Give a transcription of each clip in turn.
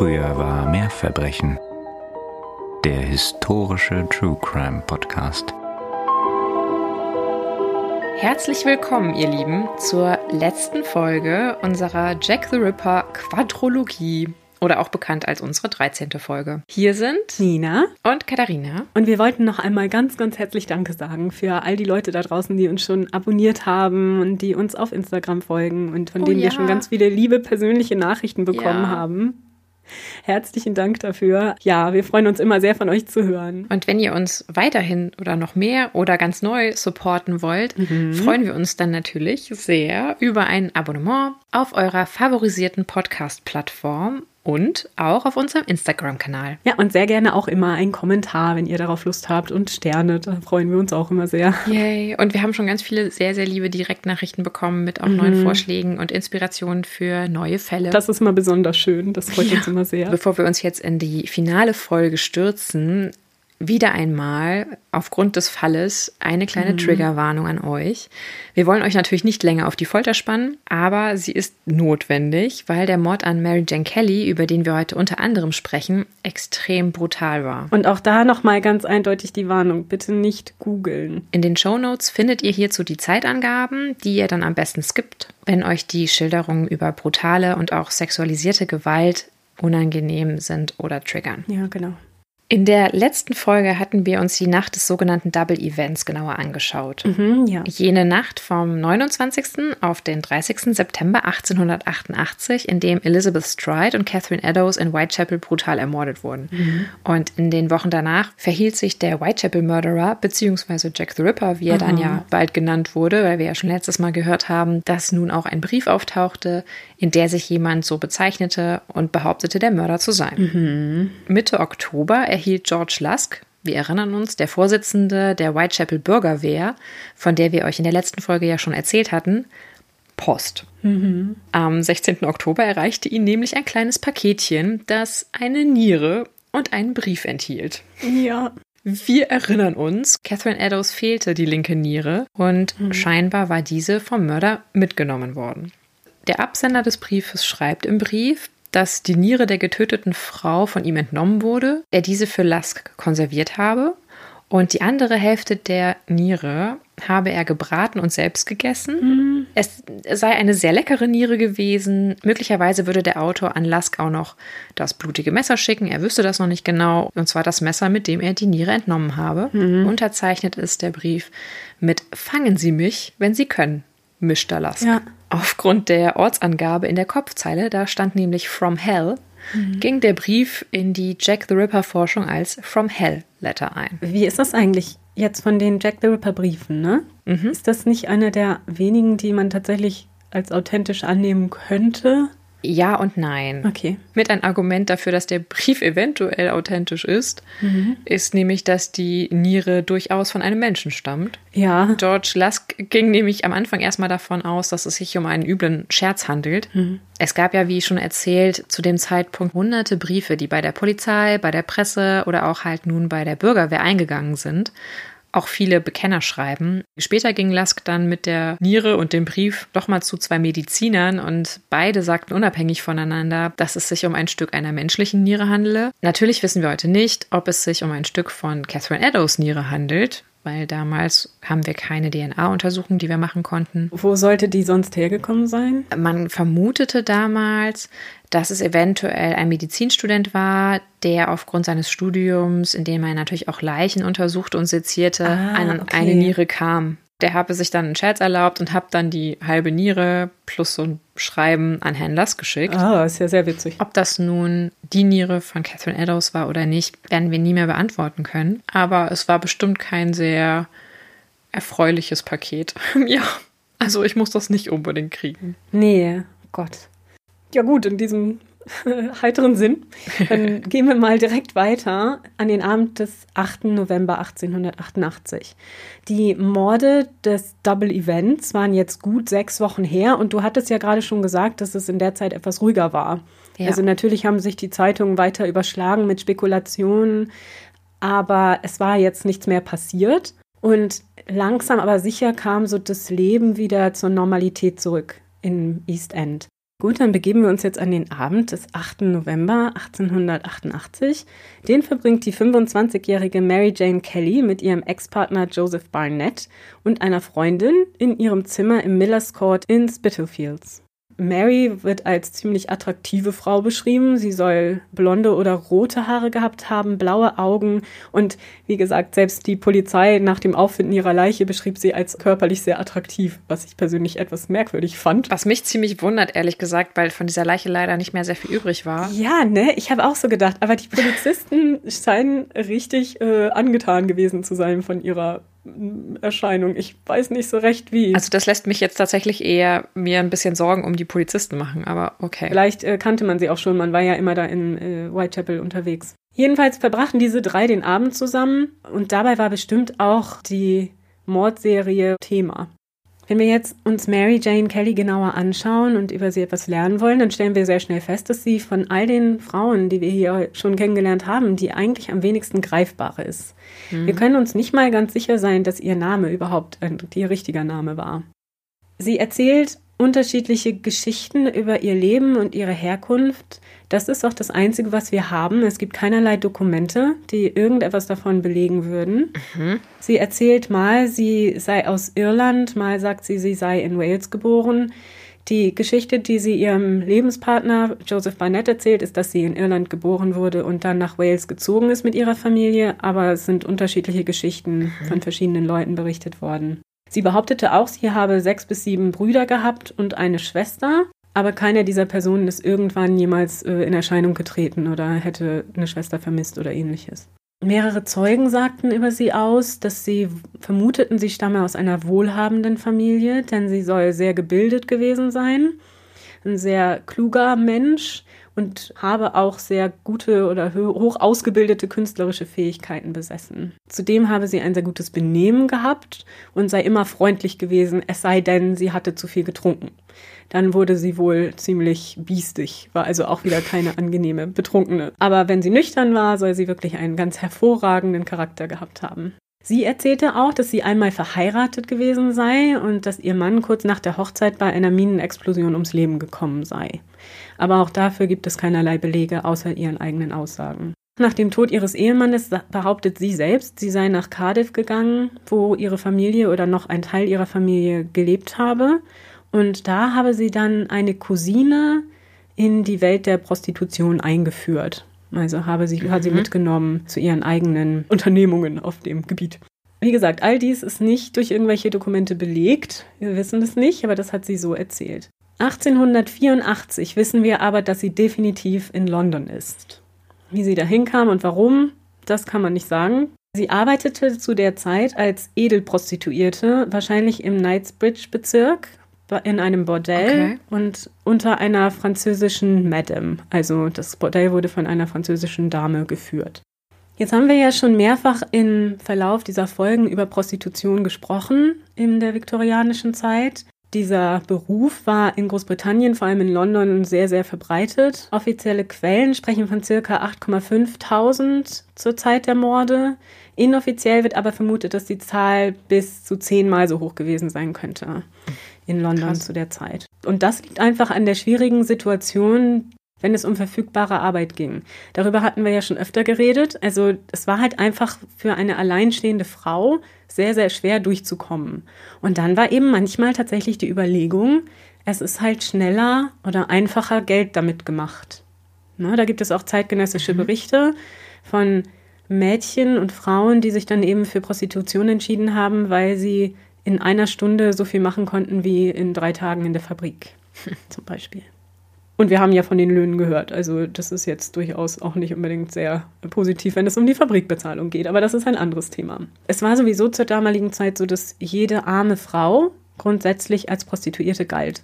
Früher war mehr Verbrechen. Der historische True Crime Podcast. Herzlich willkommen, ihr Lieben, zur letzten Folge unserer Jack the Ripper Quadrologie oder auch bekannt als unsere 13. Folge. Hier sind Nina und Katharina. Und wir wollten noch einmal ganz, ganz herzlich Danke sagen für all die Leute da draußen, die uns schon abonniert haben und die uns auf Instagram folgen und von Oh denen ja. wir schon ganz viele liebe persönliche Nachrichten bekommen Ja. haben. Herzlichen Dank dafür. Ja, wir freuen uns immer sehr von euch zu hören. Und wenn ihr uns weiterhin oder noch mehr oder ganz neu supporten wollt, freuen wir uns dann natürlich sehr über ein Abonnement auf eurer favorisierten Podcast-Plattform und auch auf unserem Instagram-Kanal. Ja, und sehr gerne auch immer einen Kommentar, wenn ihr darauf Lust habt und Sterne, da freuen wir uns auch immer sehr. Yay. Und wir haben schon ganz viele sehr, sehr liebe Direktnachrichten bekommen mit auch neuen Vorschlägen und Inspirationen für neue Fälle. Das ist immer besonders schön, das freut Ja. uns immer sehr. Bevor wir uns jetzt in die finale Folge stürzen, wieder einmal aufgrund des Falles eine kleine Triggerwarnung an euch. Wir wollen euch natürlich nicht länger auf die Folter spannen, aber sie ist notwendig, weil der Mord an Mary Jane Kelly, über den wir heute unter anderem sprechen, extrem brutal war. Und auch da nochmal ganz eindeutig die Warnung, bitte nicht googeln. In den Shownotes findet ihr hierzu die Zeitangaben, die ihr dann am besten skippt, wenn euch die Schilderungen über brutale und auch sexualisierte Gewalt unangenehm sind oder triggern. Ja, genau. In der letzten Folge hatten wir uns die Nacht des sogenannten Double Events genauer angeschaut. Mhm, ja. Jene Nacht vom 29. auf den 30. September 1888, in dem Elizabeth Stride und Catherine Eddowes in Whitechapel brutal ermordet wurden. Und in den Wochen danach verhielt sich der Whitechapel-Murderer, beziehungsweise Jack the Ripper, wie er dann ja bald genannt wurde, weil wir ja schon letztes Mal gehört haben, dass nun auch ein Brief auftauchte, in der sich jemand so bezeichnete und behauptete, der Mörder zu sein. Mitte Oktober erhielt George Lusk, wir erinnern uns, der Vorsitzende der Whitechapel Bürgerwehr, von der wir euch in der letzten Folge ja schon erzählt hatten, Post. Am 16. Oktober erreichte ihn nämlich ein kleines Paketchen, das eine Niere und einen Brief enthielt. Ja. Wir erinnern uns, Catherine Eddowes fehlte die linke Niere und scheinbar war diese vom Mörder mitgenommen worden. Der Absender des Briefes schreibt im Brief, dass die Niere der getöteten Frau von ihm entnommen wurde, er diese für Lusk konserviert habe und die andere Hälfte der Niere habe er gebraten und selbst gegessen. Es sei eine sehr leckere Niere gewesen. Möglicherweise würde der Autor an Lusk auch noch das blutige Messer schicken. Er wüsste das noch nicht genau. Und zwar das Messer, mit dem er die Niere entnommen habe. Unterzeichnet ist der Brief mit Fangen Sie mich, wenn Sie können, Mr. Lusk. Ja. Aufgrund der Ortsangabe in der Kopfzeile, da stand nämlich From Hell, ging der Brief in die Jack the Ripper Forschung als From Hell Letter ein. Wie ist das eigentlich jetzt von den Jack the Ripper Briefen, ne? Ist das nicht einer der wenigen, die man tatsächlich als authentisch annehmen könnte? Ja und nein. Okay. Mit ein Argument dafür, dass der Brief eventuell authentisch ist, ist nämlich, dass die Niere durchaus von einem Menschen stammt. Ja. George Lusk ging nämlich am Anfang erstmal davon aus, dass es sich um einen üblen Scherz handelt. Es gab ja, wie schon erzählt, zu dem Zeitpunkt hunderte Briefe, die bei der Polizei, bei der Presse oder auch halt nun bei der Bürgerwehr eingegangen sind. Auch viele Bekenner schreiben. Später ging Lusk dann mit der Niere und dem Brief doch mal zu zwei Medizinern und beide sagten unabhängig voneinander, dass es sich um ein Stück einer menschlichen Niere handele. Natürlich wissen wir heute nicht, ob es sich um ein Stück von Catherine Eddowes Niere handelt, weil damals haben wir keine DNA-Untersuchung, die wir machen konnten. Wo sollte die sonst hergekommen sein? Man vermutete damals, dass es eventuell ein Medizinstudent war, der aufgrund seines Studiums, in dem er natürlich auch Leichen untersuchte und sezierte, Ah, an okay. eine Niere kam. Der habe sich dann einen Scherz erlaubt und habe dann die halbe Niere plus so ein Schreiben an Herrn Lass geschickt. Ah, ist ja sehr witzig. Ob das nun die Niere von Catherine Eddowes war oder nicht, werden wir nie mehr beantworten können. Aber es war bestimmt kein sehr erfreuliches Paket. ja, also ich muss das nicht unbedingt kriegen. Nee, Gott. Ja gut, in diesem heiteren Sinn. Dann gehen wir mal direkt weiter an den Abend des 8. November 1888. Die Morde des Double Events waren jetzt gut sechs Wochen her und du hattest ja gerade schon gesagt, dass es in der Zeit etwas ruhiger war. Ja. Also natürlich haben sich die Zeitungen weiter überschlagen mit Spekulationen, aber es war jetzt nichts mehr passiert. Und langsam aber sicher kam so das Leben wieder zur Normalität zurück im East End. Gut, dann begeben wir uns jetzt an den Abend des 8. November 1888. Den verbringt die 25-jährige Mary Jane Kelly mit ihrem Ex-Partner Joseph Barnett und einer Freundin in ihrem Zimmer im Millers Court in Spitalfields. Mary wird als ziemlich attraktive Frau beschrieben. Sie soll blonde oder rote Haare gehabt haben, blaue Augen und wie gesagt, selbst die Polizei nach dem Auffinden ihrer Leiche beschrieb sie als körperlich sehr attraktiv, was ich persönlich etwas merkwürdig fand. Was mich ziemlich wundert, ehrlich gesagt, weil von dieser Leiche leider nicht mehr sehr viel übrig war. Ja, ne, ich habe auch so gedacht, aber die Polizisten scheinen richtig äh, angetan gewesen zu sein von ihrer Erscheinung. Ich weiß nicht so recht wie. Also das lässt mich jetzt tatsächlich eher mir ein bisschen Sorgen um die Polizisten machen, aber okay. Vielleicht äh, kannte man sie auch schon, man war ja immer da in äh, Whitechapel unterwegs. Jedenfalls verbrachten diese drei den Abend zusammen und dabei war bestimmt auch die Mordserie Thema. Wenn wir jetzt uns Mary Jane Kelly genauer anschauen und über sie etwas lernen wollen, dann stellen wir sehr schnell fest, dass sie von all den Frauen, die wir hier schon kennengelernt haben, die eigentlich am wenigsten greifbare ist. Mhm. Wir können uns nicht mal ganz sicher sein, dass ihr Name überhaupt ihr richtiger Name war. Sie erzählt unterschiedliche Geschichten über ihr Leben und ihre Herkunft. Das ist auch das Einzige, was wir haben. Es gibt keinerlei Dokumente, die irgendetwas davon belegen würden. Mhm. Sie erzählt mal, sie sei aus Irland, mal sagt sie, sie sei in Wales geboren. Die Geschichte, die sie ihrem Lebenspartner Joseph Barnett erzählt, ist, dass sie in Irland geboren wurde und dann nach Wales gezogen ist mit ihrer Familie, aber es sind unterschiedliche Geschichten mhm. von verschiedenen Leuten berichtet worden. Sie behauptete auch, sie habe sechs bis sieben Brüder gehabt und eine Schwester, aber keiner dieser Personen ist irgendwann jemals äh, in Erscheinung getreten oder hätte eine Schwester vermisst oder ähnliches. Mehrere Zeugen sagten über sie aus, dass sie vermuteten, sie stamme aus einer wohlhabenden Familie, denn sie soll sehr gebildet gewesen sein, ein sehr kluger Mensch, und habe auch sehr gute oder hoch ausgebildete künstlerische Fähigkeiten besessen. Zudem habe sie ein sehr gutes Benehmen gehabt und sei immer freundlich gewesen, es sei denn, sie hatte zu viel getrunken. Dann wurde sie wohl ziemlich biestig, war also auch wieder keine angenehme Betrunkene. Aber wenn sie nüchtern war, soll sie wirklich einen ganz hervorragenden Charakter gehabt haben. Sie erzählte auch, dass sie einmal verheiratet gewesen sei und dass ihr Mann kurz nach der Hochzeit bei einer Minenexplosion ums Leben gekommen sei. Aber auch dafür gibt es keinerlei Belege außer ihren eigenen Aussagen. Nach dem Tod ihres Ehemannes behauptet sie selbst, sie sei nach Cardiff gegangen, wo ihre Familie oder noch ein Teil ihrer Familie gelebt habe. Und da habe sie dann eine Cousine in die Welt der Prostitution eingeführt. Also habe sie, mhm. hat sie mhm. mitgenommen zu ihren eigenen Unternehmungen auf dem Gebiet. Wie gesagt, all dies ist nicht durch irgendwelche Dokumente belegt. Wir wissen es nicht, aber das hat sie so erzählt. 1884 wissen wir aber, dass sie definitiv in London ist. Wie sie dahin kam und warum, das kann man nicht sagen. Sie arbeitete zu der Zeit als Edelprostituierte, wahrscheinlich im Knightsbridge-Bezirk in einem Bordell okay. und unter einer französischen Madame. Also das Bordell wurde von einer französischen Dame geführt. Jetzt haben wir ja schon mehrfach im Verlauf dieser Folgen über Prostitution gesprochen in der viktorianischen Zeit. Dieser Beruf war in Großbritannien, vor allem in London, sehr, sehr verbreitet. Offizielle Quellen sprechen von circa 8,5 zur Zeit der Morde. Inoffiziell wird aber vermutet, dass die Zahl bis zu zehnmal so hoch gewesen sein könnte in London Krass. zu der Zeit. Und das liegt einfach an der schwierigen Situation, wenn es um verfügbare Arbeit ging. Darüber hatten wir ja schon öfter geredet. Also es war halt einfach für eine alleinstehende Frau sehr, sehr schwer durchzukommen. Und dann war eben manchmal tatsächlich die Überlegung, es ist halt schneller oder einfacher Geld damit gemacht. Ne, da gibt es auch zeitgenössische mhm. Berichte von Mädchen und Frauen, die sich dann eben für Prostitution entschieden haben, weil sie in einer Stunde so viel machen konnten wie in drei Tagen in der Fabrik, zum Beispiel. Und wir haben ja von den Löhnen gehört. Also das ist jetzt durchaus auch nicht unbedingt sehr positiv, wenn es um die Fabrikbezahlung geht. Aber das ist ein anderes Thema. Es war sowieso zur damaligen Zeit so, dass jede arme Frau grundsätzlich als Prostituierte galt.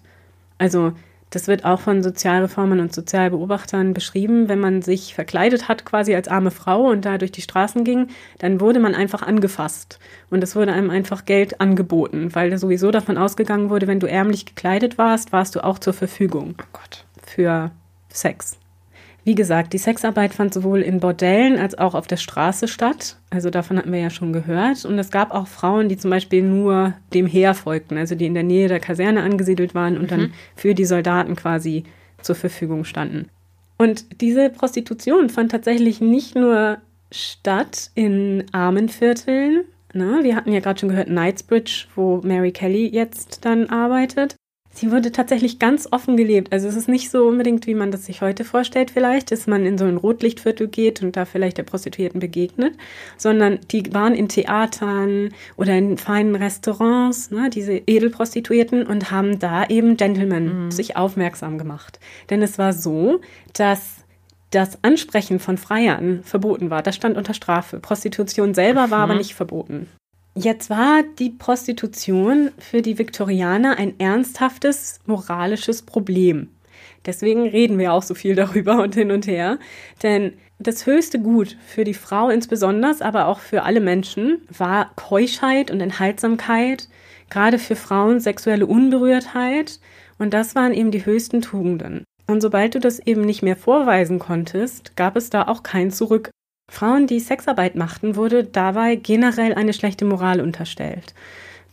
Also das wird auch von Sozialreformern und Sozialbeobachtern beschrieben. Wenn man sich verkleidet hat, quasi als arme Frau und da durch die Straßen ging, dann wurde man einfach angefasst. Und es wurde einem einfach Geld angeboten, weil sowieso davon ausgegangen wurde, wenn du ärmlich gekleidet warst, warst du auch zur Verfügung. Oh Gott. Für Sex. Wie gesagt, die Sexarbeit fand sowohl in Bordellen als auch auf der Straße statt. Also davon hatten wir ja schon gehört. Und es gab auch Frauen, die zum Beispiel nur dem Heer folgten, also die in der Nähe der Kaserne angesiedelt waren und mhm. dann für die Soldaten quasi zur Verfügung standen. Und diese Prostitution fand tatsächlich nicht nur statt in armen Vierteln. Ne? Wir hatten ja gerade schon gehört, Knightsbridge, wo Mary Kelly jetzt dann arbeitet sie wurde tatsächlich ganz offen gelebt. Also es ist nicht so unbedingt, wie man das sich heute vorstellt vielleicht, dass man in so ein Rotlichtviertel geht und da vielleicht der Prostituierten begegnet, sondern die waren in Theatern oder in feinen Restaurants, ne, diese Edelprostituierten und haben da eben Gentlemen mhm. sich aufmerksam gemacht. Denn es war so, dass das Ansprechen von Freiern verboten war. Das stand unter Strafe. Prostitution selber war mhm. aber nicht verboten. Jetzt war die Prostitution für die Viktorianer ein ernsthaftes moralisches Problem. Deswegen reden wir auch so viel darüber und hin und her. Denn das höchste Gut für die Frau insbesondere, aber auch für alle Menschen, war Keuschheit und Enthaltsamkeit, gerade für Frauen sexuelle Unberührtheit. Und das waren eben die höchsten Tugenden. Und sobald du das eben nicht mehr vorweisen konntest, gab es da auch kein Zurück. Frauen, die Sexarbeit machten, wurde dabei generell eine schlechte Moral unterstellt.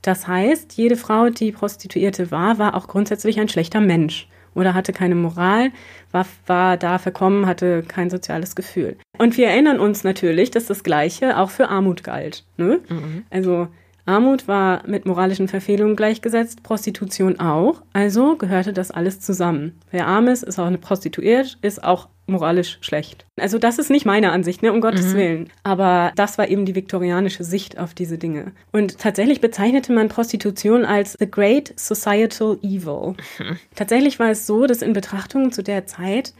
Das heißt, jede Frau, die Prostituierte war, war auch grundsätzlich ein schlechter Mensch oder hatte keine Moral, war, war da verkommen, hatte kein soziales Gefühl. Und wir erinnern uns natürlich, dass das Gleiche auch für Armut galt. Ne? Mhm. Also Armut war mit moralischen Verfehlungen gleichgesetzt, Prostitution auch. Also gehörte das alles zusammen. Wer arm ist, ist auch eine Prostituiert, ist auch moralisch schlecht. Also das ist nicht meine Ansicht, ne, um Gottes mhm. Willen. Aber das war eben die viktorianische Sicht auf diese Dinge. Und tatsächlich bezeichnete man Prostitution als the great societal evil. Mhm. Tatsächlich war es so, dass in Betrachtungen zu der Zeit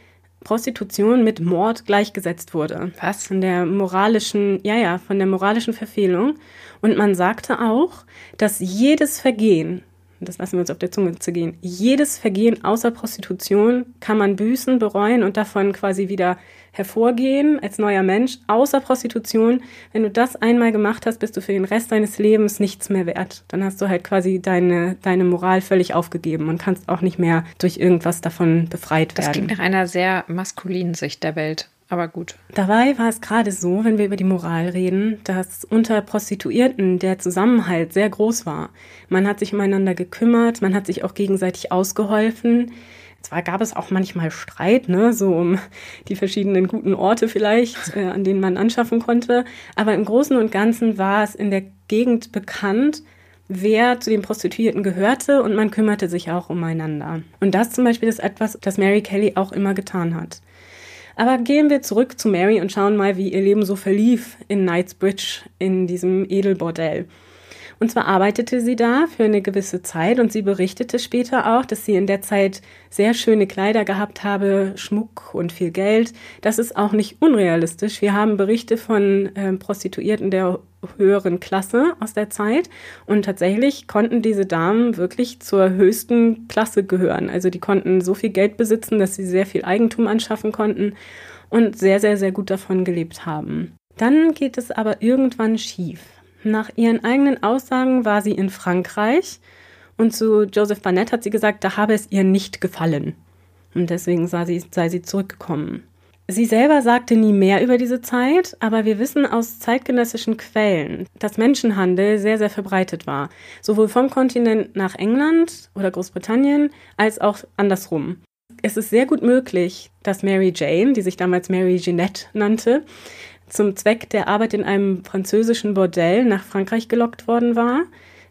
Prostitution mit Mord gleichgesetzt wurde. Was? Von der moralischen, ja, ja, von der moralischen Verfehlung. Und man sagte auch, dass jedes Vergehen, das lassen wir uns auf der Zunge zu gehen, jedes Vergehen außer Prostitution kann man büßen, bereuen und davon quasi wieder hervorgehen als neuer Mensch, außer Prostitution. Wenn du das einmal gemacht hast, bist du für den Rest deines Lebens nichts mehr wert. Dann hast du halt quasi deine, deine Moral völlig aufgegeben und kannst auch nicht mehr durch irgendwas davon befreit werden. Das klingt nach einer sehr maskulinen Sicht der Welt. Aber gut. Dabei war es gerade so, wenn wir über die Moral reden, dass unter Prostituierten der Zusammenhalt sehr groß war. Man hat sich umeinander gekümmert, man hat sich auch gegenseitig ausgeholfen. Zwar gab es auch manchmal Streit, ne, so um die verschiedenen guten Orte vielleicht, äh, an denen man anschaffen konnte. Aber im Großen und Ganzen war es in der Gegend bekannt, wer zu den Prostituierten gehörte und man kümmerte sich auch umeinander. Und das zum Beispiel ist etwas, das Mary Kelly auch immer getan hat. Aber gehen wir zurück zu Mary und schauen mal, wie ihr Leben so verlief in Knightsbridge, in diesem Edelbordell. Und zwar arbeitete sie da für eine gewisse Zeit und sie berichtete später auch, dass sie in der Zeit sehr schöne Kleider gehabt habe, Schmuck und viel Geld. Das ist auch nicht unrealistisch. Wir haben Berichte von äh, Prostituierten der höheren Klasse aus der Zeit und tatsächlich konnten diese Damen wirklich zur höchsten Klasse gehören. Also die konnten so viel Geld besitzen, dass sie sehr viel Eigentum anschaffen konnten und sehr, sehr, sehr gut davon gelebt haben. Dann geht es aber irgendwann schief. Nach ihren eigenen Aussagen war sie in Frankreich und zu Joseph Barnett hat sie gesagt, da habe es ihr nicht gefallen. Und deswegen sei sie, sei sie zurückgekommen. Sie selber sagte nie mehr über diese Zeit, aber wir wissen aus zeitgenössischen Quellen, dass Menschenhandel sehr, sehr verbreitet war. Sowohl vom Kontinent nach England oder Großbritannien als auch andersrum. Es ist sehr gut möglich, dass Mary Jane, die sich damals Mary Jeanette nannte, zum Zweck der Arbeit in einem französischen Bordell nach Frankreich gelockt worden war,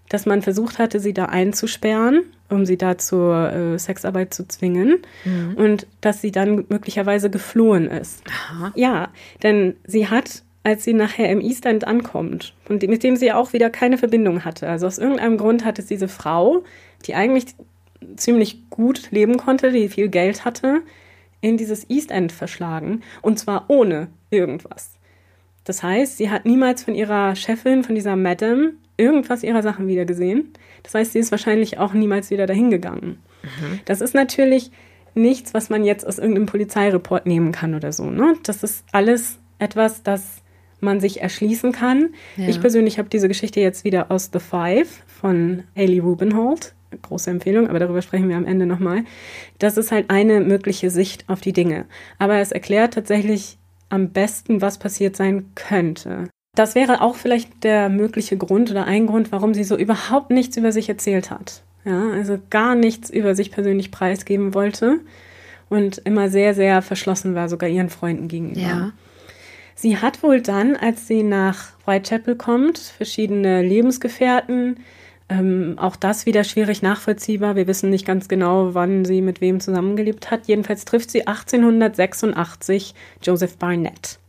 dass man versucht hatte, sie da einzusperren, um sie da zur äh, Sexarbeit zu zwingen mhm. und dass sie dann möglicherweise geflohen ist. Aha. Ja, denn sie hat als sie nachher im East End ankommt und mit dem sie auch wieder keine Verbindung hatte. Also aus irgendeinem Grund hat es diese Frau, die eigentlich ziemlich gut leben konnte, die viel Geld hatte, in dieses East End verschlagen und zwar ohne irgendwas. Das heißt, sie hat niemals von ihrer Chefin, von dieser Madame, irgendwas ihrer Sachen wiedergesehen. Das heißt, sie ist wahrscheinlich auch niemals wieder dahin gegangen. Mhm. Das ist natürlich nichts, was man jetzt aus irgendeinem Polizeireport nehmen kann oder so. Ne? Das ist alles etwas, das man sich erschließen kann. Ja. Ich persönlich habe diese Geschichte jetzt wieder aus The Five von Ailey Rubenholt große Empfehlung, aber darüber sprechen wir am Ende nochmal. Das ist halt eine mögliche Sicht auf die Dinge. Aber es erklärt tatsächlich am besten, was passiert sein könnte. Das wäre auch vielleicht der mögliche Grund oder ein Grund, warum sie so überhaupt nichts über sich erzählt hat. Ja, also gar nichts über sich persönlich preisgeben wollte und immer sehr, sehr verschlossen war, sogar ihren Freunden gegenüber. Ja. Sie hat wohl dann, als sie nach Whitechapel kommt, verschiedene Lebensgefährten, ähm, auch das wieder schwierig nachvollziehbar. Wir wissen nicht ganz genau, wann sie mit wem zusammengelebt hat. Jedenfalls trifft sie 1886 Joseph Barnett.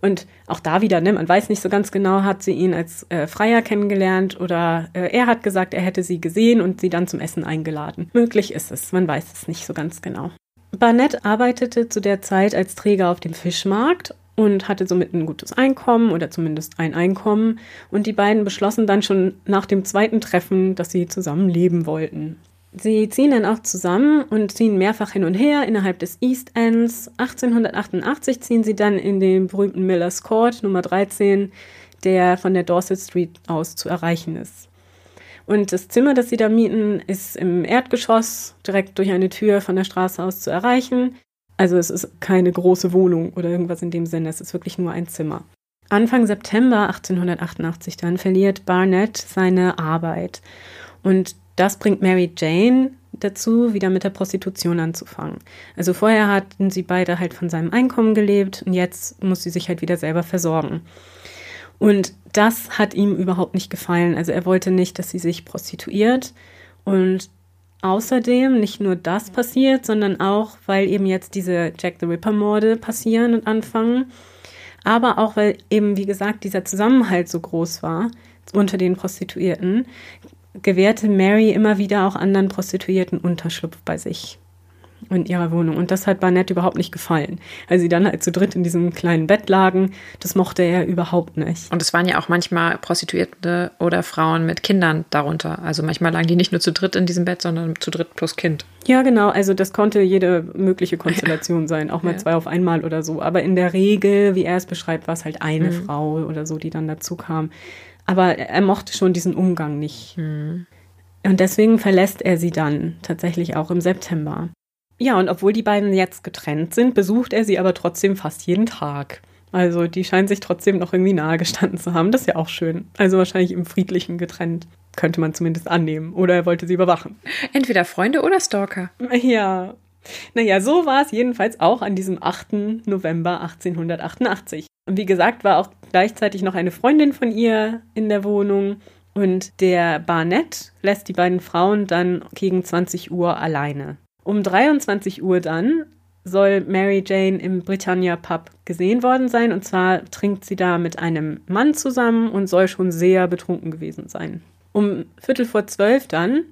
Und auch da wieder, ne, man weiß nicht so ganz genau, hat sie ihn als äh, Freier kennengelernt oder äh, er hat gesagt, er hätte sie gesehen und sie dann zum Essen eingeladen. Möglich ist es, man weiß es nicht so ganz genau. Barnett arbeitete zu der Zeit als Träger auf dem Fischmarkt und hatte somit ein gutes Einkommen oder zumindest ein Einkommen. Und die beiden beschlossen dann schon nach dem zweiten Treffen, dass sie zusammen leben wollten. Sie ziehen dann auch zusammen und ziehen mehrfach hin und her innerhalb des East Ends. 1888 ziehen sie dann in den berühmten Miller's Court Nummer 13, der von der Dorset Street aus zu erreichen ist. Und das Zimmer, das sie da mieten, ist im Erdgeschoss direkt durch eine Tür von der Straße aus zu erreichen. Also es ist keine große Wohnung oder irgendwas in dem Sinne, es ist wirklich nur ein Zimmer. Anfang September 1888 dann verliert Barnett seine Arbeit. Und das bringt Mary Jane dazu, wieder mit der Prostitution anzufangen. Also vorher hatten sie beide halt von seinem Einkommen gelebt und jetzt muss sie sich halt wieder selber versorgen. Und das hat ihm überhaupt nicht gefallen. Also er wollte nicht, dass sie sich prostituiert. Und außerdem nicht nur das passiert, sondern auch, weil eben jetzt diese Jack the Ripper-Morde passieren und anfangen. Aber auch, weil eben, wie gesagt, dieser Zusammenhalt so groß war unter den Prostituierten, gewährte Mary immer wieder auch anderen Prostituierten Unterschlupf bei sich in ihrer Wohnung. Und das hat Barnett überhaupt nicht gefallen. Als sie dann halt zu dritt in diesem kleinen Bett lagen, das mochte er überhaupt nicht. Und es waren ja auch manchmal Prostituierte oder Frauen mit Kindern darunter. Also manchmal lagen die nicht nur zu dritt in diesem Bett, sondern zu dritt plus Kind. Ja, genau. Also das konnte jede mögliche Konstellation ja. sein, auch mal ja. zwei auf einmal oder so. Aber in der Regel, wie er es beschreibt, war es halt eine mhm. Frau oder so, die dann dazu kam. Aber er mochte schon diesen Umgang nicht. Mhm. Und deswegen verlässt er sie dann tatsächlich auch im September. Ja, und obwohl die beiden jetzt getrennt sind, besucht er sie aber trotzdem fast jeden Tag. Also die scheinen sich trotzdem noch irgendwie nahe gestanden zu haben. Das ist ja auch schön. Also wahrscheinlich im Friedlichen getrennt. Könnte man zumindest annehmen. Oder er wollte sie überwachen. Entweder Freunde oder Stalker. Ja. Naja, so war es jedenfalls auch an diesem 8. November 1888. Und wie gesagt, war auch gleichzeitig noch eine Freundin von ihr in der Wohnung. Und der Barnett lässt die beiden Frauen dann gegen 20 Uhr alleine. Um 23 Uhr dann soll Mary Jane im Britannia Pub gesehen worden sein. Und zwar trinkt sie da mit einem Mann zusammen und soll schon sehr betrunken gewesen sein. Um Viertel vor zwölf dann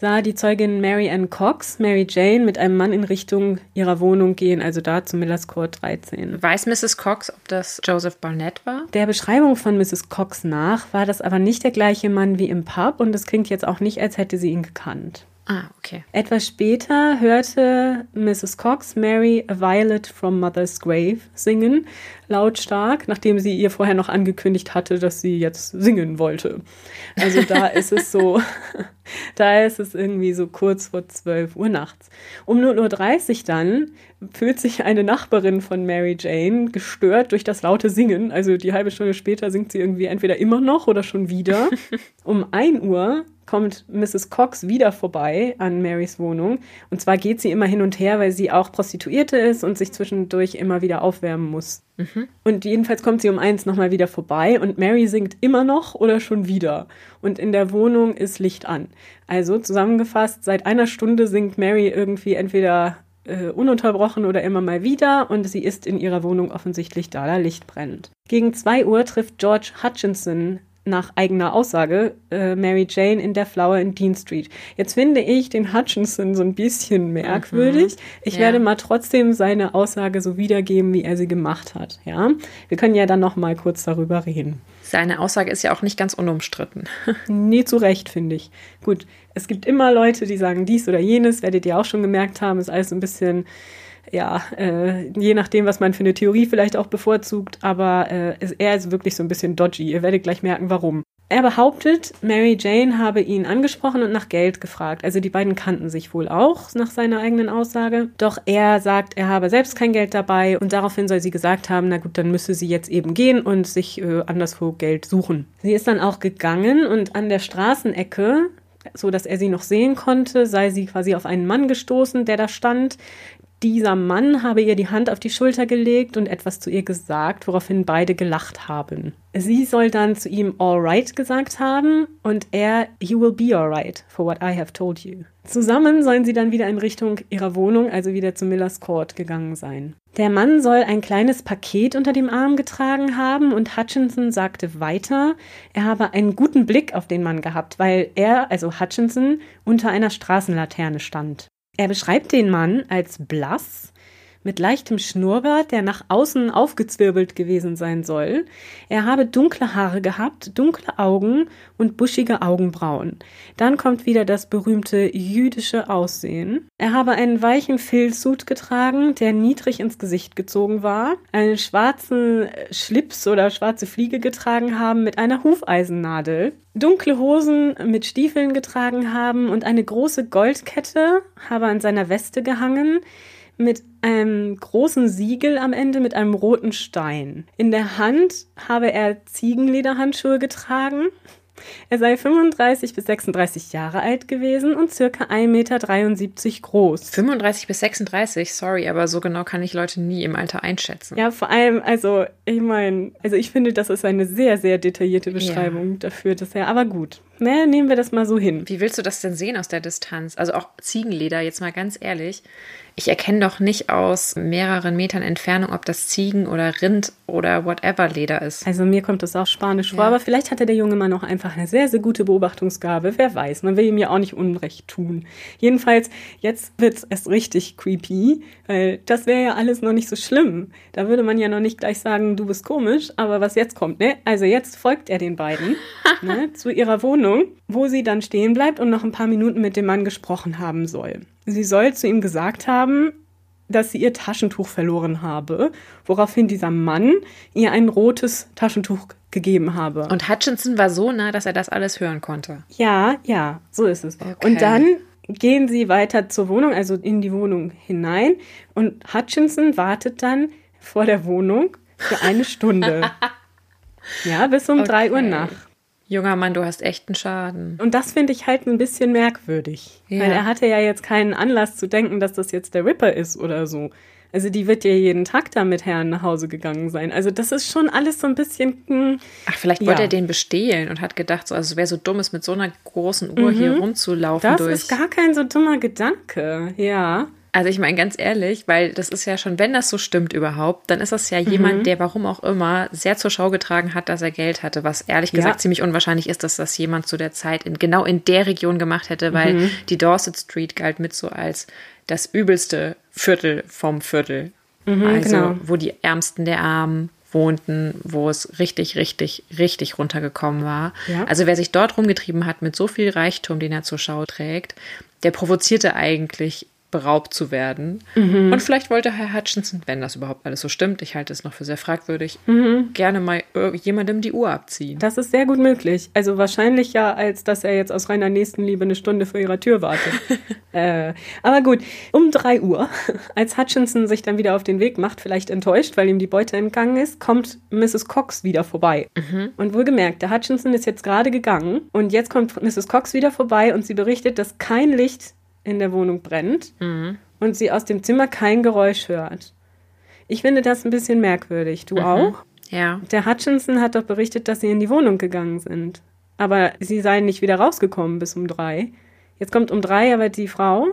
sah die Zeugin Mary Ann Cox Mary Jane mit einem Mann in Richtung ihrer Wohnung gehen, also da zum Millers Court 13. Weiß Mrs. Cox, ob das Joseph Barnett war? Der Beschreibung von Mrs. Cox nach war das aber nicht der gleiche Mann wie im Pub und es klingt jetzt auch nicht, als hätte sie ihn gekannt. Ah, okay. Etwas später hörte Mrs. Cox Mary a Violet from Mother's Grave singen, lautstark, nachdem sie ihr vorher noch angekündigt hatte, dass sie jetzt singen wollte. Also da ist es so, da ist es irgendwie so kurz vor 12 Uhr nachts. Um 0.30 Uhr dann fühlt sich eine Nachbarin von Mary Jane gestört durch das laute Singen. Also die halbe Stunde später singt sie irgendwie entweder immer noch oder schon wieder. Um 1 Uhr kommt Mrs. Cox wieder vorbei an Marys Wohnung. Und zwar geht sie immer hin und her, weil sie auch Prostituierte ist und sich zwischendurch immer wieder aufwärmen muss. Mhm. Und jedenfalls kommt sie um eins nochmal wieder vorbei und Mary singt immer noch oder schon wieder. Und in der Wohnung ist Licht an. Also zusammengefasst, seit einer Stunde singt Mary irgendwie entweder äh, ununterbrochen oder immer mal wieder und sie ist in ihrer Wohnung offensichtlich da, da Licht brennt. Gegen zwei Uhr trifft George Hutchinson nach eigener Aussage äh, Mary Jane in der Flower in Dean Street. Jetzt finde ich den Hutchinson so ein bisschen merkwürdig. Mhm. Ich ja. werde mal trotzdem seine Aussage so wiedergeben, wie er sie gemacht hat. Ja, wir können ja dann noch mal kurz darüber reden. Seine Aussage ist ja auch nicht ganz unumstritten. nee, zu Recht, finde ich. Gut, es gibt immer Leute, die sagen dies oder jenes, werdet ihr auch schon gemerkt haben, ist alles so ein bisschen ja, äh, je nachdem, was man für eine Theorie vielleicht auch bevorzugt, aber äh, er ist wirklich so ein bisschen dodgy. Ihr werdet gleich merken, warum. Er behauptet, Mary Jane habe ihn angesprochen und nach Geld gefragt. Also die beiden kannten sich wohl auch, nach seiner eigenen Aussage. Doch er sagt, er habe selbst kein Geld dabei und daraufhin soll sie gesagt haben, na gut, dann müsse sie jetzt eben gehen und sich äh, anderswo Geld suchen. Sie ist dann auch gegangen und an der Straßenecke so dass er sie noch sehen konnte, sei sie quasi auf einen Mann gestoßen, der da stand, dieser Mann habe ihr die Hand auf die Schulter gelegt und etwas zu ihr gesagt, woraufhin beide gelacht haben. Sie soll dann zu ihm alright gesagt haben und er you will be alright for what I have told you. Zusammen sollen sie dann wieder in Richtung ihrer Wohnung, also wieder zu Millers Court gegangen sein. Der Mann soll ein kleines Paket unter dem Arm getragen haben und Hutchinson sagte weiter, er habe einen guten Blick auf den Mann gehabt, weil er, also Hutchinson, unter einer Straßenlaterne stand. Er beschreibt den Mann als blass, mit leichtem Schnurrbart, der nach außen aufgezwirbelt gewesen sein soll. Er habe dunkle Haare gehabt, dunkle Augen und buschige Augenbrauen. Dann kommt wieder das berühmte jüdische Aussehen. Er habe einen weichen Filzhut getragen, der niedrig ins Gesicht gezogen war, einen schwarzen Schlips oder schwarze Fliege getragen haben mit einer Hufeisennadel, dunkle Hosen mit Stiefeln getragen haben und eine große Goldkette habe an seiner Weste gehangen mit einem großen Siegel am Ende mit einem roten Stein. In der Hand habe er Ziegenlederhandschuhe getragen. Er sei 35 bis 36 Jahre alt gewesen und circa 1,73 Meter groß. 35 bis 36, sorry, aber so genau kann ich Leute nie im Alter einschätzen. Ja, vor allem, also ich meine, also ich finde, das ist eine sehr, sehr detaillierte Beschreibung ja. dafür, dass er, aber gut. Ne, nehmen wir das mal so hin. Wie willst du das denn sehen aus der Distanz? Also auch Ziegenleder, jetzt mal ganz ehrlich ich erkenne doch nicht aus mehreren Metern Entfernung, ob das Ziegen- oder Rind- oder whatever Leder ist. Also mir kommt das auch spanisch ja. vor, aber vielleicht hatte der junge Mann auch einfach eine sehr, sehr gute Beobachtungsgabe. Wer weiß, man will ihm ja auch nicht Unrecht tun. Jedenfalls, jetzt wird es erst richtig creepy, weil das wäre ja alles noch nicht so schlimm. Da würde man ja noch nicht gleich sagen, du bist komisch, aber was jetzt kommt, ne? Also jetzt folgt er den beiden ne, zu ihrer Wohnung, wo sie dann stehen bleibt und noch ein paar Minuten mit dem Mann gesprochen haben soll. Sie soll zu ihm gesagt haben, dass sie ihr Taschentuch verloren habe, woraufhin dieser Mann ihr ein rotes Taschentuch gegeben habe. Und Hutchinson war so nah, dass er das alles hören konnte. Ja, ja, so ist es. Okay. Und dann gehen sie weiter zur Wohnung, also in die Wohnung hinein. Und Hutchinson wartet dann vor der Wohnung für eine Stunde. ja, bis um okay. drei Uhr nachts. Junger Mann, du hast echten Schaden. Und das finde ich halt ein bisschen merkwürdig. Ja. Weil er hatte ja jetzt keinen Anlass zu denken, dass das jetzt der Ripper ist oder so. Also die wird ja jeden Tag da mit Herrn nach Hause gegangen sein. Also das ist schon alles so ein bisschen. Hm, Ach, vielleicht wollte ja. er den bestehlen und hat gedacht, so, also wer so dumm ist, mit so einer großen Uhr mhm. hier rumzulaufen. Das durch. ist gar kein so dummer Gedanke, ja. Also ich meine ganz ehrlich, weil das ist ja schon, wenn das so stimmt überhaupt, dann ist das ja mhm. jemand, der warum auch immer sehr zur Schau getragen hat, dass er Geld hatte, was ehrlich gesagt ja. ziemlich unwahrscheinlich ist, dass das jemand zu der Zeit in, genau in der Region gemacht hätte, weil mhm. die Dorset Street galt mit so als das übelste Viertel vom Viertel. Mhm, also genau. wo die Ärmsten der Armen wohnten, wo es richtig, richtig, richtig runtergekommen war. Ja. Also wer sich dort rumgetrieben hat mit so viel Reichtum, den er zur Schau trägt, der provozierte eigentlich beraubt zu werden. Mhm. Und vielleicht wollte Herr Hutchinson, wenn das überhaupt alles so stimmt, ich halte es noch für sehr fragwürdig, mhm. gerne mal jemandem die Uhr abziehen. Das ist sehr gut möglich. Also wahrscheinlich ja, als dass er jetzt aus reiner Nächstenliebe eine Stunde vor ihrer Tür wartet. äh, aber gut, um drei Uhr, als Hutchinson sich dann wieder auf den Weg macht, vielleicht enttäuscht, weil ihm die Beute entgangen ist, kommt Mrs. Cox wieder vorbei. Mhm. Und wohlgemerkt, der Hutchinson ist jetzt gerade gegangen und jetzt kommt Mrs. Cox wieder vorbei und sie berichtet, dass kein Licht in der Wohnung brennt mhm. und sie aus dem Zimmer kein Geräusch hört. Ich finde das ein bisschen merkwürdig. Du mhm. auch? Ja. Der Hutchinson hat doch berichtet, dass sie in die Wohnung gegangen sind. Aber sie seien nicht wieder rausgekommen bis um drei. Jetzt kommt um drei aber die Frau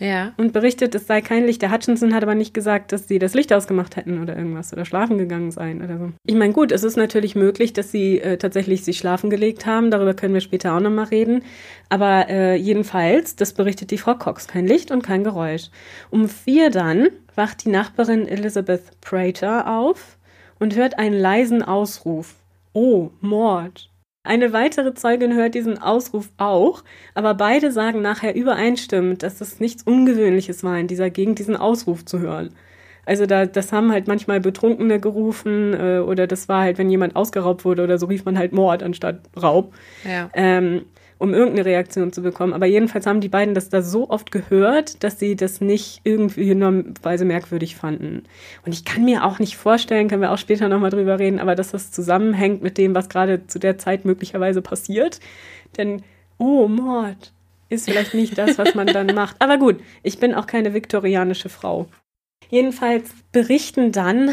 ja. Und berichtet, es sei kein Licht. Der Hutchinson hat aber nicht gesagt, dass sie das Licht ausgemacht hätten oder irgendwas oder schlafen gegangen seien oder so. Ich meine, gut, es ist natürlich möglich, dass sie äh, tatsächlich sich schlafen gelegt haben. Darüber können wir später auch nochmal reden. Aber äh, jedenfalls, das berichtet die Frau Cox. Kein Licht und kein Geräusch. Um vier dann wacht die Nachbarin Elizabeth Prater auf und hört einen leisen Ausruf. Oh, Mord. Eine weitere Zeugin hört diesen Ausruf auch, aber beide sagen nachher übereinstimmend, dass es nichts Ungewöhnliches war, in dieser Gegend diesen Ausruf zu hören. Also da, das haben halt manchmal Betrunkene gerufen äh, oder das war halt, wenn jemand ausgeraubt wurde oder so, rief man halt Mord anstatt Raub. Ja. Ähm, um irgendeine Reaktion zu bekommen. Aber jedenfalls haben die beiden das da so oft gehört, dass sie das nicht irgendwie in Weise merkwürdig fanden. Und ich kann mir auch nicht vorstellen, können wir auch später nochmal drüber reden, aber dass das zusammenhängt mit dem, was gerade zu der Zeit möglicherweise passiert. Denn, oh, Mord ist vielleicht nicht das, was man dann macht. Aber gut, ich bin auch keine viktorianische Frau. Jedenfalls berichten dann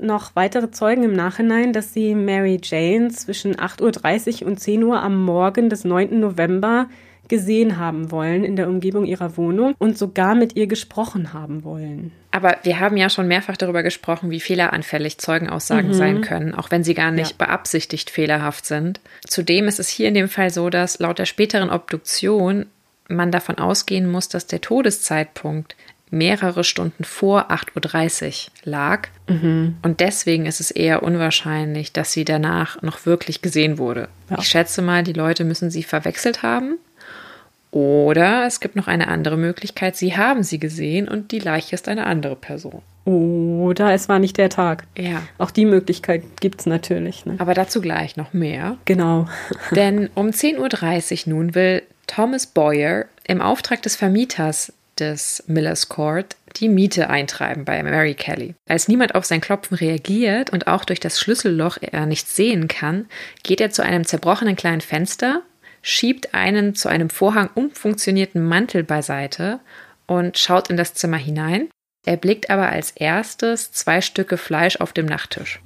noch weitere Zeugen im Nachhinein, dass sie Mary Jane zwischen 8.30 Uhr und 10 Uhr am Morgen des 9. November gesehen haben wollen in der Umgebung ihrer Wohnung und sogar mit ihr gesprochen haben wollen. Aber wir haben ja schon mehrfach darüber gesprochen, wie fehleranfällig Zeugenaussagen Mhm. sein können, auch wenn sie gar nicht Ja. beabsichtigt fehlerhaft sind. Zudem ist es hier in dem Fall so, dass laut der späteren Obduktion man davon ausgehen muss, dass der Todeszeitpunkt mehrere Stunden vor 8.30 Uhr lag. Mhm. Und deswegen ist es eher unwahrscheinlich, dass sie danach noch wirklich gesehen wurde. Ja. Ich schätze mal, die Leute müssen sie verwechselt haben. Oder es gibt noch eine andere Möglichkeit, sie haben sie gesehen und die Leiche ist eine andere Person. Oder es war nicht der Tag. Ja. Auch die Möglichkeit gibt's natürlich. Ne? Aber dazu gleich noch mehr. Genau. Denn um 10.30 Uhr nun will Thomas Boyer im Auftrag des Vermieters des Millers Court die Miete eintreiben bei Mary Kelly. Als niemand auf sein Klopfen reagiert und auch durch das Schlüsselloch er nichts sehen kann, geht er zu einem zerbrochenen kleinen Fenster, schiebt einen zu einem Vorhang umfunktionierten Mantel beiseite und schaut in das Zimmer hinein. Er blickt aber als erstes zwei Stücke Fleisch auf dem Nachttisch.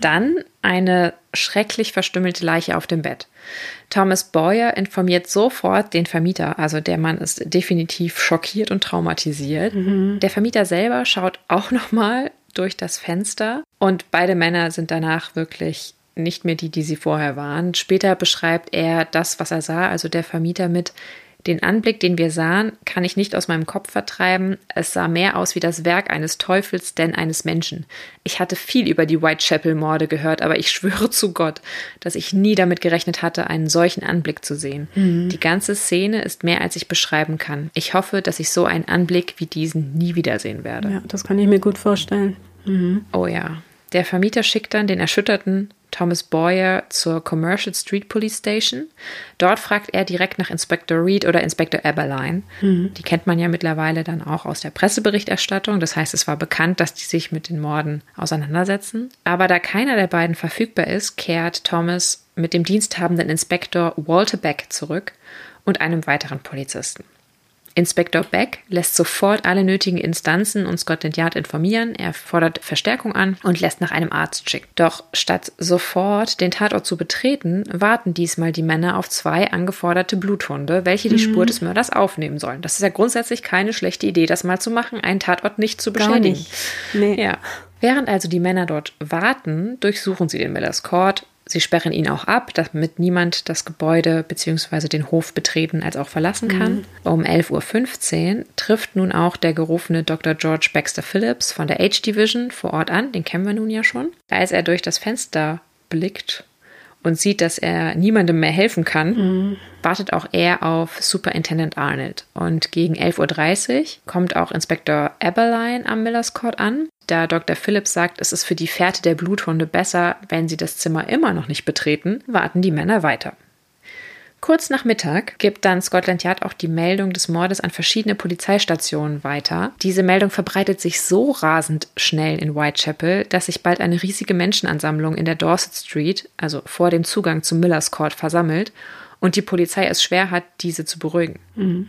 Dann eine schrecklich verstümmelte Leiche auf dem Bett. Thomas Boyer informiert sofort den Vermieter, also der Mann ist definitiv schockiert und traumatisiert. Der Vermieter selber schaut auch nochmal durch das Fenster und beide Männer sind danach wirklich nicht mehr die, die sie vorher waren. Später beschreibt er das, was er sah, also der Vermieter mit den Anblick, den wir sahen, kann ich nicht aus meinem Kopf vertreiben. Es sah mehr aus wie das Werk eines Teufels denn eines Menschen. Ich hatte viel über die Whitechapel-Morde gehört, aber ich schwöre zu Gott, dass ich nie damit gerechnet hatte, einen solchen Anblick zu sehen. Die ganze Szene ist mehr, als ich beschreiben kann. Ich hoffe, dass ich so einen Anblick wie diesen nie wiedersehen werde. Ja, das kann ich mir gut vorstellen. Oh ja. Der Vermieter schickt dann den erschütterten Thomas Boyer zur Commercial Street Police Station. Dort fragt er direkt nach Inspector Reed oder Inspector Eberline. Die kennt man ja mittlerweile dann auch aus der Presseberichterstattung. Das heißt, es war bekannt, dass die sich mit den Morden auseinandersetzen. Aber da keiner der beiden verfügbar ist, kehrt Thomas mit dem diensthabenden Inspektor Walter Beck zurück und einem weiteren Polizisten. Inspektor Beck lässt sofort alle nötigen Instanzen und Scotland Yard informieren. Er fordert Verstärkung an und lässt nach einem Arzt schicken. Doch statt sofort den Tatort zu betreten, warten diesmal die Männer auf zwei angeforderte Bluthunde, welche die Spur des Mörders aufnehmen sollen. Das ist ja grundsätzlich keine schlechte Idee, das mal zu machen, einen Tatort nicht zu Gar beschädigen. nicht. Nee. Ja. Während also die Männer dort warten, durchsuchen sie den Millers Court. Sie sperren ihn auch ab, damit niemand das Gebäude bzw. den Hof betreten als auch verlassen kann. Um 11.15 Uhr trifft nun auch der gerufene Dr. George Baxter Phillips von der H-Division vor Ort an. Den kennen wir nun ja schon. Als er durch das Fenster blickt und sieht, dass er niemandem mehr helfen kann, wartet auch er auf Superintendent Arnold. Und gegen 11.30 Uhr kommt auch Inspektor Eberline am Millers Court an. Da Dr. Phillips sagt, es ist für die Fährte der Bluthunde besser, wenn sie das Zimmer immer noch nicht betreten, warten die Männer weiter. Kurz nach Mittag gibt dann Scotland Yard auch die Meldung des Mordes an verschiedene Polizeistationen weiter. Diese Meldung verbreitet sich so rasend schnell in Whitechapel, dass sich bald eine riesige Menschenansammlung in der Dorset Street, also vor dem Zugang zum Millers Court, versammelt und die Polizei es schwer hat, diese zu beruhigen.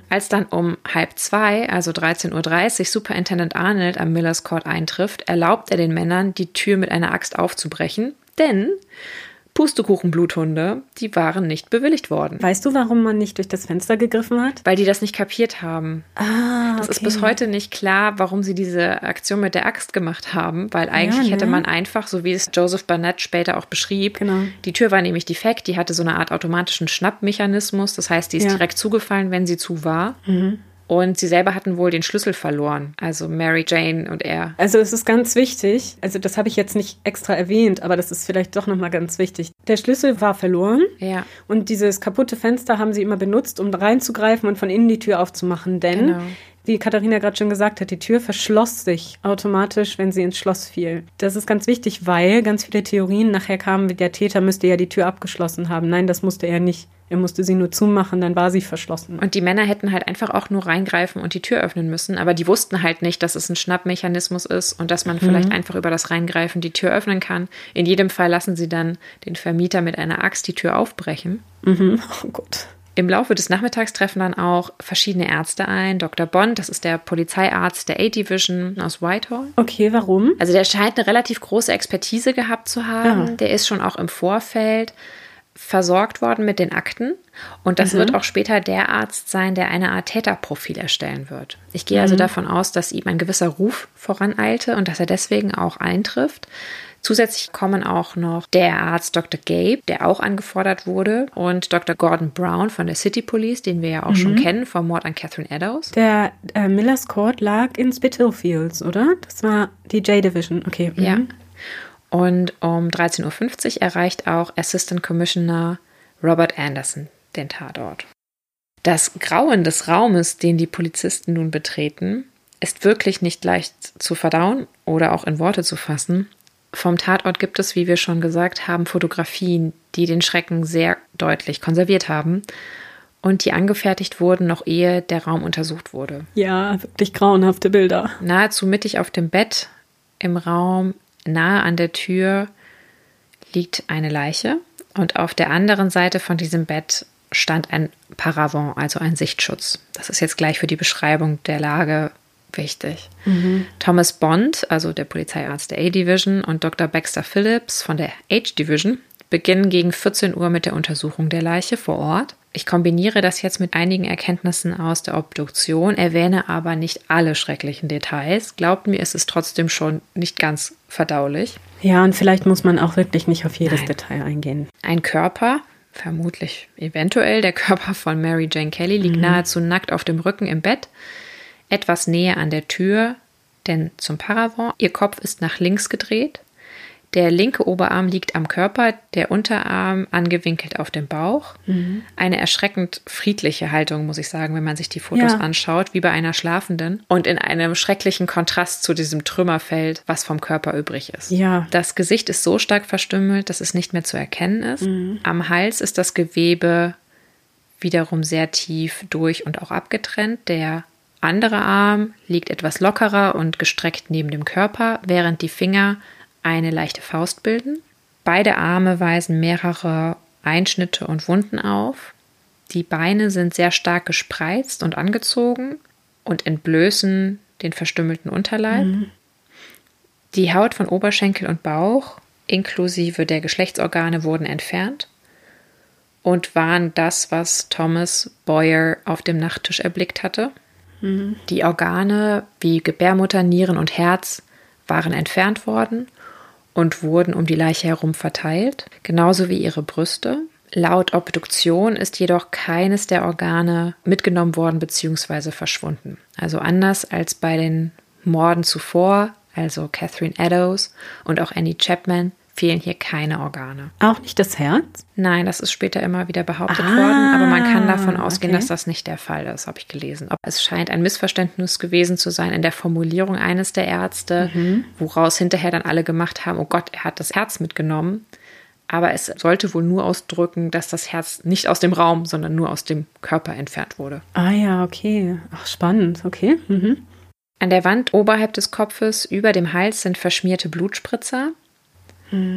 Als dann um halb zwei, also 13.30 Uhr, Superintendent Arnold am Millers Court eintrifft, erlaubt er den Männern, die Tür mit einer Axt aufzubrechen, denn Pustekuchenbluthunde, die waren nicht bewilligt worden. Weißt du, warum man nicht durch das Fenster gegriffen hat? Weil die das nicht kapiert haben. Ah, Es ist bis heute nicht klar, warum sie diese Aktion mit der Axt gemacht haben, weil eigentlich ne? hätte man einfach, so wie es Joseph Barnett später auch beschrieb, Genau. die Tür war nämlich defekt, die hatte so eine Art automatischen Schnappmechanismus, das heißt, die ist Ja. direkt zugefallen, wenn sie zu war. Und sie selber hatten wohl den Schlüssel verloren, also Mary Jane und er. Also es ist ganz wichtig, also das habe ich jetzt nicht extra erwähnt, aber das ist vielleicht doch nochmal ganz wichtig. Der Schlüssel war verloren Ja. und dieses kaputte Fenster haben sie immer benutzt, um reinzugreifen und von innen die Tür aufzumachen, denn Genau. Wie Katharina gerade schon gesagt hat, die Tür verschloss sich automatisch, wenn sie ins Schloss fiel. Das ist ganz wichtig, weil ganz viele Theorien nachher kamen, der Täter müsste ja die Tür abgeschlossen haben. Nein, das musste er nicht. Er musste sie nur zumachen, dann war sie verschlossen. Und die Männer hätten halt einfach auch nur reingreifen und die Tür öffnen müssen, aber die wussten halt nicht, dass es ein Schnappmechanismus ist und dass man vielleicht einfach über das Reingreifen die Tür öffnen kann. In jedem Fall lassen sie dann den Vermieter mit einer Axt die Tür aufbrechen. Mhm. Oh Gott. Im Laufe des Nachmittags treffen dann auch verschiedene Ärzte ein. Dr. Bond, das ist der Polizeiarzt der A-Division aus Whitehall. Okay, warum? Also der scheint eine relativ große Expertise gehabt zu haben. Ah. Der ist schon auch im Vorfeld versorgt worden mit den Akten. Und das wird auch später der Arzt sein, der eine Art Täterprofil erstellen wird. Ich gehe also davon aus, dass ihm ein gewisser Ruf voraneilte und dass er deswegen auch eintrifft. Zusätzlich kommen auch noch der Arzt Dr. Gabe, der auch angefordert wurde, und Dr. Gordon Brown von der City Police, den wir ja auch schon kennen vom Mord an Catherine Eddowes. Der äh, Millers Court lag in Spitalfields, oder? Das war die J-Division. Okay. mhm. Ja. Und um 13.50 Uhr erreicht auch Assistant Commissioner Robert Anderson den Tatort. Das Grauen des Raumes, den die Polizisten nun betreten, ist wirklich nicht leicht zu verdauen oder auch in Worte zu fassen. Vom Tatort gibt es, wie wir schon gesagt haben, Fotografien, die den Schrecken sehr deutlich konserviert haben und die angefertigt wurden, noch ehe der Raum untersucht wurde. Ja, wirklich grauenhafte Bilder. Nahezu mittig auf dem Bett im Raum, nahe an der Tür, liegt eine Leiche und auf der anderen Seite von diesem Bett stand ein Paravent, also ein Sichtschutz. Das ist jetzt gleich für die Beschreibung der Lage wichtig. Thomas Bond, also der Polizeiarzt der A-Division, und Dr. Baxter Phillips von der H-Division beginnen gegen 14 Uhr mit der Untersuchung der Leiche vor Ort. Ich kombiniere das jetzt mit einigen Erkenntnissen aus der Obduktion, erwähne aber nicht alle schrecklichen Details. Glaubt mir, es ist trotzdem schon nicht ganz verdaulich. Ja, und vielleicht muss man auch wirklich nicht auf jedes Nein. Detail eingehen. Ein Körper, vermutlich eventuell der Körper von Mary Jane Kelly, liegt nahezu nackt auf dem Rücken im Bett, etwas näher an der Tür, denn zum Paravent. Ihr Kopf ist nach links gedreht. Der linke Oberarm liegt am Körper, der Unterarm angewinkelt auf dem Bauch. Eine erschreckend friedliche Haltung, muss ich sagen, wenn man sich die Fotos Ja. anschaut, wie bei einer Schlafenden. Und in einem schrecklichen Kontrast zu diesem Trümmerfeld, was vom Körper übrig ist. Ja. Das Gesicht ist so stark verstümmelt, dass es nicht mehr zu erkennen ist. Am Hals ist das Gewebe wiederum sehr tief durch und auch abgetrennt. Der andere Arm liegt etwas lockerer und gestreckt neben dem Körper, während die Finger eine leichte Faust bilden. Beide Arme weisen mehrere Einschnitte und Wunden auf. Die Beine sind sehr stark gespreizt und angezogen und entblößen den verstümmelten Unterleib. Die Haut von Oberschenkel und Bauch inklusive der Geschlechtsorgane wurden entfernt und waren das, was Thomas Boyer auf dem Nachttisch erblickt hatte. Die Organe wie Gebärmutter, Nieren und Herz waren entfernt worden und wurden um die Leiche herum verteilt, genauso wie ihre Brüste. Laut Obduktion ist jedoch keines der Organe mitgenommen worden bzw. verschwunden. Also anders als bei den Morden zuvor, also Catherine Eddowes und auch Annie Chapman, fehlen hier keine Organe. Auch nicht das Herz? Nein, das ist später immer wieder behauptet Ah, worden, aber man kann davon ausgehen, okay. dass das nicht der Fall ist, habe ich gelesen. Es scheint ein Missverständnis gewesen zu sein in der Formulierung eines der Ärzte, Mhm. woraus hinterher dann alle gemacht haben, oh Gott, er hat das Herz mitgenommen. Aber es sollte wohl nur ausdrücken, dass das Herz nicht aus dem Raum, sondern nur aus dem Körper entfernt wurde. Ah ja, okay. Ach, spannend. Okay. Mhm. An der Wand oberhalb des Kopfes über dem Hals sind verschmierte Blutspritzer.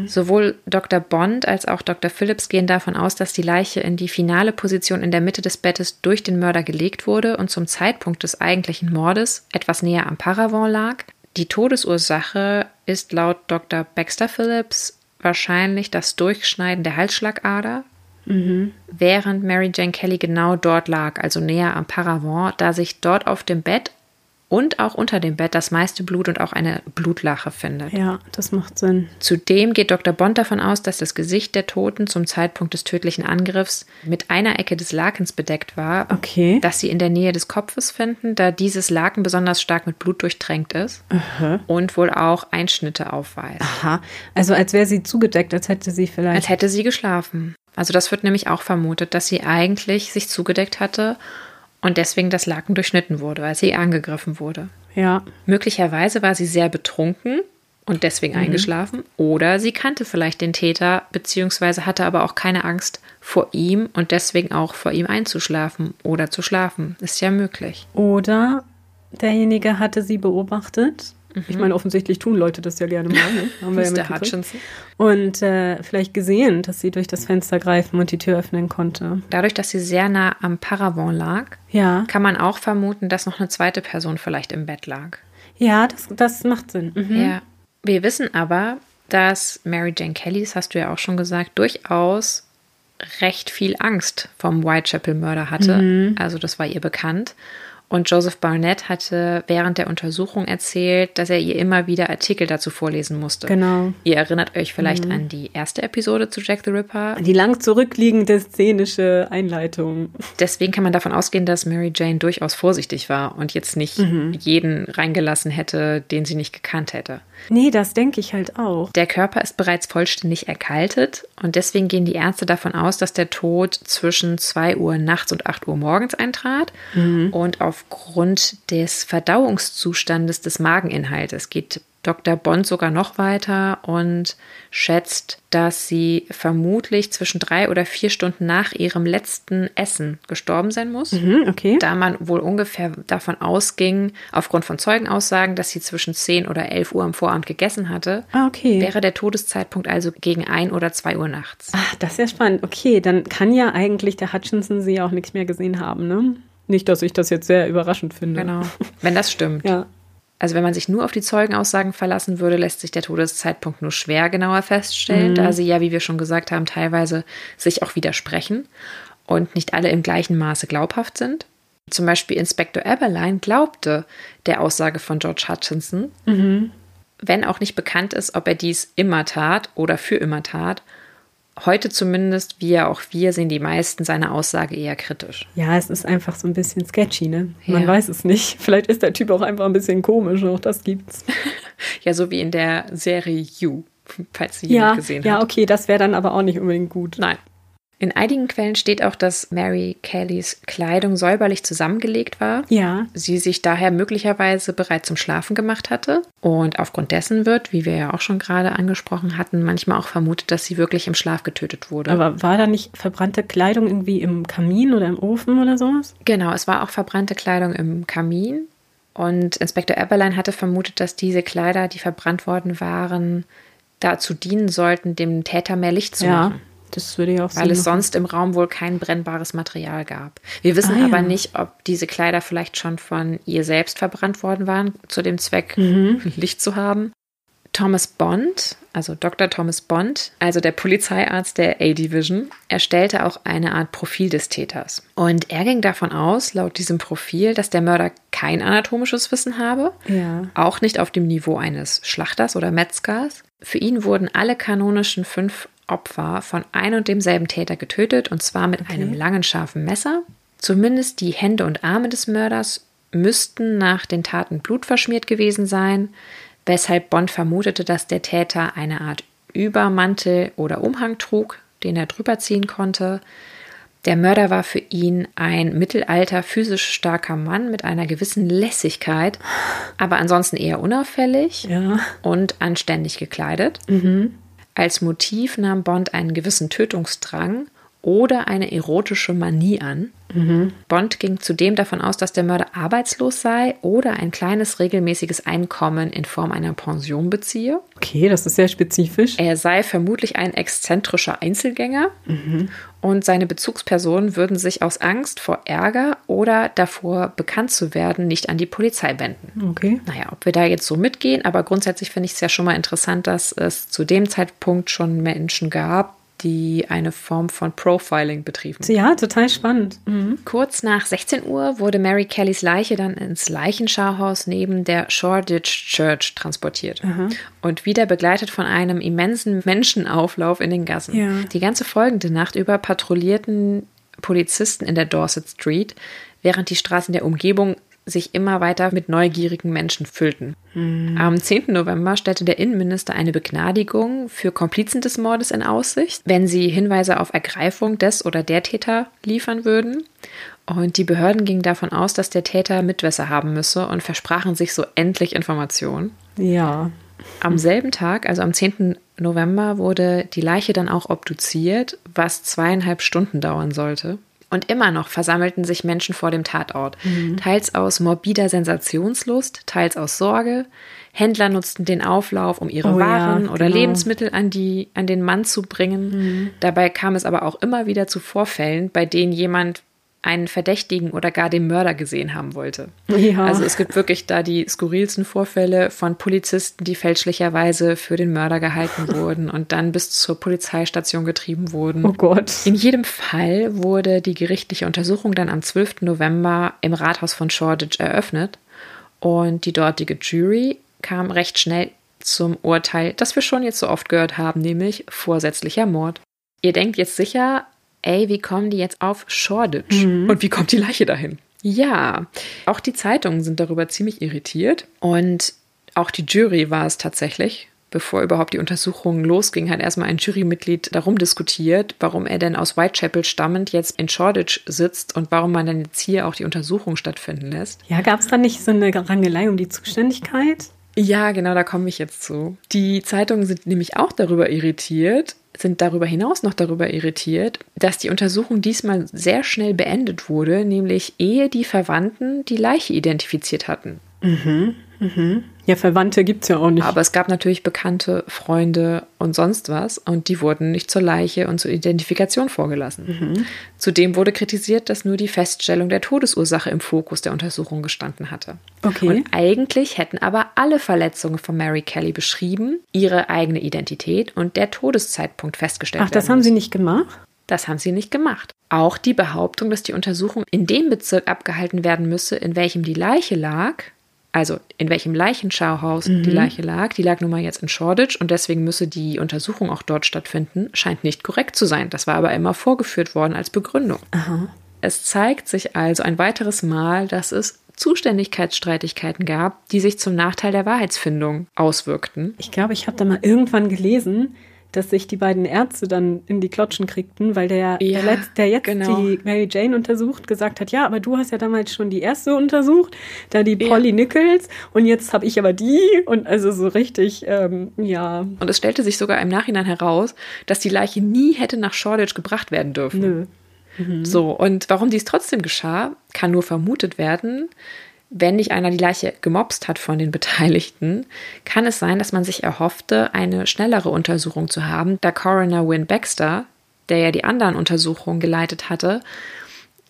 Sowohl Dr. Bond als auch Dr. Phillips gehen davon aus, dass die Leiche in die finale Position in der Mitte des Bettes durch den Mörder gelegt wurde und zum Zeitpunkt des eigentlichen Mordes etwas näher am Paravent lag. Die Todesursache ist laut Dr. Baxter Phillips wahrscheinlich das Durchschneiden der Halsschlagader, während Mary Jane Kelly genau dort lag, also näher am Paravent, da sich dort auf dem Bett und auch unter dem Bett das meiste Blut und auch eine Blutlache findet. Ja, das macht Sinn. Zudem geht Dr. Bond davon aus, dass das Gesicht der Toten zum Zeitpunkt des tödlichen Angriffs mit einer Ecke des Lakens bedeckt war, Okay. das sie in der Nähe des Kopfes finden, da dieses Laken besonders stark mit Blut durchtränkt ist und wohl auch Einschnitte aufweist. Aha. Also als wäre sie zugedeckt, als hätte sie vielleicht. Als hätte sie geschlafen. Also das wird nämlich auch vermutet, dass sie eigentlich sich zugedeckt hatte und deswegen das Laken durchschnitten wurde, als sie angegriffen wurde. ja. Möglicherweise war sie sehr betrunken und deswegen eingeschlafen oder sie kannte vielleicht den Täter beziehungsweise hatte aber auch keine Angst vor ihm und deswegen auch vor ihm einzuschlafen oder zu schlafen. Ist ja möglich. Oder derjenige hatte sie beobachtet. Ich meine, offensichtlich tun Leute das ja gerne mal. Ne? Haben wir ja Mr. Hutchinson. Und äh, vielleicht gesehen, dass sie durch das Fenster greifen und die Tür öffnen konnte. Dadurch, dass sie sehr nah am Paravent lag, Ja. kann man auch vermuten, dass noch eine zweite Person vielleicht im Bett lag. Ja, das, das macht Sinn. Mhm. Ja. Wir wissen aber, dass Mary Jane Kelly, das hast du ja auch schon gesagt, durchaus recht viel Angst vom Whitechapel-Mörder hatte. Also das war ihr bekannt. Und Joseph Barnett hatte während der Untersuchung erzählt, dass er ihr immer wieder Artikel dazu vorlesen musste. Genau. Ihr erinnert euch vielleicht an die erste Episode zu Jack the Ripper. Die lang zurückliegende szenische Einleitung. Deswegen kann man davon ausgehen, dass Mary Jane durchaus vorsichtig war und jetzt nicht jeden reingelassen hätte, den sie nicht gekannt hätte. Nee, das denke ich halt auch. Der Körper ist bereits vollständig erkaltet und deswegen gehen die Ärzte davon aus, dass der Tod zwischen 2 Uhr nachts und 8 Uhr morgens eintrat. Und aufgrund des Verdauungszustandes des Mageninhaltes geht Dr. Bond sogar noch weiter und schätzt, dass sie vermutlich zwischen drei oder vier Stunden nach ihrem letzten Essen gestorben sein muss Mhm, okay. da man wohl ungefähr davon ausging, aufgrund von Zeugenaussagen, dass sie zwischen 10 oder 11 Uhr am Vorabend gegessen hatte, Ah, okay. wäre der Todeszeitpunkt also gegen 1 oder 2 Uhr nachts. Ach, das ist ja spannend. Okay, dann kann ja eigentlich der Hutchinson sie auch nichts mehr gesehen haben, ne? Nicht, dass ich das jetzt sehr überraschend finde. Genau. Wenn das stimmt. Ja. Also wenn man sich nur auf die Zeugenaussagen verlassen würde, lässt sich der Todeszeitpunkt nur schwer genauer feststellen, da sie ja, wie wir schon gesagt haben, teilweise sich auch widersprechen und nicht alle im gleichen Maße glaubhaft sind. Zum Beispiel Inspektor Eberlein glaubte der Aussage von George Hutchinson, wenn auch nicht bekannt ist, ob er dies immer tat oder für immer tat. Heute zumindest, wie ja auch wir, sehen die meisten seine Aussage eher kritisch. Ja, es ist einfach so ein bisschen sketchy, ne? Man Ja. weiß es nicht. Vielleicht ist der Typ auch einfach ein bisschen komisch, auch das gibt's. Ja, so wie in der Serie You, falls sie Ja, jemand gesehen ja, hat. okay, das wäre dann aber auch nicht unbedingt gut. Nein. In einigen Quellen steht auch, dass Mary Kellys Kleidung säuberlich zusammengelegt war. Ja, Sie sich daher möglicherweise bereits zum Schlafen gemacht hatte. Und aufgrund dessen wird, wie wir ja auch schon gerade angesprochen hatten, manchmal auch vermutet, dass sie wirklich im Schlaf getötet wurde. aber war da nicht verbrannte Kleidung irgendwie im Kamin oder im Ofen oder sowas? genau, es war auch verbrannte Kleidung im Kamin. Und Inspektor Eberlein hatte vermutet, dass diese Kleider, die verbrannt worden waren, dazu dienen sollten, dem Täter mehr Licht zu Ja, machen. Das würde ja auch weil Sinn es machen. sonst im Raum wohl kein brennbares Material gab. Wir wissen Ah, aber ja. nicht, ob diese Kleider vielleicht schon von ihr selbst verbrannt worden waren, zu dem Zweck, Mhm. Licht zu haben. Thomas Bond, also Dr. Thomas Bond, also der Polizeiarzt der A-Division, erstellte auch eine Art Profil des Täters. Und er ging davon aus, laut diesem Profil, dass der Mörder kein anatomisches Wissen habe, Ja. auch nicht auf dem Niveau eines Schlachters oder Metzgers. Für ihn wurden alle kanonischen fünf Opfer von ein und demselben Täter getötet, und zwar mit einem langen, scharfen Messer. Zumindest die Hände und Arme des Mörders müssten nach den Taten blutverschmiert gewesen sein, weshalb Bond vermutete, dass der Täter eine Art Übermantel oder Umhang trug, den er drüber ziehen konnte. Der Mörder war für ihn ein mittelalter, physisch starker Mann mit einer gewissen Lässigkeit, aber ansonsten eher unauffällig Ja. und anständig gekleidet. Als Motiv nahm Bond einen gewissen Tötungsdrang oder eine erotische Manie an. Bond ging zudem davon aus, dass der Mörder arbeitslos sei oder ein kleines regelmäßiges Einkommen in Form einer Pension beziehe. Okay, das ist sehr spezifisch. Er sei vermutlich ein exzentrischer Einzelgänger und seine Bezugspersonen würden sich aus Angst vor Ärger oder davor bekannt zu werden nicht an die Polizei wenden. Okay. Naja, ob wir da jetzt so mitgehen, aber grundsätzlich finde ich es ja schon mal interessant, dass es zu dem Zeitpunkt schon Menschen gab, die eine Form von Profiling betrieben. Ja, total spannend. Mhm. Kurz nach 16 Uhr wurde Mary Kellys Leiche dann ins Leichenschauhaus neben der Shoreditch Church transportiert Aha. und wieder begleitet von einem immensen Menschenauflauf in den Gassen. Ja. Die ganze folgende Nacht über patrouillierten Polizisten in der Dorset Street, während die Straßen der Umgebung sich immer weiter mit neugierigen Menschen füllten. Am 10. November stellte der Innenminister eine Begnadigung für Komplizen des Mordes in Aussicht, wenn sie Hinweise auf Ergreifung des oder der Täter liefern würden. Und die Behörden gingen davon aus, dass der Täter Mitwässer haben müsse und versprachen sich so endlich Informationen. Ja. Am selben Tag, also am 10. November, wurde die Leiche dann auch obduziert, was zweieinhalb Stunden dauern sollte. Und immer noch versammelten sich Menschen vor dem Tatort, teils aus morbider Sensationslust, teils aus Sorge. Händler nutzten den Auflauf, um ihre Oh ja, Waren oder genau. Lebensmittel an, die, an den Mann zu bringen. Dabei kam es aber auch immer wieder zu Vorfällen, bei denen jemand einen Verdächtigen oder gar den Mörder gesehen haben wollte. Ja. Also es gibt wirklich da die skurrilsten Vorfälle von Polizisten, die fälschlicherweise für den Mörder gehalten wurden und dann bis zur Polizeistation getrieben wurden. Oh Gott. In jedem Fall wurde die gerichtliche Untersuchung dann am 12. November im Rathaus von Shoreditch eröffnet und die dortige Jury kam recht schnell zum Urteil, das wir schon jetzt so oft gehört haben, nämlich vorsätzlicher Mord. Ihr denkt jetzt sicher, ey, wie kommen die jetzt auf Shoreditch? Und wie kommt die Leiche dahin? Ja, auch die Zeitungen sind darüber ziemlich irritiert und auch die Jury war es tatsächlich. Bevor überhaupt die Untersuchung losging, hat erstmal ein Jurymitglied darum diskutiert, warum er denn aus Whitechapel stammend jetzt in Shoreditch sitzt und warum man dann jetzt hier auch die Untersuchung stattfinden lässt. Ja, gab es da nicht so eine Rangelei um die Zuständigkeit? Ja, genau, da komme ich jetzt zu. Die Zeitungen sind nämlich auch darüber irritiert, sind darüber hinaus noch darüber irritiert, dass die Untersuchung diesmal sehr schnell beendet wurde, nämlich ehe die Verwandten die Leiche identifiziert hatten. Ja, Verwandte gibt es ja auch nicht. Aber es gab natürlich Bekannte, Freunde und sonst was und die wurden nicht zur Leiche und zur Identifikation vorgelassen. Zudem wurde kritisiert, dass nur die Feststellung der Todesursache im Fokus der Untersuchung gestanden hatte. Okay. Und eigentlich hätten aber alle Verletzungen von Mary Kelly beschrieben, ihre eigene Identität und der Todeszeitpunkt festgestellt Ach, das haben sie nicht gemacht? Das haben sie nicht gemacht. Auch die Behauptung, dass die Untersuchung in dem Bezirk abgehalten werden müsse, in welchem die Leiche lag, also in welchem Leichenschauhaus die Leiche lag, die lag nun mal jetzt in Shoreditch und deswegen müsse die Untersuchung auch dort stattfinden, scheint nicht korrekt zu sein. Das war aber immer vorgeführt worden als Begründung. Es zeigt sich also ein weiteres Mal, dass es Zuständigkeitsstreitigkeiten gab, die sich zum Nachteil der Wahrheitsfindung auswirkten. Ich glaube, ich habe da mal irgendwann gelesen, dass sich die beiden Ärzte dann in die Klotschen kriegten, weil der, Ja, der, Letz-, der jetzt genau. die Mary Jane untersucht, gesagt hat, ja, aber du hast ja damals schon die erste untersucht, da die Polly Nichols und jetzt habe ich aber die und also so richtig, ähm, ja, Und es stellte sich sogar im Nachhinein heraus, dass die Leiche nie hätte nach Shoreditch gebracht werden dürfen. nö. So, und warum dies trotzdem geschah, kann nur vermutet werden. Wenn nicht einer die Leiche gemobst hat von den Beteiligten, kann es sein, dass man sich erhoffte, eine schnellere Untersuchung zu haben, da Coroner Win Baxter, der ja die anderen Untersuchungen geleitet hatte,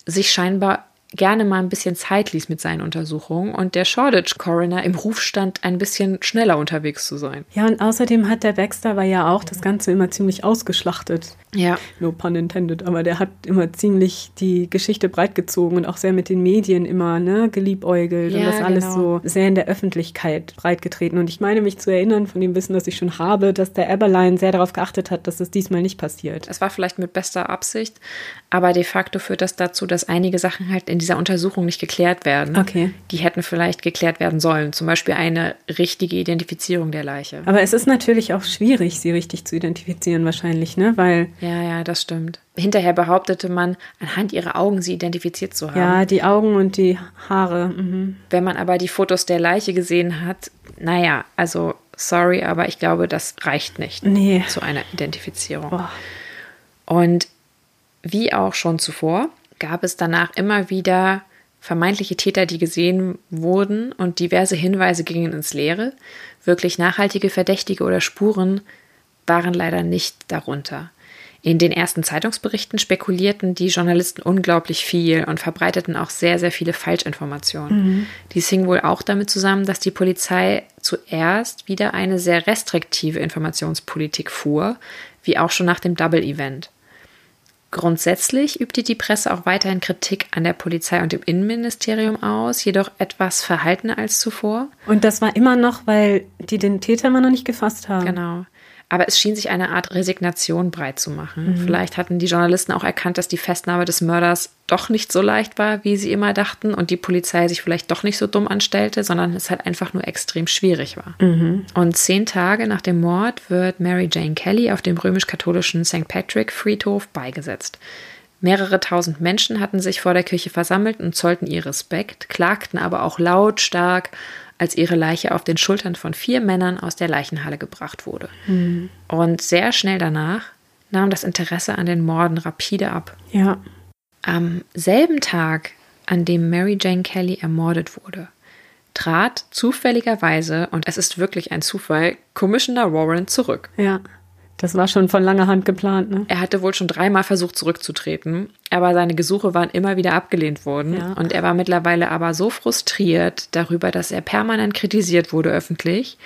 sich scheinbar gerne mal ein bisschen Zeit ließ mit seinen Untersuchungen und der Shoreditch Coroner im Ruf stand, ein bisschen schneller unterwegs zu sein. Ja, und außerdem hat der Baxter war ja auch das Ganze immer ziemlich ausgeschlachtet. Ja. No pun intended, aber der hat immer ziemlich die Geschichte breitgezogen und auch sehr mit den Medien immer ne, geliebäugelt und Ja, das alles genau. so sehr in der Öffentlichkeit breitgetreten. Und ich meine mich zu erinnern von dem Wissen, das ich schon habe, dass der Eberlein sehr darauf geachtet hat, dass es diesmal nicht passiert. Es war vielleicht mit bester Absicht, aber de facto führt das dazu, dass einige Sachen halt in dieser Untersuchung nicht geklärt werden. Okay. Die hätten vielleicht geklärt werden sollen. Zum Beispiel eine richtige Identifizierung der Leiche. Aber es ist natürlich auch schwierig, sie richtig zu identifizieren wahrscheinlich, ne? Weil Ja, ja, das stimmt. Hinterher behauptete man, anhand ihrer Augen sie identifiziert zu haben. ja, die Augen und die Haare. Mhm. Wenn man aber die Fotos der Leiche gesehen hat, naja, also sorry, aber ich glaube, das reicht nicht Nee. zu einer Identifizierung. Boah. Und wie auch schon zuvor gab es danach immer wieder vermeintliche Täter, die gesehen wurden und diverse Hinweise gingen ins Leere. Wirklich nachhaltige Verdächtige oder Spuren waren leider nicht darunter. In den ersten Zeitungsberichten spekulierten die Journalisten unglaublich viel und verbreiteten auch sehr, sehr viele Falschinformationen. Mhm. Dies hing wohl auch damit zusammen, dass die Polizei zuerst wieder eine sehr restriktive Informationspolitik fuhr, wie auch schon nach dem Double-Event. Grundsätzlich übte die Presse auch weiterhin Kritik an der Polizei und dem Innenministerium aus, jedoch etwas verhaltener als zuvor. Und das war immer noch, weil die den Täter immer noch nicht gefasst haben. Genau. Aber es schien sich eine Art Resignation breit zu machen. Mhm. Vielleicht hatten die Journalisten auch erkannt, dass die Festnahme des Mörders doch nicht so leicht war, wie sie immer dachten, und die Polizei sich vielleicht doch nicht so dumm anstellte, sondern es halt einfach nur extrem schwierig war. Mhm. Und zehn Tage nach dem Mord wird Mary Jane Kelly auf dem römisch-katholischen St. Patrick Friedhof beigesetzt. Mehrere tausend Menschen hatten sich vor der Kirche versammelt und zollten ihr Respekt, klagten aber auch lautstark als ihre Leiche auf den Schultern von vier Männern aus der Leichenhalle gebracht wurde. Mhm. Und sehr schnell danach nahm das Interesse an den Morden rapide ab. Ja. Am selben Tag, an dem Mary Jane Kelly ermordet wurde, trat zufälligerweise, und es ist wirklich ein Zufall, Commissioner Warren zurück. Ja. Das war schon von langer Hand geplant, ne? Er hatte wohl schon dreimal versucht zurückzutreten, aber seine Gesuche waren immer wieder abgelehnt worden. Ja. Und er war mittlerweile aber so frustriert darüber, dass er permanent kritisiert wurde öffentlich,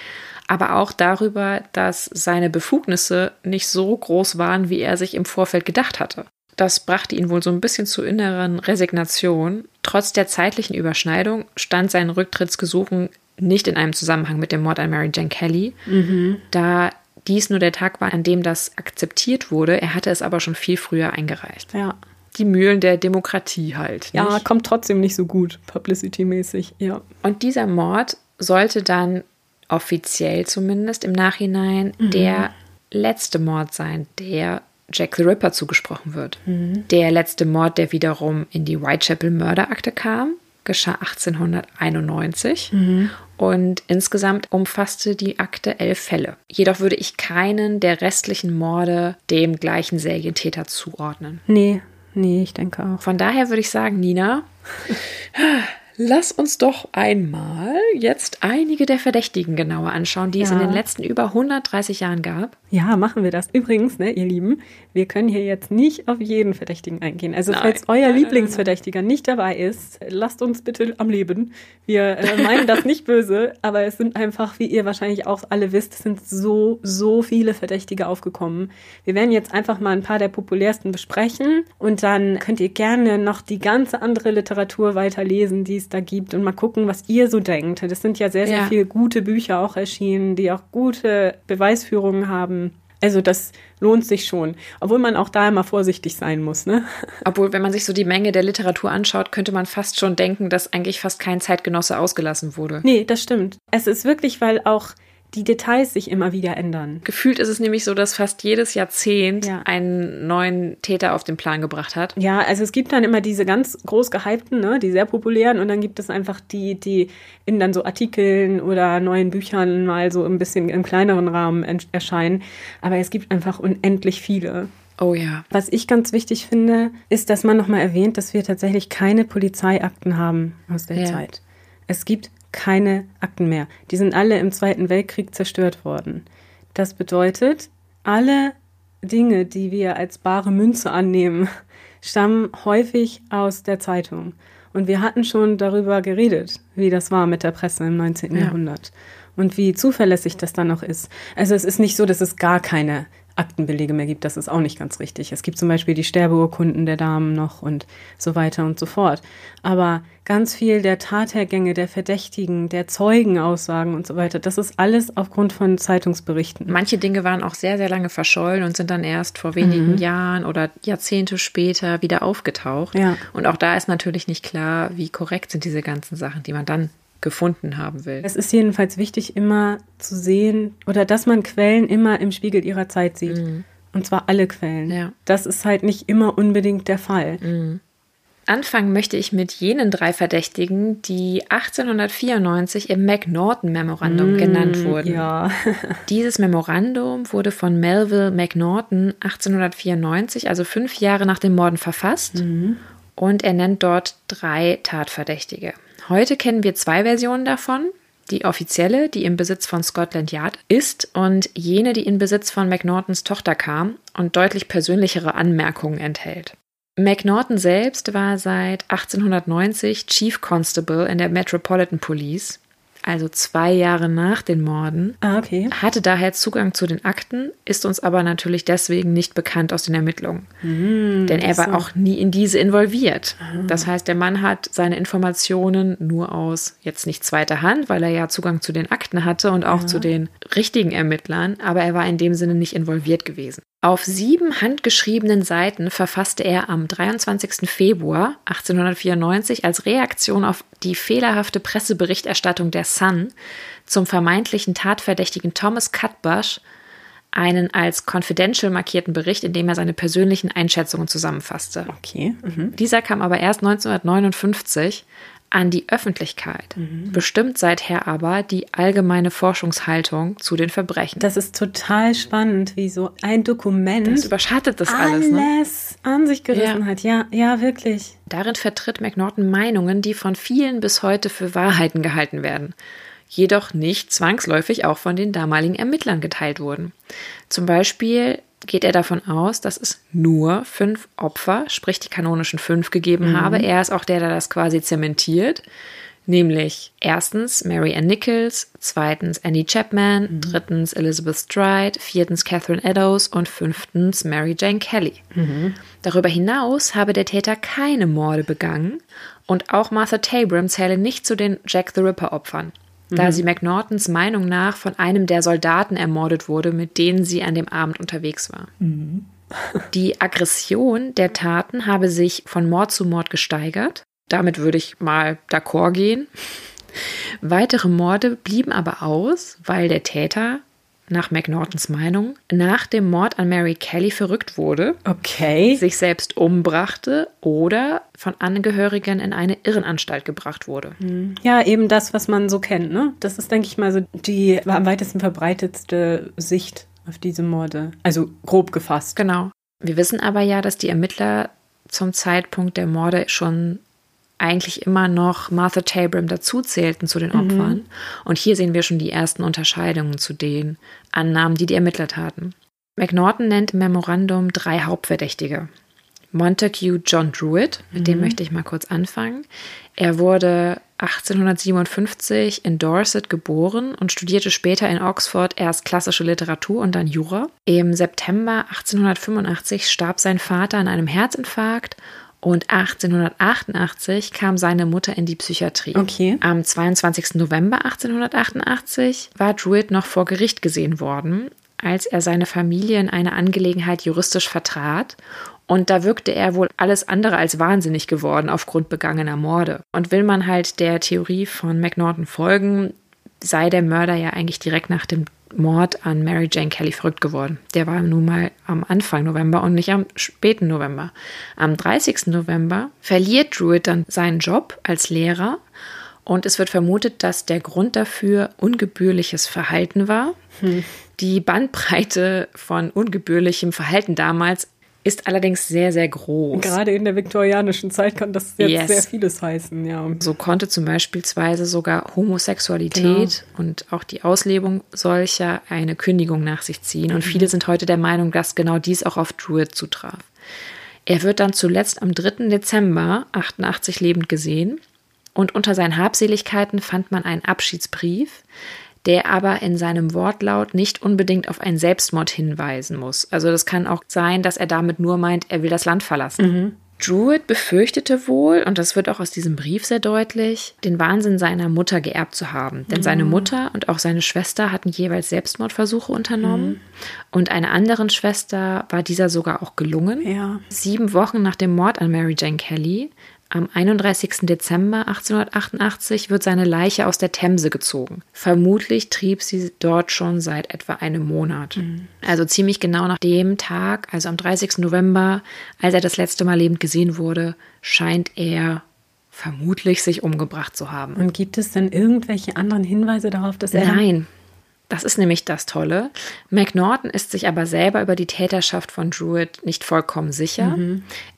aber auch darüber, dass seine Befugnisse nicht so groß waren, wie er sich im Vorfeld gedacht hatte. Das brachte ihn wohl so ein bisschen zu inneren Resignation. Trotz der zeitlichen Überschneidung stand sein Rücktrittsgesuchen nicht in einem Zusammenhang mit dem Mord an Mary Jane Kelly, mhm. da dies nur der Tag war, an dem das akzeptiert wurde. Er hatte es aber schon viel früher eingereicht. Ja. Die Mühlen der Demokratie halt. Nicht? Ja, kommt trotzdem nicht so gut, publicity-mäßig, ja. Und dieser Mord sollte dann offiziell zumindest im Nachhinein mhm. der letzte Mord sein, der Jack the Ripper zugesprochen wird. Mhm. Der letzte Mord, der wiederum in die Whitechapel-Mörderakte kam, geschah 1891 mhm. und insgesamt umfasste die Akte elf Fälle. Jedoch würde ich keinen der restlichen Morde dem gleichen Serientäter zuordnen. Nee, nee, ich denke auch. Von daher würde ich sagen, Nina, Lass uns doch einmal jetzt einige der Verdächtigen genauer anschauen, die ja. es in den letzten über 130 Jahren gab. Ja, machen wir das. Übrigens, ne, ihr Lieben, wir können hier jetzt nicht auf jeden Verdächtigen eingehen. Also nein. falls euer nein, Lieblingsverdächtiger nein, nicht dabei ist, lasst uns bitte am Leben. Wir äh, meinen das nicht böse, aber es sind einfach, wie ihr wahrscheinlich auch alle wisst, es sind so, so viele Verdächtige aufgekommen. Wir werden jetzt einfach mal ein paar der populärsten besprechen und dann könnt ihr gerne noch die ganze andere Literatur weiterlesen, die es da gibt und mal gucken, was ihr so denkt. Das sind ja sehr, sehr ja. viele gute Bücher auch erschienen, die auch gute Beweisführungen haben. Also das lohnt sich schon, obwohl man auch da immer vorsichtig sein muss. Ne? Obwohl, wenn man sich so die Menge der Literatur anschaut, könnte man fast schon denken, dass eigentlich fast kein Zeitgenosse ausgelassen wurde. Nee, das stimmt. Es ist wirklich, weil auch die Details sich immer wieder ändern. Gefühlt ist es nämlich so, dass fast jedes Jahrzehnt ja. einen neuen Täter auf den Plan gebracht hat. Ja, also es gibt dann immer diese ganz groß gehypten, ne, die sehr populären und dann gibt es einfach die, die in dann so Artikeln oder neuen Büchern mal so ein bisschen im kleineren Rahmen erscheinen. Aber es gibt einfach unendlich viele. Oh ja. Was ich ganz wichtig finde, ist, dass man nochmal erwähnt, dass wir tatsächlich keine Polizeiakten haben aus der ja. Zeit. Es gibt keine Akten mehr. Die sind alle im Zweiten Weltkrieg zerstört worden. Das bedeutet, alle Dinge, die wir als bare Münze annehmen, stammen häufig aus der Zeitung. Und wir hatten schon darüber geredet, wie das war mit der Presse im 19. Ja. Jahrhundert und wie zuverlässig das dann noch ist. Also es ist nicht so, dass es gar keine Aktenbelege mehr gibt. Das ist auch nicht ganz richtig. Es gibt zum Beispiel die Sterbeurkunden der Damen noch und so weiter und so fort. Aber ganz viel der Tathergänge, der Verdächtigen, der Zeugenaussagen und so weiter, das ist alles aufgrund von Zeitungsberichten. Manche Dinge waren auch sehr, sehr lange verschollen und sind dann erst vor wenigen mhm. Jahren oder Jahrzehnte später wieder aufgetaucht. Ja. Und auch da ist natürlich nicht klar, wie korrekt sind diese ganzen Sachen, die man dann gefunden haben will. Es ist jedenfalls wichtig, immer zu sehen oder dass man Quellen immer im Spiegel ihrer Zeit sieht. Mhm. Und zwar alle Quellen. Ja. Das ist halt nicht immer unbedingt der Fall. Mhm. Anfangen möchte ich mit jenen drei Verdächtigen, die 1894 im McNaughton-Memorandum mm, genannt wurden. Ja. Dieses Memorandum wurde von Melville McNaughton 1894, also fünf Jahre nach dem Morden, verfasst. Mm. Und er nennt dort drei Tatverdächtige. Heute kennen wir zwei Versionen davon. Die offizielle, die im Besitz von Scotland Yard ist und jene, die in Besitz von McNaughtons Tochter kam und deutlich persönlichere Anmerkungen enthält. McNaughton selbst war seit 1890 Chief Constable in der Metropolitan Police also zwei Jahre nach den Morden, Ah, okay. hatte daher Zugang zu den Akten, ist uns aber natürlich deswegen nicht bekannt aus den Ermittlungen. Denn er war so. auch nie in diese involviert. Das heißt, der Mann hat seine Informationen nur aus, jetzt nicht zweiter Hand, weil er ja Zugang zu den Akten hatte und auch zu den richtigen Ermittlern, aber er war in dem Sinne nicht involviert gewesen. Auf sieben handgeschriebenen Seiten verfasste er am 23. Februar 1894 als Reaktion auf die fehlerhafte Presseberichterstattung der Sun zum vermeintlichen Tatverdächtigen Thomas Cutbush einen als confidential markierten Bericht, in dem er seine persönlichen Einschätzungen zusammenfasste. Okay. Mhm. Dieser kam aber erst 1959 an die Öffentlichkeit, bestimmt seither aber die allgemeine Forschungshaltung zu den Verbrechen. Das ist total spannend, wie so ein Dokument Das überschattet das alles. Ne? alles an sich gerissen Ja. hat. Ja, ja, wirklich. Darin vertritt McNaughton Meinungen, die von vielen bis heute für Wahrheiten gehalten werden, jedoch nicht zwangsläufig auch von den damaligen Ermittlern geteilt wurden. Zum Beispiel geht er davon aus, dass es nur fünf Opfer, sprich die kanonischen fünf, gegeben habe. Er ist auch der, der das quasi zementiert. Nämlich erstens Mary Ann Nichols, zweitens Annie Chapman, drittens Elizabeth Stride, viertens Catherine Eddowes und fünftens Mary Jane Kelly. Darüber hinaus habe der Täter keine Morde begangen und auch Martha Tabram zähle nicht zu den Jack the Ripper-Opfern, da sie McNaughtons Meinung nach von einem der Soldaten ermordet wurde, mit denen sie an dem Abend unterwegs war. Die Aggression der Taten habe sich von Mord zu Mord gesteigert. Damit würde ich mal d'accord gehen. Weitere Morde blieben aber aus, weil der Täter, nach McNaughtons Meinung, nach dem Mord an Mary Kelly verrückt wurde, Okay. sich selbst umbrachte oder von Angehörigen in eine Irrenanstalt gebracht wurde. Ja, eben das, was man so kennt, ne? Das ist, denke ich mal, so die am weitesten verbreitetste Sicht auf diese Morde. Also grob gefasst. Genau. Wir wissen aber ja, dass die Ermittler zum Zeitpunkt der Morde schon eigentlich immer noch Martha Tabram dazuzählten zu den Opfern. Und hier sehen wir schon die ersten Unterscheidungen zu den Annahmen, die die Ermittler taten. McNaughton nennt im Memorandum drei Hauptverdächtige. Montague John Druitt, mit dem möchte ich mal kurz anfangen. Er wurde 1857 in Dorset geboren und studierte später in Oxford erst klassische Literatur und dann Jura. Im September 1885 starb sein Vater an einem Herzinfarkt und 1888 kam seine Mutter in die Psychiatrie. Okay. Am 22. November 1888 war Druitt noch vor Gericht gesehen worden, als er seine Familie in einer Angelegenheit juristisch vertrat. Und da wirkte er wohl alles andere als wahnsinnig geworden aufgrund begangener Morde. Und will man halt der Theorie von McNaughton folgen, sei der Mörder ja eigentlich direkt nach dem Mord an Mary Jane Kelly verrückt geworden. Der war nun mal am Anfang November und nicht am späten November. Am 30. November verliert Druitt dann seinen Job als Lehrer und es wird vermutet, dass der Grund dafür ungebührliches Verhalten war. Die Bandbreite von ungebührlichem Verhalten damals ist allerdings sehr, sehr groß. Gerade in der viktorianischen Zeit kann das jetzt Yes. sehr vieles heißen, ja. So konnte zum Beispiel sogar Homosexualität und auch die Auslebung solcher eine Kündigung nach sich ziehen. Und viele sind heute der Meinung, dass genau dies auch auf Druitt zutraf. Er wird dann zuletzt am 3. Dezember 88 lebend gesehen und unter seinen Habseligkeiten fand man einen Abschiedsbrief, der aber in seinem Wortlaut nicht unbedingt auf einen Selbstmord hinweisen muss. Also das kann auch sein, dass er damit nur meint, er will das Land verlassen. Druitt befürchtete wohl, und das wird auch aus diesem Brief sehr deutlich, den Wahnsinn seiner Mutter geerbt zu haben. Denn seine Mutter und auch seine Schwester hatten jeweils Selbstmordversuche unternommen. Und einer anderen Schwester war dieser sogar auch gelungen. Ja. Sieben Wochen nach dem Mord an Mary Jane Kelly, am 31. Dezember 1888, wird seine Leiche aus der Themse gezogen. Vermutlich trieb sie dort schon seit etwa einem Monat. Also ziemlich genau nach dem Tag, also am 30. November, als er das letzte Mal lebend gesehen wurde, scheint er vermutlich sich umgebracht zu haben. Und gibt es denn irgendwelche anderen Hinweise darauf, dass er. Nein. Das ist nämlich das Tolle. McNaughton ist sich aber selber über die Täterschaft von Druitt nicht vollkommen sicher.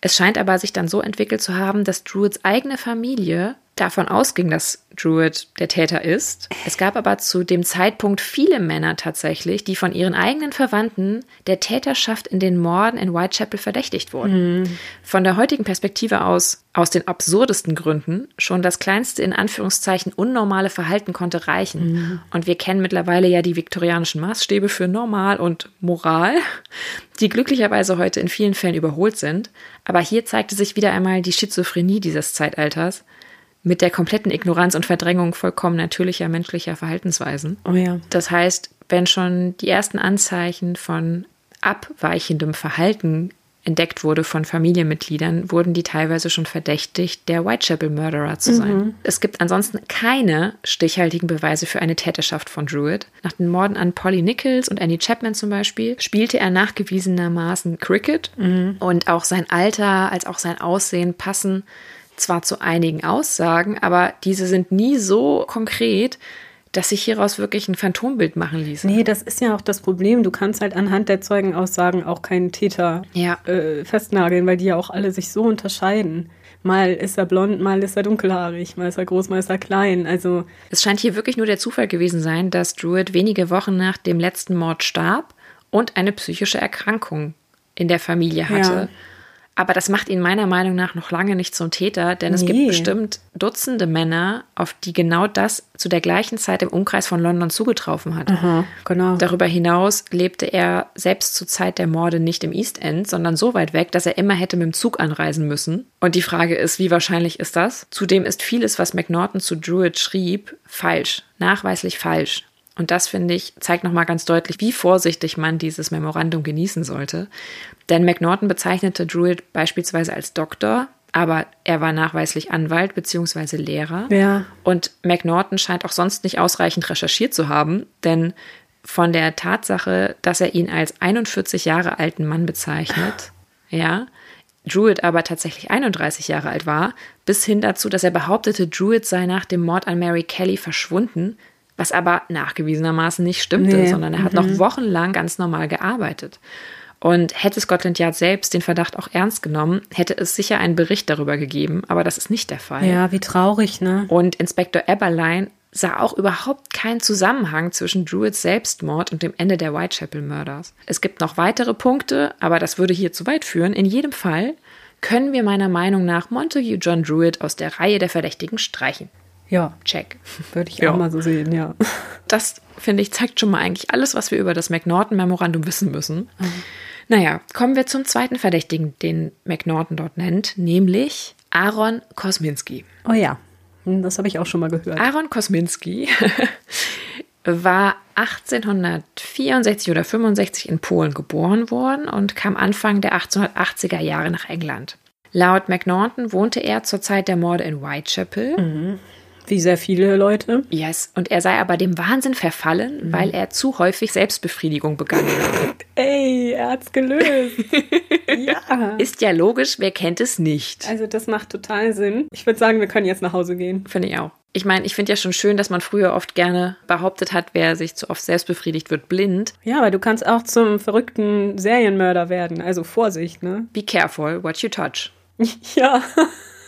Es scheint aber sich dann so entwickelt zu haben, dass Druitts eigene Familie davon ausging, dass Druid der Täter ist. Es gab aber zu dem Zeitpunkt viele Männer tatsächlich, die von ihren eigenen Verwandten der Täterschaft in den Morden in Whitechapel verdächtigt wurden. Mhm. Von der heutigen Perspektive aus, aus den absurdesten Gründen, schon das kleinste in Anführungszeichen unnormale Verhalten konnte reichen. Mhm. Und wir kennen mittlerweile ja die viktorianischen Maßstäbe für normal und Moral, die glücklicherweise heute in vielen Fällen überholt sind. Aber hier zeigte sich wieder einmal die Schizophrenie dieses Zeitalters mit der kompletten Ignoranz und Verdrängung vollkommen natürlicher menschlicher Verhaltensweisen. Oh ja. Das heißt, wenn schon die ersten Anzeichen von abweichendem Verhalten entdeckt wurde von Familienmitgliedern, wurden die teilweise schon verdächtigt, der Whitechapel Murderer zu sein. Mhm. Es gibt ansonsten keine stichhaltigen Beweise für eine Täterschaft von Druid. Nach den Morden an Polly Nichols und Annie Chapman zum Beispiel spielte er nachgewiesenermaßen Cricket mhm. und auch sein Alter als auch sein Aussehen passen zwar zu einigen Aussagen, aber diese sind nie so konkret, dass sich hieraus wirklich ein Phantombild machen ließ. Nee, das ist ja auch das Problem. Du kannst halt anhand der Zeugenaussagen auch keinen Täter ja. äh, festnageln, weil die ja auch alle sich so unterscheiden. Mal ist er blond, mal ist er dunkelhaarig, mal ist er groß, mal ist er klein. Also es scheint hier wirklich nur der Zufall gewesen sein, dass Druid wenige Wochen nach dem letzten Mord starb und eine psychische Erkrankung in der Familie hatte. Ja. Aber das macht ihn meiner Meinung nach noch lange nicht zum Täter, denn es nee. gibt bestimmt Dutzende Männer, auf die genau das zu der gleichen Zeit im Umkreis von London zugetroffen hat. Aha, genau. Darüber hinaus lebte er selbst zur Zeit der Morde nicht im East End, sondern so weit weg, dass er immer hätte mit dem Zug anreisen müssen. Und die Frage ist, wie wahrscheinlich ist das? Zudem ist vieles, was McNaughton zu Druid schrieb, falsch, nachweislich falsch. Und das, finde ich, zeigt nochmal ganz deutlich, wie vorsichtig man dieses Memorandum genießen sollte. Denn McNaughton bezeichnete Druid beispielsweise als Doktor, aber er war nachweislich Anwalt bzw. Lehrer. Ja. Und McNaughton scheint auch sonst nicht ausreichend recherchiert zu haben, denn von der Tatsache, dass er ihn als 41 Jahre alten Mann bezeichnet, ja, Druid aber tatsächlich 31 Jahre alt war, bis hin dazu, dass er behauptete, Druid sei nach dem Mord an Mary Kelly verschwunden, was aber nachgewiesenermaßen nicht stimmte, nee. sondern er hat mhm. noch wochenlang ganz normal gearbeitet. Und hätte Scotland Yard selbst den Verdacht auch ernst genommen, hätte es sicher einen Bericht darüber gegeben, aber das ist nicht der Fall. Ja, wie traurig, ne? Und Inspektor Eberlein sah auch überhaupt keinen Zusammenhang zwischen Druids Selbstmord und dem Ende der Whitechapel-Mörders. Es gibt noch weitere Punkte, aber das würde hier zu weit führen. In jedem Fall können wir meiner Meinung nach Montague John Druid aus der Reihe der Verdächtigen streichen. Ja. Check. Würde ich ja. auch mal so sehen, ja. Das, finde ich, zeigt schon mal eigentlich alles, was wir über das McNaughton-Memorandum wissen müssen. Mhm. Naja, kommen wir zum zweiten Verdächtigen, den McNaughton dort nennt, nämlich Aaron Kosminski. Oh ja, hm, das habe ich auch schon mal gehört. Aaron Kosminski war 1864 oder 65 in Polen geboren worden und kam Anfang der 1880er Jahre nach England. Laut McNaughton wohnte er zur Zeit der Morde in Whitechapel. Mhm. Wie sehr viele Leute. Yes. Und er sei aber dem Wahnsinn verfallen, mhm. weil er zu häufig Selbstbefriedigung begangen hat. Ey, er hat's gelöst. ja. Ist ja logisch, wer kennt es nicht? Also das macht total Sinn. Ich würde sagen, wir können jetzt nach Hause gehen. Finde ich auch. Ich meine, ich finde ja schon schön, dass man früher oft gerne behauptet hat, wer sich zu oft selbst befriedigt, wird blind. Ja, aber du kannst auch zum verrückten Serienmörder werden. Also Vorsicht, ne? Be careful what you touch. ja.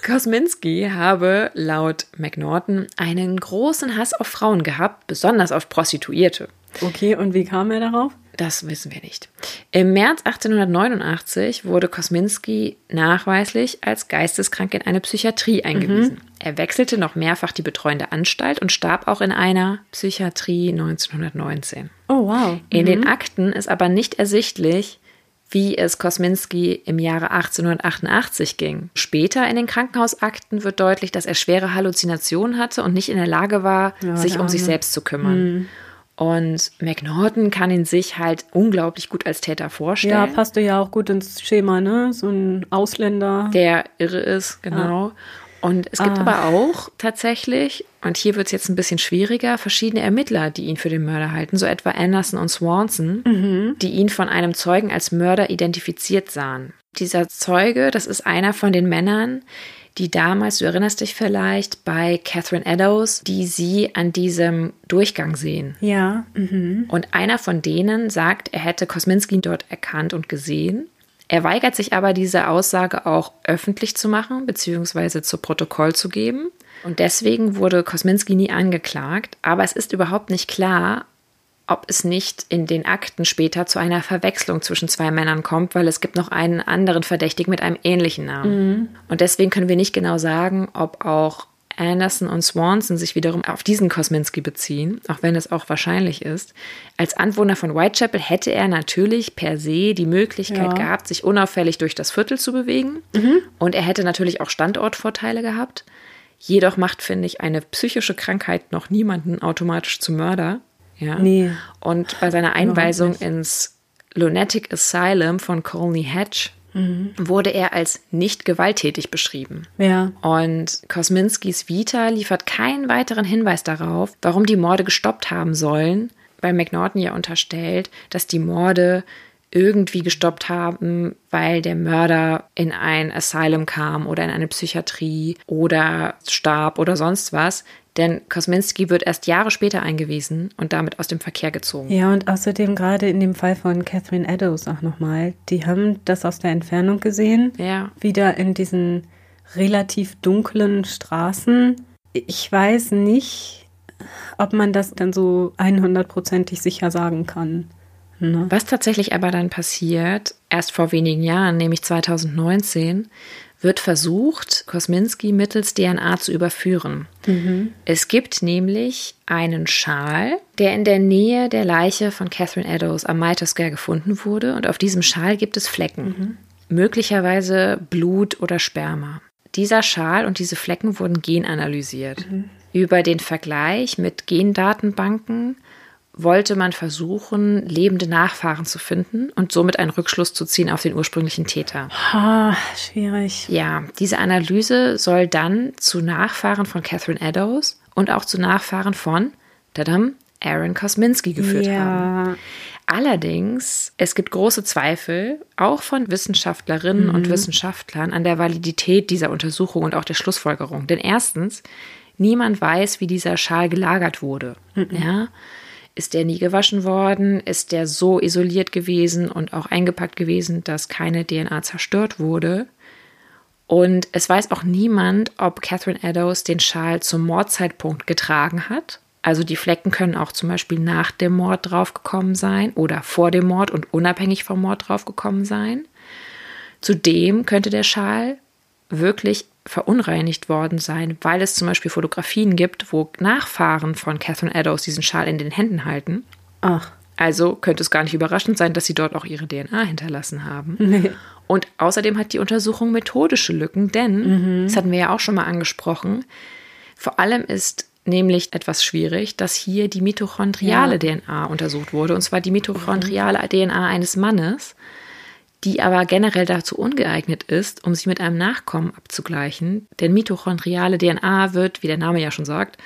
Kosminski habe laut McNaughton einen großen Hass auf Frauen gehabt, besonders auf Prostituierte. Okay, und wie kam er darauf? Das wissen wir nicht. Im März 1889 wurde Kosminski nachweislich als geisteskrank in eine Psychiatrie eingewiesen. Mhm. Er wechselte noch mehrfach die betreuende Anstalt und starb auch in einer Psychiatrie 1919. Oh, wow. Mhm. In den mhm. Akten ist aber nicht ersichtlich, wie es Kosminski im Jahre 1888 ging. Später in den Krankenhausakten wird deutlich, dass er schwere Halluzinationen hatte und nicht in der Lage war, ja, sich um sich selbst zu kümmern. Mhm. Und McNaughton kann ihn sich halt unglaublich gut als Täter vorstellen. Ja, passt ja auch gut ins Schema, ne? So ein Ausländer. Der irre ist, genau. Ja. Und es gibt ah. aber auch tatsächlich, und hier wird es jetzt ein bisschen schwieriger, verschiedene Ermittler, die ihn für den Mörder halten, so etwa Anderson und Swanson, mhm. die ihn von einem Zeugen als Mörder identifiziert sahen. Dieser Zeuge, das ist einer von den Männern, die damals, du erinnerst dich vielleicht, bei Catherine Eddowes, die sie an diesem Durchgang sehen. Ja. Mhm. Und einer von denen sagt, er hätte Kosminski dort erkannt und gesehen. Er weigert sich aber, diese Aussage auch öffentlich zu machen, beziehungsweise zu Protokoll zu geben. Und deswegen wurde Kosminski nie angeklagt. Aber es ist überhaupt nicht klar, ob es nicht in den Akten später zu einer Verwechslung zwischen zwei Männern kommt, weil es gibt noch einen anderen Verdächtigen mit einem ähnlichen Namen. Mhm. Und deswegen können wir nicht genau sagen, ob auch Anderson und Swanson sich wiederum auf diesen Kosminski beziehen, auch wenn es auch wahrscheinlich ist. Als Anwohner von Whitechapel hätte er natürlich per se die Möglichkeit ja. gehabt, sich unauffällig durch das Viertel zu bewegen. Mhm. Und er hätte natürlich auch Standortvorteile gehabt. Jedoch macht, finde ich, eine psychische Krankheit noch niemanden automatisch zum Mörder. Ja. Nee. Und bei seiner Einweisung ins Lunatic Asylum von Colney Hatch mhm. wurde er als nicht gewalttätig beschrieben. Ja. Und Kosminskis Vita liefert keinen weiteren Hinweis darauf, warum die Morde gestoppt haben sollen, weil McNaughton ja unterstellt, dass die Morde irgendwie gestoppt haben, weil der Mörder in ein Asylum kam oder in eine Psychiatrie oder starb oder sonst was. Denn Kosminski wird erst Jahre später eingewiesen und damit aus dem Verkehr gezogen. Ja, und außerdem gerade in dem Fall von Catherine Eddowes auch nochmal, die haben das aus der Entfernung gesehen. Ja. Wieder in diesen relativ dunklen Straßen. Ich weiß nicht, ob man das dann so 100%ig sicher sagen kann. Ne? Was tatsächlich aber dann passiert, erst vor wenigen Jahren, nämlich 2019, wird versucht, Kosminski mittels DNA zu überführen. Mhm. Es gibt nämlich einen Schal, der in der Nähe der Leiche von Catherine Eddowes am Mitre gefunden wurde und auf diesem Schal gibt es Flecken, mhm. möglicherweise Blut oder Sperma. Dieser Schal und diese Flecken wurden genanalysiert. Mhm. Über den Vergleich mit Gendatenbanken wollte man versuchen, lebende Nachfahren zu finden und somit einen Rückschluss zu ziehen auf den ursprünglichen Täter. Ha, schwierig. Ja, diese Analyse soll dann zu Nachfahren von Catherine Eddowes und auch zu Nachfahren von, tadam, Aaron Kosminski geführt ja. haben. Allerdings, es gibt große Zweifel, auch von Wissenschaftlerinnen mhm. und Wissenschaftlern, an der Validität dieser Untersuchung und auch der Schlussfolgerung. Denn erstens, niemand weiß, wie dieser Schal gelagert wurde. Mhm. Ja. Ist der nie gewaschen worden? Ist der so isoliert gewesen und auch eingepackt gewesen, dass keine DNA zerstört wurde? Und es weiß auch niemand, ob Catherine Eddowes den Schal zum Mordzeitpunkt getragen hat. Also die Flecken können auch zum Beispiel nach dem Mord draufgekommen sein oder vor dem Mord und unabhängig vom Mord draufgekommen sein. Zudem könnte der Schal wirklich verunreinigt worden sein, weil es zum Beispiel Fotografien gibt, wo Nachfahren von Catherine Eddowes diesen Schal in den Händen halten. Ach. Also könnte es gar nicht überraschend sein, dass sie dort auch ihre DNA hinterlassen haben. Nee. Und außerdem hat die Untersuchung methodische Lücken, denn, mhm. das hatten wir ja auch schon mal angesprochen, vor allem ist nämlich etwas schwierig, dass hier die mitochondriale ja. DNA untersucht wurde, und zwar die mitochondriale mhm. DNA eines Mannes die aber generell dazu ungeeignet ist, um sie mit einem Nachkommen abzugleichen, denn mitochondriale DNA wird, wie der Name ja schon sagt,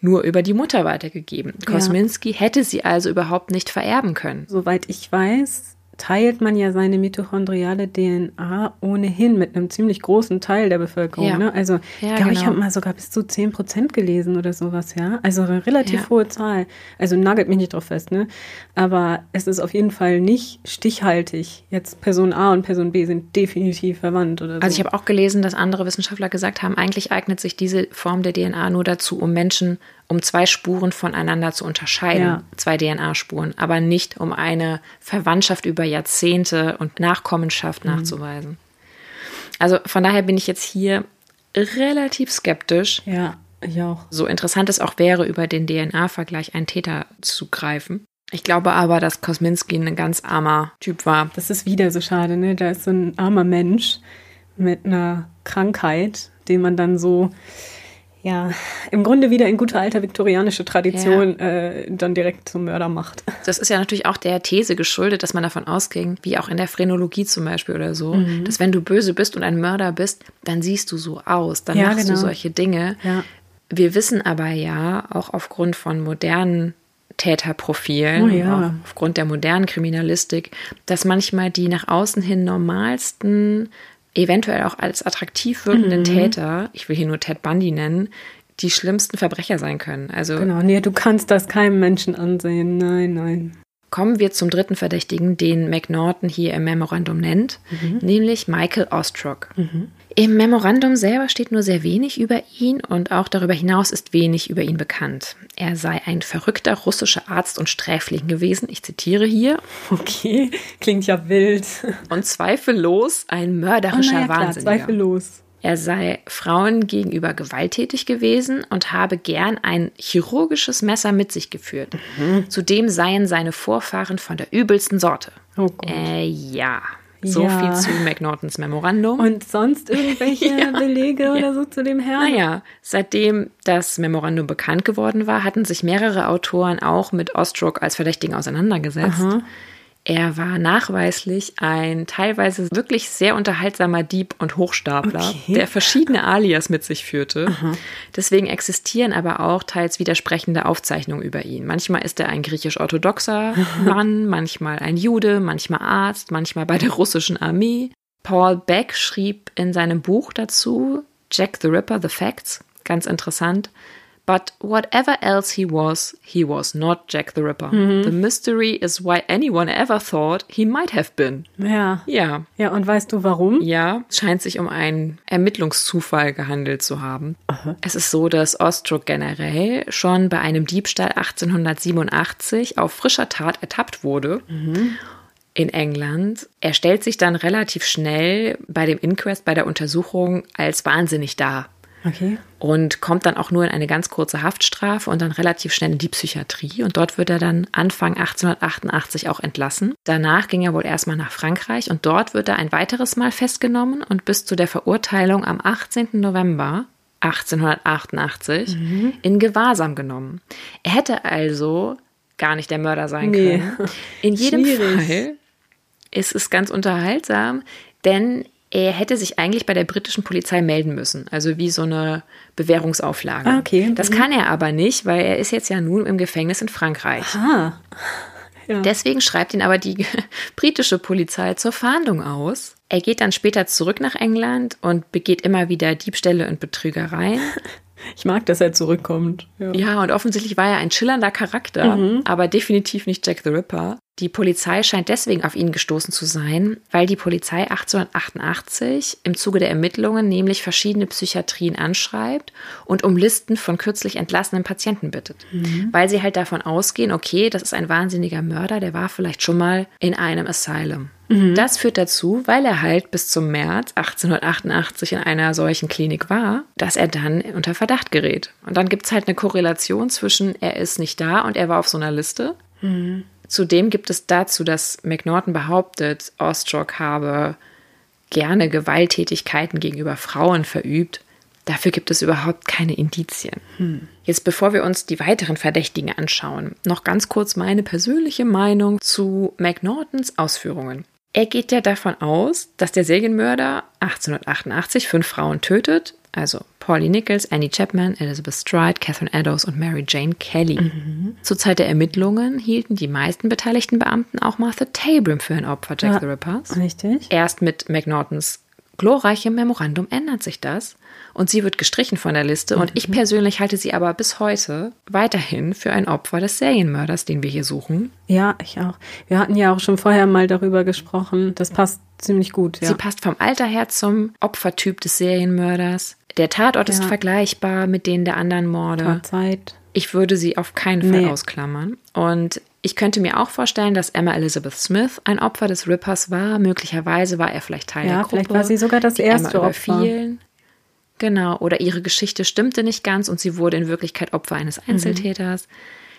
nur über die Mutter weitergegeben. Kosminski ja. hätte sie also überhaupt nicht vererben können. Soweit ich weiß, teilt man ja seine mitochondriale DNA ohnehin mit einem ziemlich großen Teil der Bevölkerung. Ja. Ne? Also, ja, ich glaube, genau. ich habe mal sogar bis zu 10 Prozent gelesen oder sowas, ja. Also eine relativ ja. hohe Zahl. Also nagelt mich nicht drauf fest, ne? Aber es ist auf jeden Fall nicht stichhaltig. Jetzt Person A und Person B sind definitiv verwandt oder so. Also ich habe auch gelesen, dass andere Wissenschaftler gesagt haben, eigentlich eignet sich diese Form der DNA nur dazu, um Menschen um zwei Spuren voneinander zu unterscheiden, ja. zwei DNA-Spuren, aber nicht um eine Verwandtschaft über Jahrzehnte und Nachkommenschaft mhm. nachzuweisen. Also von daher bin ich jetzt hier relativ skeptisch. Ja, ich auch. So interessant es auch wäre, über den DNA-Vergleich einen Täter zu greifen. Ich glaube aber, dass Kosminski ein ganz armer Typ war. Das ist wieder so schade, ne? Da ist so ein armer Mensch mit einer Krankheit, den man dann so ja, im Grunde wieder in guter alter viktorianische Tradition ja. äh, dann direkt zum Mörder macht. Das ist ja natürlich auch der These geschuldet, dass man davon ausging, wie auch in der Phrenologie zum Beispiel oder so, mhm. dass wenn du böse bist und ein Mörder bist, dann siehst du so aus, dann ja, machst genau. du solche Dinge. Ja. Wir wissen aber ja, auch aufgrund von modernen Täterprofilen, oh ja. aufgrund der modernen Kriminalistik, dass manchmal die nach außen hin normalsten eventuell auch als attraktiv wirkenden mhm. Täter, ich will hier nur Ted Bundy nennen, die schlimmsten Verbrecher sein können. Also genau, nee, du kannst das keinem Menschen ansehen. Nein, nein. kommen wir zum dritten Verdächtigen, den McNaughton hier im Memorandum nennt, mhm. nämlich Michael Ostrock. Mhm. Im Memorandum selber steht nur sehr wenig über ihn und auch darüber hinaus ist wenig über ihn bekannt. Er sei ein verrückter russischer Arzt und Sträfling gewesen. Ich zitiere hier. Okay, klingt ja wild. Und zweifellos ein mörderischer oh, ja, Wahnsinniger. Klar, zweifellos. Er sei Frauen gegenüber gewalttätig gewesen und habe gern ein chirurgisches Messer mit sich geführt. Mhm. Zudem seien seine Vorfahren von der übelsten Sorte. Oh Gott. Äh, ja. So ja. viel zu McNaughtons Memorandum. Und sonst irgendwelche ja. Belege oder so zu dem Herrn? Naja, seitdem das Memorandum bekannt geworden war, hatten sich mehrere Autoren auch mit Ostrock als Verdächtigen auseinandergesetzt. Aha. Er war nachweislich ein teilweise wirklich sehr unterhaltsamer Dieb und Hochstapler, okay. der verschiedene Alias mit sich führte. Aha. Deswegen existieren aber auch teils widersprechende Aufzeichnungen über ihn. Manchmal ist er ein griechisch-orthodoxer Mann, manchmal ein Jude, manchmal Arzt, manchmal bei der russischen Armee. Paul Beck schrieb in seinem Buch dazu, Jack the Ripper, The Facts, ganz interessant, But whatever else he was, he was not Jack the Ripper. Mhm. The mystery is why anyone ever thought he might have been. Ja. Ja. Ja, und weißt du warum? Ja, es scheint sich um einen Ermittlungszufall gehandelt zu haben. Aha. Es ist so, dass Ostrog generell schon bei einem Diebstahl 1887 auf frischer Tat ertappt wurde. Mhm in England. Er stellt sich dann relativ schnell bei dem Inquest, bei der Untersuchung als wahnsinnig dar. Okay. Und kommt dann auch nur in eine ganz kurze Haftstrafe und dann relativ schnell in die Psychiatrie. Und dort wird er dann Anfang 1888 auch entlassen. Danach ging er wohl erstmal nach Frankreich und dort wird er ein weiteres Mal festgenommen und bis zu der Verurteilung am 18. November 1888 mhm. in Gewahrsam genommen. Er hätte also gar nicht der Mörder sein nee. können. In jedem Schwierig. Fall ist es ganz unterhaltsam, denn er hätte sich eigentlich bei der britischen Polizei melden müssen, also wie so eine Bewährungsauflage. Ah, okay. Das mhm. kann er aber nicht, weil er ist jetzt ja nun im Gefängnis in Frankreich. Aha. Ja. Deswegen schreibt ihn aber die britische Polizei zur Fahndung aus. Er geht dann später zurück nach England und begeht immer wieder Diebstähle und Betrügereien. Ich mag, dass er zurückkommt. Ja, ja und offensichtlich war er ein schillernder Charakter, mhm. aber definitiv nicht Jack the Ripper. Die Polizei scheint deswegen auf ihn gestoßen zu sein, weil die Polizei 1888 im Zuge der Ermittlungen nämlich verschiedene Psychiatrien anschreibt und um Listen von kürzlich entlassenen Patienten bittet. Mhm. Weil sie halt davon ausgehen, okay, das ist ein wahnsinniger Mörder, der war vielleicht schon mal in einem Asylum. Mhm. Das führt dazu, weil er halt bis zum März 1888 in einer solchen Klinik war, dass er dann unter Verdacht gerät. Und dann gibt es halt eine Korrelation zwischen, er ist nicht da und er war auf so einer Liste. Mhm. Zudem gibt es dazu, dass McNaughton behauptet, Ostrock habe gerne Gewalttätigkeiten gegenüber Frauen verübt. Dafür gibt es überhaupt keine Indizien. Hm. Jetzt bevor wir uns die weiteren Verdächtigen anschauen, noch ganz kurz meine persönliche Meinung zu McNaughtons Ausführungen. Er geht ja davon aus, dass der Serienmörder 1888 fünf Frauen tötet, also Pauline Nichols, Annie Chapman, Elizabeth Stride, Catherine Eddowes und Mary Jane Kelly. Mhm. Zur Zeit der Ermittlungen hielten die meisten beteiligten Beamten auch Martha Tabram für ein Opfer Jack ja, the Rippers. Richtig. Erst mit McNaughtons glorreichem Memorandum ändert sich das und sie wird gestrichen von der Liste. Und ich mhm. persönlich halte sie aber bis heute weiterhin für ein Opfer des Serienmörders, den wir hier suchen. Ja, ich auch. Wir hatten ja auch schon vorher mal darüber gesprochen. Das passt ziemlich gut. Ja. Sie passt vom Alter her zum Opfertyp des Serienmörders. Der Tatort ja. ist vergleichbar mit denen der anderen Morde. Tatzeit. Ich würde sie auf keinen Fall nee. ausklammern. Und ich könnte mir auch vorstellen, dass Emma Elizabeth Smith ein Opfer des Rippers war. Möglicherweise war er vielleicht Teil ja, der Gruppe. Vielleicht war sie sogar das erste Emma Opfer. Genau. Oder ihre Geschichte stimmte nicht ganz und sie wurde in Wirklichkeit Opfer eines mhm. Einzeltäters. Mhm.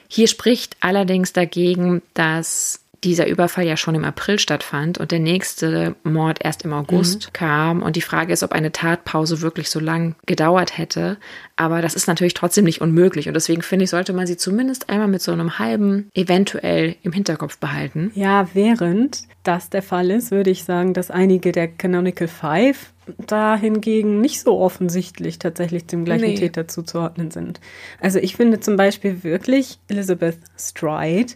Hier spricht allerdings dagegen, dass dieser Überfall ja schon im April stattfand und der nächste Mord erst im August mhm. kam. Und die Frage ist, ob eine Tatpause wirklich so lang gedauert hätte. Aber das ist natürlich trotzdem nicht unmöglich. Und deswegen finde ich, sollte man sie zumindest einmal mit so einem halben eventuell im Hinterkopf behalten. Ja, während das der Fall ist, würde ich sagen, dass einige der Canonical Five da hingegen nicht so offensichtlich tatsächlich dem gleichen nee. Täter zuzuordnen sind. Also ich finde zum Beispiel wirklich Elizabeth Stride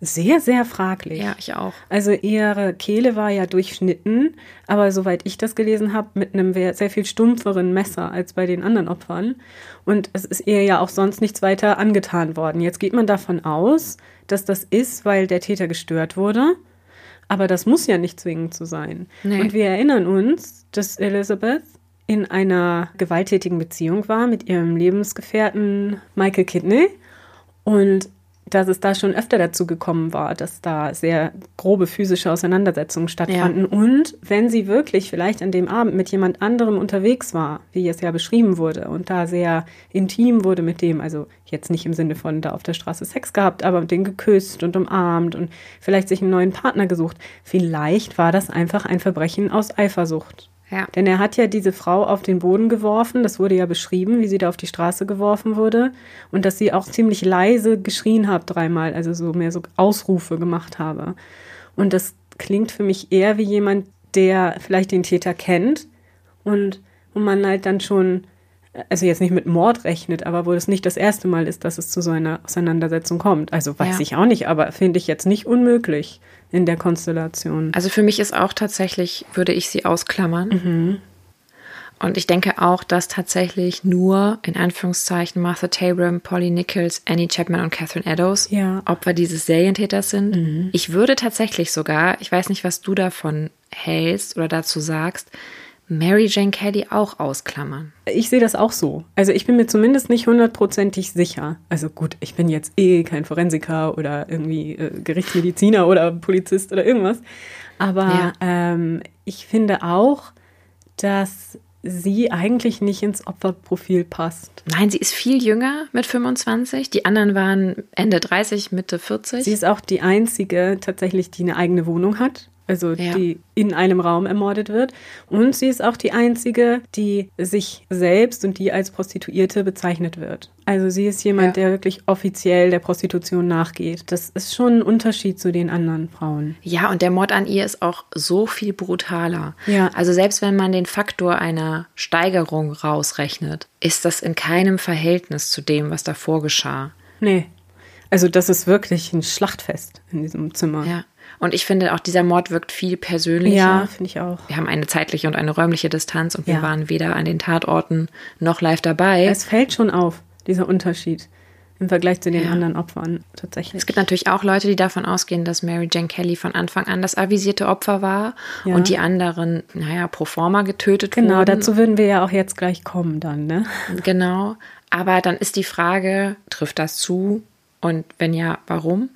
sehr, sehr fraglich. Ja, ich auch. Also ihre Kehle war ja durchschnitten, aber soweit ich das gelesen habe, mit einem sehr viel stumpferen Messer als bei den anderen Opfern. Und es ist ihr ja auch sonst nichts weiter angetan worden. Jetzt geht man davon aus, dass das ist, weil der Täter gestört wurde. Aber das muss ja nicht zwingend so sein. Nee. Und wir erinnern uns, dass Elizabeth in einer gewalttätigen Beziehung war mit ihrem Lebensgefährten Michael Kidney und dass es da schon öfter dazu gekommen war, dass da sehr grobe physische Auseinandersetzungen stattfanden. Ja. Und wenn sie wirklich vielleicht an dem Abend mit jemand anderem unterwegs war, wie es ja beschrieben wurde, und da sehr intim wurde mit dem, also jetzt nicht im Sinne von da auf der Straße Sex gehabt, aber mit dem geküsst und umarmt und vielleicht sich einen neuen Partner gesucht, vielleicht war das einfach ein Verbrechen aus Eifersucht. Ja. Denn er hat ja diese Frau auf den Boden geworfen. Das wurde ja beschrieben, wie sie da auf die Straße geworfen wurde. Und dass sie auch ziemlich leise geschrien hat dreimal, also so mehr so Ausrufe gemacht habe. Und das klingt für mich eher wie jemand, der vielleicht den Täter kennt und wo man halt dann schon, also jetzt nicht mit Mord rechnet, aber wo es nicht das erste Mal ist, dass es zu so einer Auseinandersetzung kommt. Also weiß ja. ich auch nicht, aber finde ich jetzt nicht unmöglich in der Konstellation. Also für mich ist auch tatsächlich, würde ich sie ausklammern. Mhm. Und ich denke auch, dass tatsächlich nur in Anführungszeichen Martha Tabram, Polly Nichols, Annie Chapman und Catherine Eddowes ja. Opfer dieses Serientäters sind. Mhm. Ich würde tatsächlich sogar, ich weiß nicht, was du davon hältst oder dazu sagst, Mary Jane Kelly auch ausklammern. Ich sehe das auch so. Also ich bin mir zumindest nicht hundertprozentig sicher. Also gut, ich bin jetzt eh kein Forensiker oder irgendwie äh, Gerichtsmediziner oder Polizist oder irgendwas. Aber ja. ähm, ich finde auch, dass sie eigentlich nicht ins Opferprofil passt. Nein, sie ist viel jünger mit 25. Die anderen waren Ende 30, Mitte 40. Sie ist auch die einzige tatsächlich, die eine eigene Wohnung hat also ja. die in einem Raum ermordet wird. Und sie ist auch die einzige, die sich selbst und die als Prostituierte bezeichnet wird. Also sie ist jemand, ja. der wirklich offiziell der Prostitution nachgeht. Das ist schon ein Unterschied zu den anderen Frauen. Ja, und der Mord an ihr ist auch so viel brutaler. Ja. Also selbst wenn man den Faktor einer Steigerung rausrechnet, ist das in keinem Verhältnis zu dem, was davor geschah. Nee. Also das ist wirklich ein Schlachtfest in diesem Zimmer. Ja. Und ich finde auch, dieser Mord wirkt viel persönlicher. Ja, finde ich auch. Wir haben eine zeitliche und eine räumliche Distanz und wir ja. waren weder an den Tatorten noch live dabei. Es fällt schon auf, dieser Unterschied im Vergleich zu den ja. anderen Opfern tatsächlich. Es gibt natürlich auch Leute, die davon ausgehen, dass Mary Jane Kelly von Anfang an das avisierte Opfer war ja. und die anderen, naja, pro forma getötet genau, wurden. Genau, dazu würden wir ja auch jetzt gleich kommen dann, ne? Genau. Aber dann ist die Frage, trifft das zu? Und wenn ja, warum?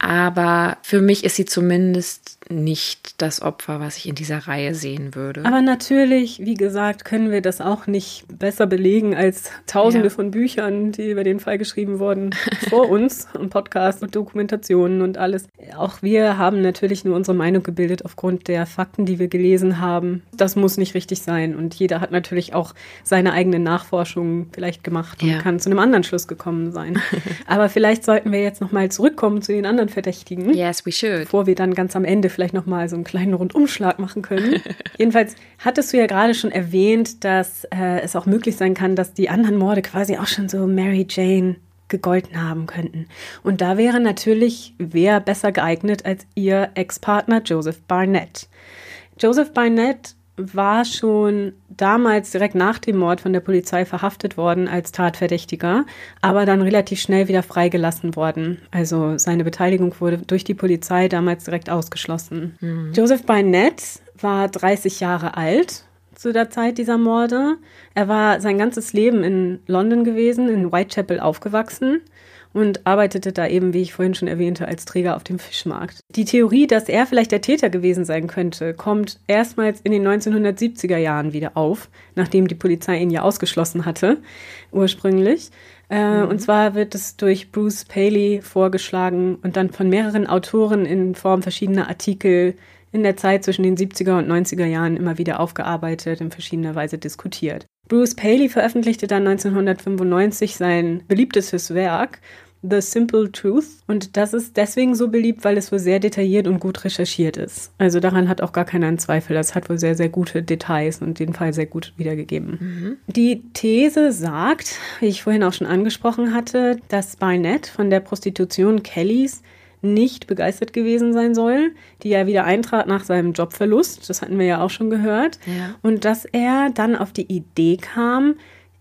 Aber für mich ist sie zumindest nicht das Opfer, was ich in dieser Reihe sehen würde. Aber natürlich, wie gesagt, können wir das auch nicht besser belegen als tausende ja. von Büchern, die über den Fall geschrieben wurden vor uns und Podcasts und Dokumentationen und alles. Auch wir haben natürlich nur unsere Meinung gebildet aufgrund der Fakten, die wir gelesen haben. Das muss nicht richtig sein und jeder hat natürlich auch seine eigenen Nachforschungen vielleicht gemacht und ja. kann zu einem anderen Schluss gekommen sein. Aber vielleicht sollten wir jetzt nochmal zurückkommen zu den anderen Verdächtigen. Yes, we should. Bevor wir dann ganz am Ende vielleicht nochmal so einen kleinen Rundumschlag machen können. Jedenfalls hattest du ja gerade schon erwähnt, dass äh, es auch möglich sein kann, dass die anderen Morde quasi auch schon so Mary Jane gegolten haben könnten. Und da wäre natürlich wer besser geeignet als ihr Ex-Partner Joseph Barnett. Joseph Barnett war schon damals direkt nach dem Mord von der Polizei verhaftet worden als Tatverdächtiger, aber dann relativ schnell wieder freigelassen worden. Also seine Beteiligung wurde durch die Polizei damals direkt ausgeschlossen. Mhm. Joseph Barnett war 30 Jahre alt zu der Zeit dieser Morde. Er war sein ganzes Leben in London gewesen, in Whitechapel aufgewachsen und arbeitete da eben, wie ich vorhin schon erwähnte, als Träger auf dem Fischmarkt. Die Theorie, dass er vielleicht der Täter gewesen sein könnte, kommt erstmals in den 1970er Jahren wieder auf, nachdem die Polizei ihn ja ausgeschlossen hatte, ursprünglich. Äh, mhm. Und zwar wird es durch Bruce Paley vorgeschlagen und dann von mehreren Autoren in Form verschiedener Artikel in der Zeit zwischen den 70er und 90er Jahren immer wieder aufgearbeitet, in verschiedener Weise diskutiert. Bruce Paley veröffentlichte dann 1995 sein beliebtestes Werk The Simple Truth. Und das ist deswegen so beliebt, weil es wohl sehr detailliert und gut recherchiert ist. Also daran hat auch gar keiner einen Zweifel. Das hat wohl sehr, sehr gute Details und den Fall sehr gut wiedergegeben. Mhm. Die These sagt, wie ich vorhin auch schon angesprochen hatte, dass Barnett von der Prostitution Kellys nicht begeistert gewesen sein soll, die ja wieder eintrat nach seinem Jobverlust, das hatten wir ja auch schon gehört, Ja. und dass er dann auf die Idee kam,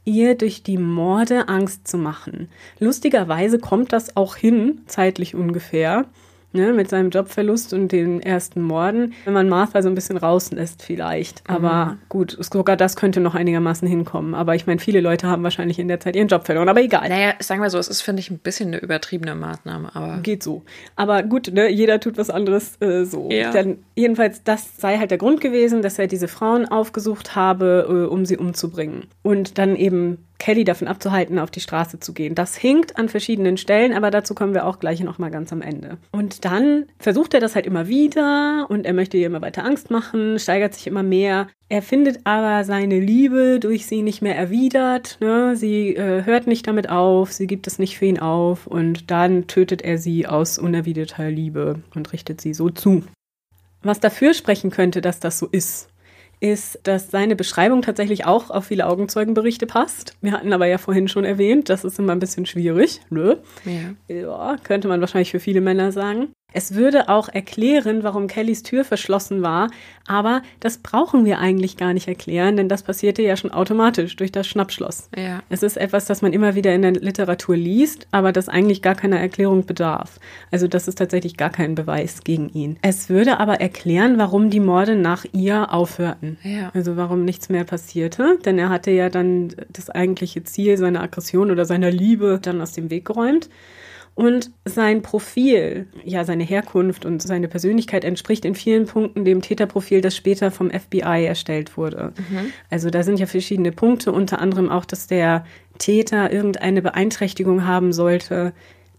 ihr durch die Morde Angst zu machen. Lustigerweise kommt das auch hin, zeitlich ungefähr, ne, mit seinem Jobverlust und den ersten Morden, wenn man Martha so ein bisschen rauslässt vielleicht. Aber gut, sogar das könnte noch einigermaßen hinkommen. Aber ich meine, viele Leute haben wahrscheinlich in der Zeit ihren Job verloren, aber egal. Naja, sagen wir so, es ist, finde ich, ein bisschen eine übertriebene Maßnahme, aber Geht so. Aber gut, ne, jeder tut was anderes äh, so. Ja. Dann, jedenfalls, das sei halt der Grund gewesen, dass er diese Frauen aufgesucht habe, äh, um sie umzubringen. Und dann eben Kelly davon abzuhalten, auf die Straße zu gehen. Das hinkt an verschiedenen Stellen, aber dazu kommen wir auch gleich noch mal ganz am Ende. Und dann versucht er das halt immer wieder und er möchte ihr immer weiter Angst machen, steigert sich immer mehr. Er findet aber seine Liebe durch sie nicht mehr erwidert. Ne? Sie äh, hört nicht damit auf, sie gibt es nicht für ihn auf und dann tötet er sie aus unerwiderter Liebe und richtet sie so zu. Was dafür sprechen könnte, dass das so ist, ist, dass seine Beschreibung tatsächlich auch auf viele Augenzeugenberichte passt. Wir hatten aber ja vorhin schon erwähnt, das ist immer ein bisschen schwierig. Ne? ja. Ja, könnte man wahrscheinlich für viele Männer sagen. Es würde auch erklären, warum Kellys Tür verschlossen war, aber das brauchen wir eigentlich gar nicht erklären, denn das passierte ja schon automatisch durch das Schnappschloss. Ja. Es ist etwas, das man immer wieder in der Literatur liest, aber das eigentlich gar keiner Erklärung bedarf. Also das ist tatsächlich gar kein Beweis gegen ihn. Es würde aber erklären, warum die Morde nach ihr aufhörten. Ja. Also warum nichts mehr passierte, denn er hatte ja dann das eigentliche Ziel seiner Aggression oder seiner Liebe dann aus dem Weg geräumt. Und sein Profil, ja, seine Herkunft und seine Persönlichkeit entspricht in vielen Punkten dem Täterprofil, das später vom FBI erstellt wurde. Also da sind ja verschiedene Punkte, unter anderem auch, dass der Täter irgendeine Beeinträchtigung haben sollte,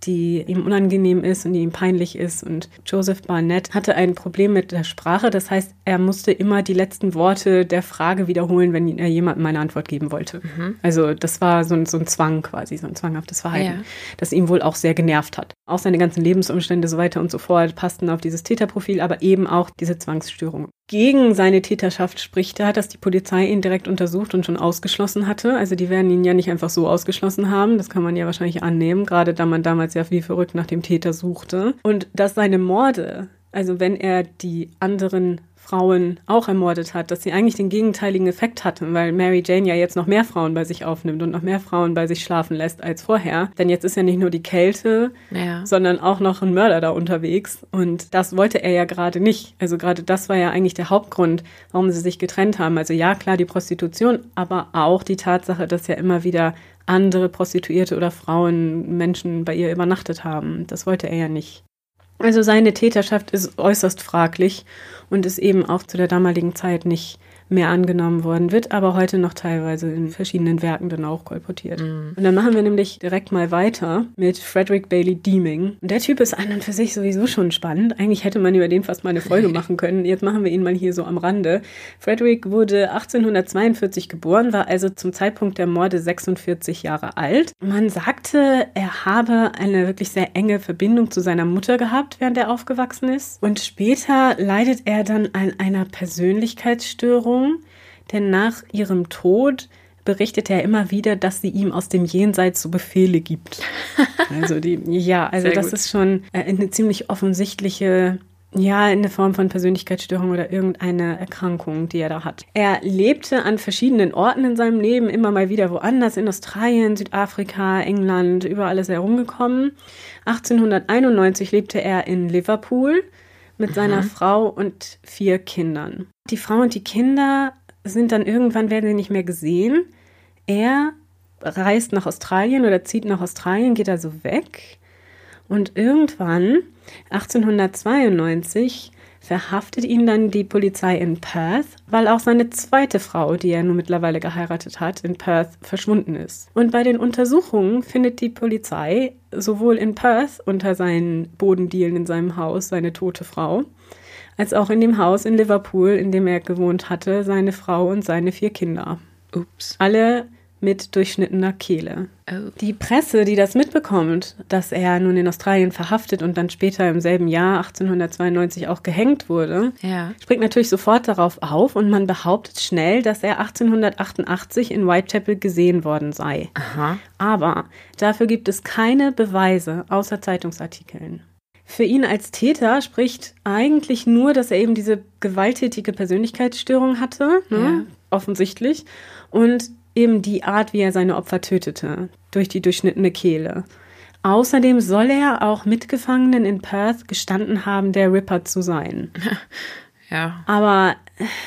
die ihm unangenehm ist und die ihm peinlich ist. Und Joseph Barnett hatte ein Problem mit der Sprache. Das heißt, er musste immer die letzten Worte der Frage wiederholen, wenn er jemandem eine Antwort geben wollte. Also das war so ein, so ein Zwang quasi, so ein zwanghaftes Verhalten, Ja. das ihn wohl auch sehr genervt hat. Auch seine ganzen Lebensumstände so weiter und so fort passten auf dieses Täterprofil, aber eben auch diese Zwangsstörung. Gegen seine Täterschaft spricht er, dass die Polizei ihn direkt untersucht und schon ausgeschlossen hatte. Also die werden ihn ja nicht einfach so ausgeschlossen haben. Das kann man ja wahrscheinlich annehmen, gerade da man damals ja wie verrückt nach dem Täter suchte. Und dass seine Morde, also wenn er die anderen Frauen auch ermordet hat, dass sie eigentlich den gegenteiligen Effekt hatten, weil Mary Jane ja jetzt noch mehr Frauen bei sich aufnimmt und noch mehr Frauen bei sich schlafen lässt als vorher. Denn jetzt ist ja nicht nur die Kälte, Ja. sondern auch noch ein Mörder da unterwegs. Und das wollte er ja gerade nicht. Also gerade das war ja eigentlich der Hauptgrund, warum sie sich getrennt haben. Also ja, klar, die Prostitution, aber auch die Tatsache, dass ja immer wieder andere Prostituierte oder Frauen, Menschen bei ihr übernachtet haben. Das wollte er ja nicht. Also seine Täterschaft ist äußerst fraglich und ist eben auch zu der damaligen Zeit nicht mehr angenommen worden, wird aber heute noch teilweise in verschiedenen Werken dann auch kolportiert. Und dann machen wir nämlich direkt mal weiter mit Frederick Bailey Deeming. Und der Typ ist an und für sich sowieso schon spannend. Eigentlich hätte man über den fast mal eine Folge machen können. Jetzt machen wir ihn mal hier so am Rande. Frederick wurde 1842 geboren, war also zum Zeitpunkt der Morde 46 Jahre alt. Man sagte, er habe eine wirklich sehr enge Verbindung zu seiner Mutter gehabt, während er aufgewachsen ist. Und später leidet er dann an einer Persönlichkeitsstörung, denn nach ihrem Tod berichtet er immer wieder, dass sie ihm aus dem Jenseits so Befehle gibt. Also die, ja, also Sehr das gut. ist schon äh, eine ziemlich offensichtliche, ja, eine Form von Persönlichkeitsstörung oder irgendeine Erkrankung, die er da hat. Er lebte an verschiedenen Orten in seinem Leben, immer mal wieder woanders, in Australien, Südafrika, England, überall ist er herumgekommen. 1891 lebte er in Liverpool mit seiner Frau und vier Kindern. Die Frau und die Kinder sind dann irgendwann, werden sie nicht mehr gesehen. Er reist nach Australien oder zieht nach Australien, geht also weg. Und irgendwann, 1892, verhaftet ihn dann die Polizei in Perth, weil auch seine zweite Frau, die er nun mittlerweile geheiratet hat, in Perth verschwunden ist. Und bei den Untersuchungen findet die Polizei sowohl in Perth unter seinen Bodendielen in seinem Haus seine tote Frau, als auch in dem Haus in Liverpool, in dem er gewohnt hatte, seine Frau und seine vier Kinder. Ups. Alle mit durchschnittener Kehle. Oh. Die Presse, die das mitbekommt, dass er nun in Australien verhaftet und dann später im selben Jahr 1892 auch gehängt wurde, Ja. springt natürlich sofort darauf auf und man behauptet schnell, dass er 1888 in Whitechapel gesehen worden sei. Aha. Aber dafür gibt es keine Beweise außer Zeitungsartikeln. Für ihn als Täter spricht eigentlich nur, dass er eben diese gewalttätige Persönlichkeitsstörung hatte, ne? ja. offensichtlich, und eben die Art, wie er seine Opfer tötete, durch die durchschnittene Kehle. Außerdem soll er auch Mitgefangenen in Perth gestanden haben, der Ripper zu sein. Ja. Aber,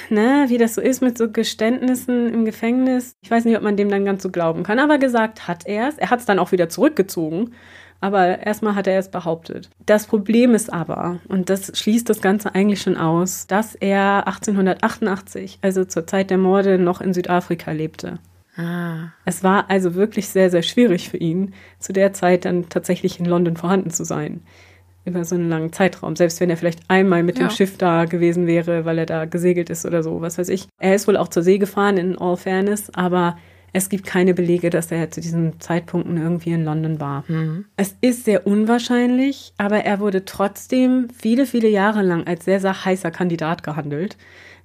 ne, wie das so ist mit so Geständnissen im Gefängnis, ich weiß nicht, ob man dem dann ganz so glauben kann, aber gesagt hat er es. Er hat es dann auch wieder zurückgezogen. Aber erstmal hat er es behauptet. Das Problem ist aber, und das schließt das Ganze eigentlich schon aus, dass er 1888, also zur Zeit der Morde, noch in Südafrika lebte. Ah. Es war also wirklich sehr, sehr schwierig für ihn, zu der Zeit dann tatsächlich in London vorhanden zu sein. Über so einen langen Zeitraum. Selbst wenn er vielleicht einmal mit ja. dem Schiff da gewesen wäre, weil er da gesegelt ist oder so, was weiß ich. Er ist wohl auch zur See gefahren, in all fairness, aber es gibt keine Belege, dass er zu diesen Zeitpunkten irgendwie in London war. Mhm. Es ist sehr unwahrscheinlich, aber er wurde trotzdem viele, viele Jahre lang als sehr, sehr heißer Kandidat gehandelt.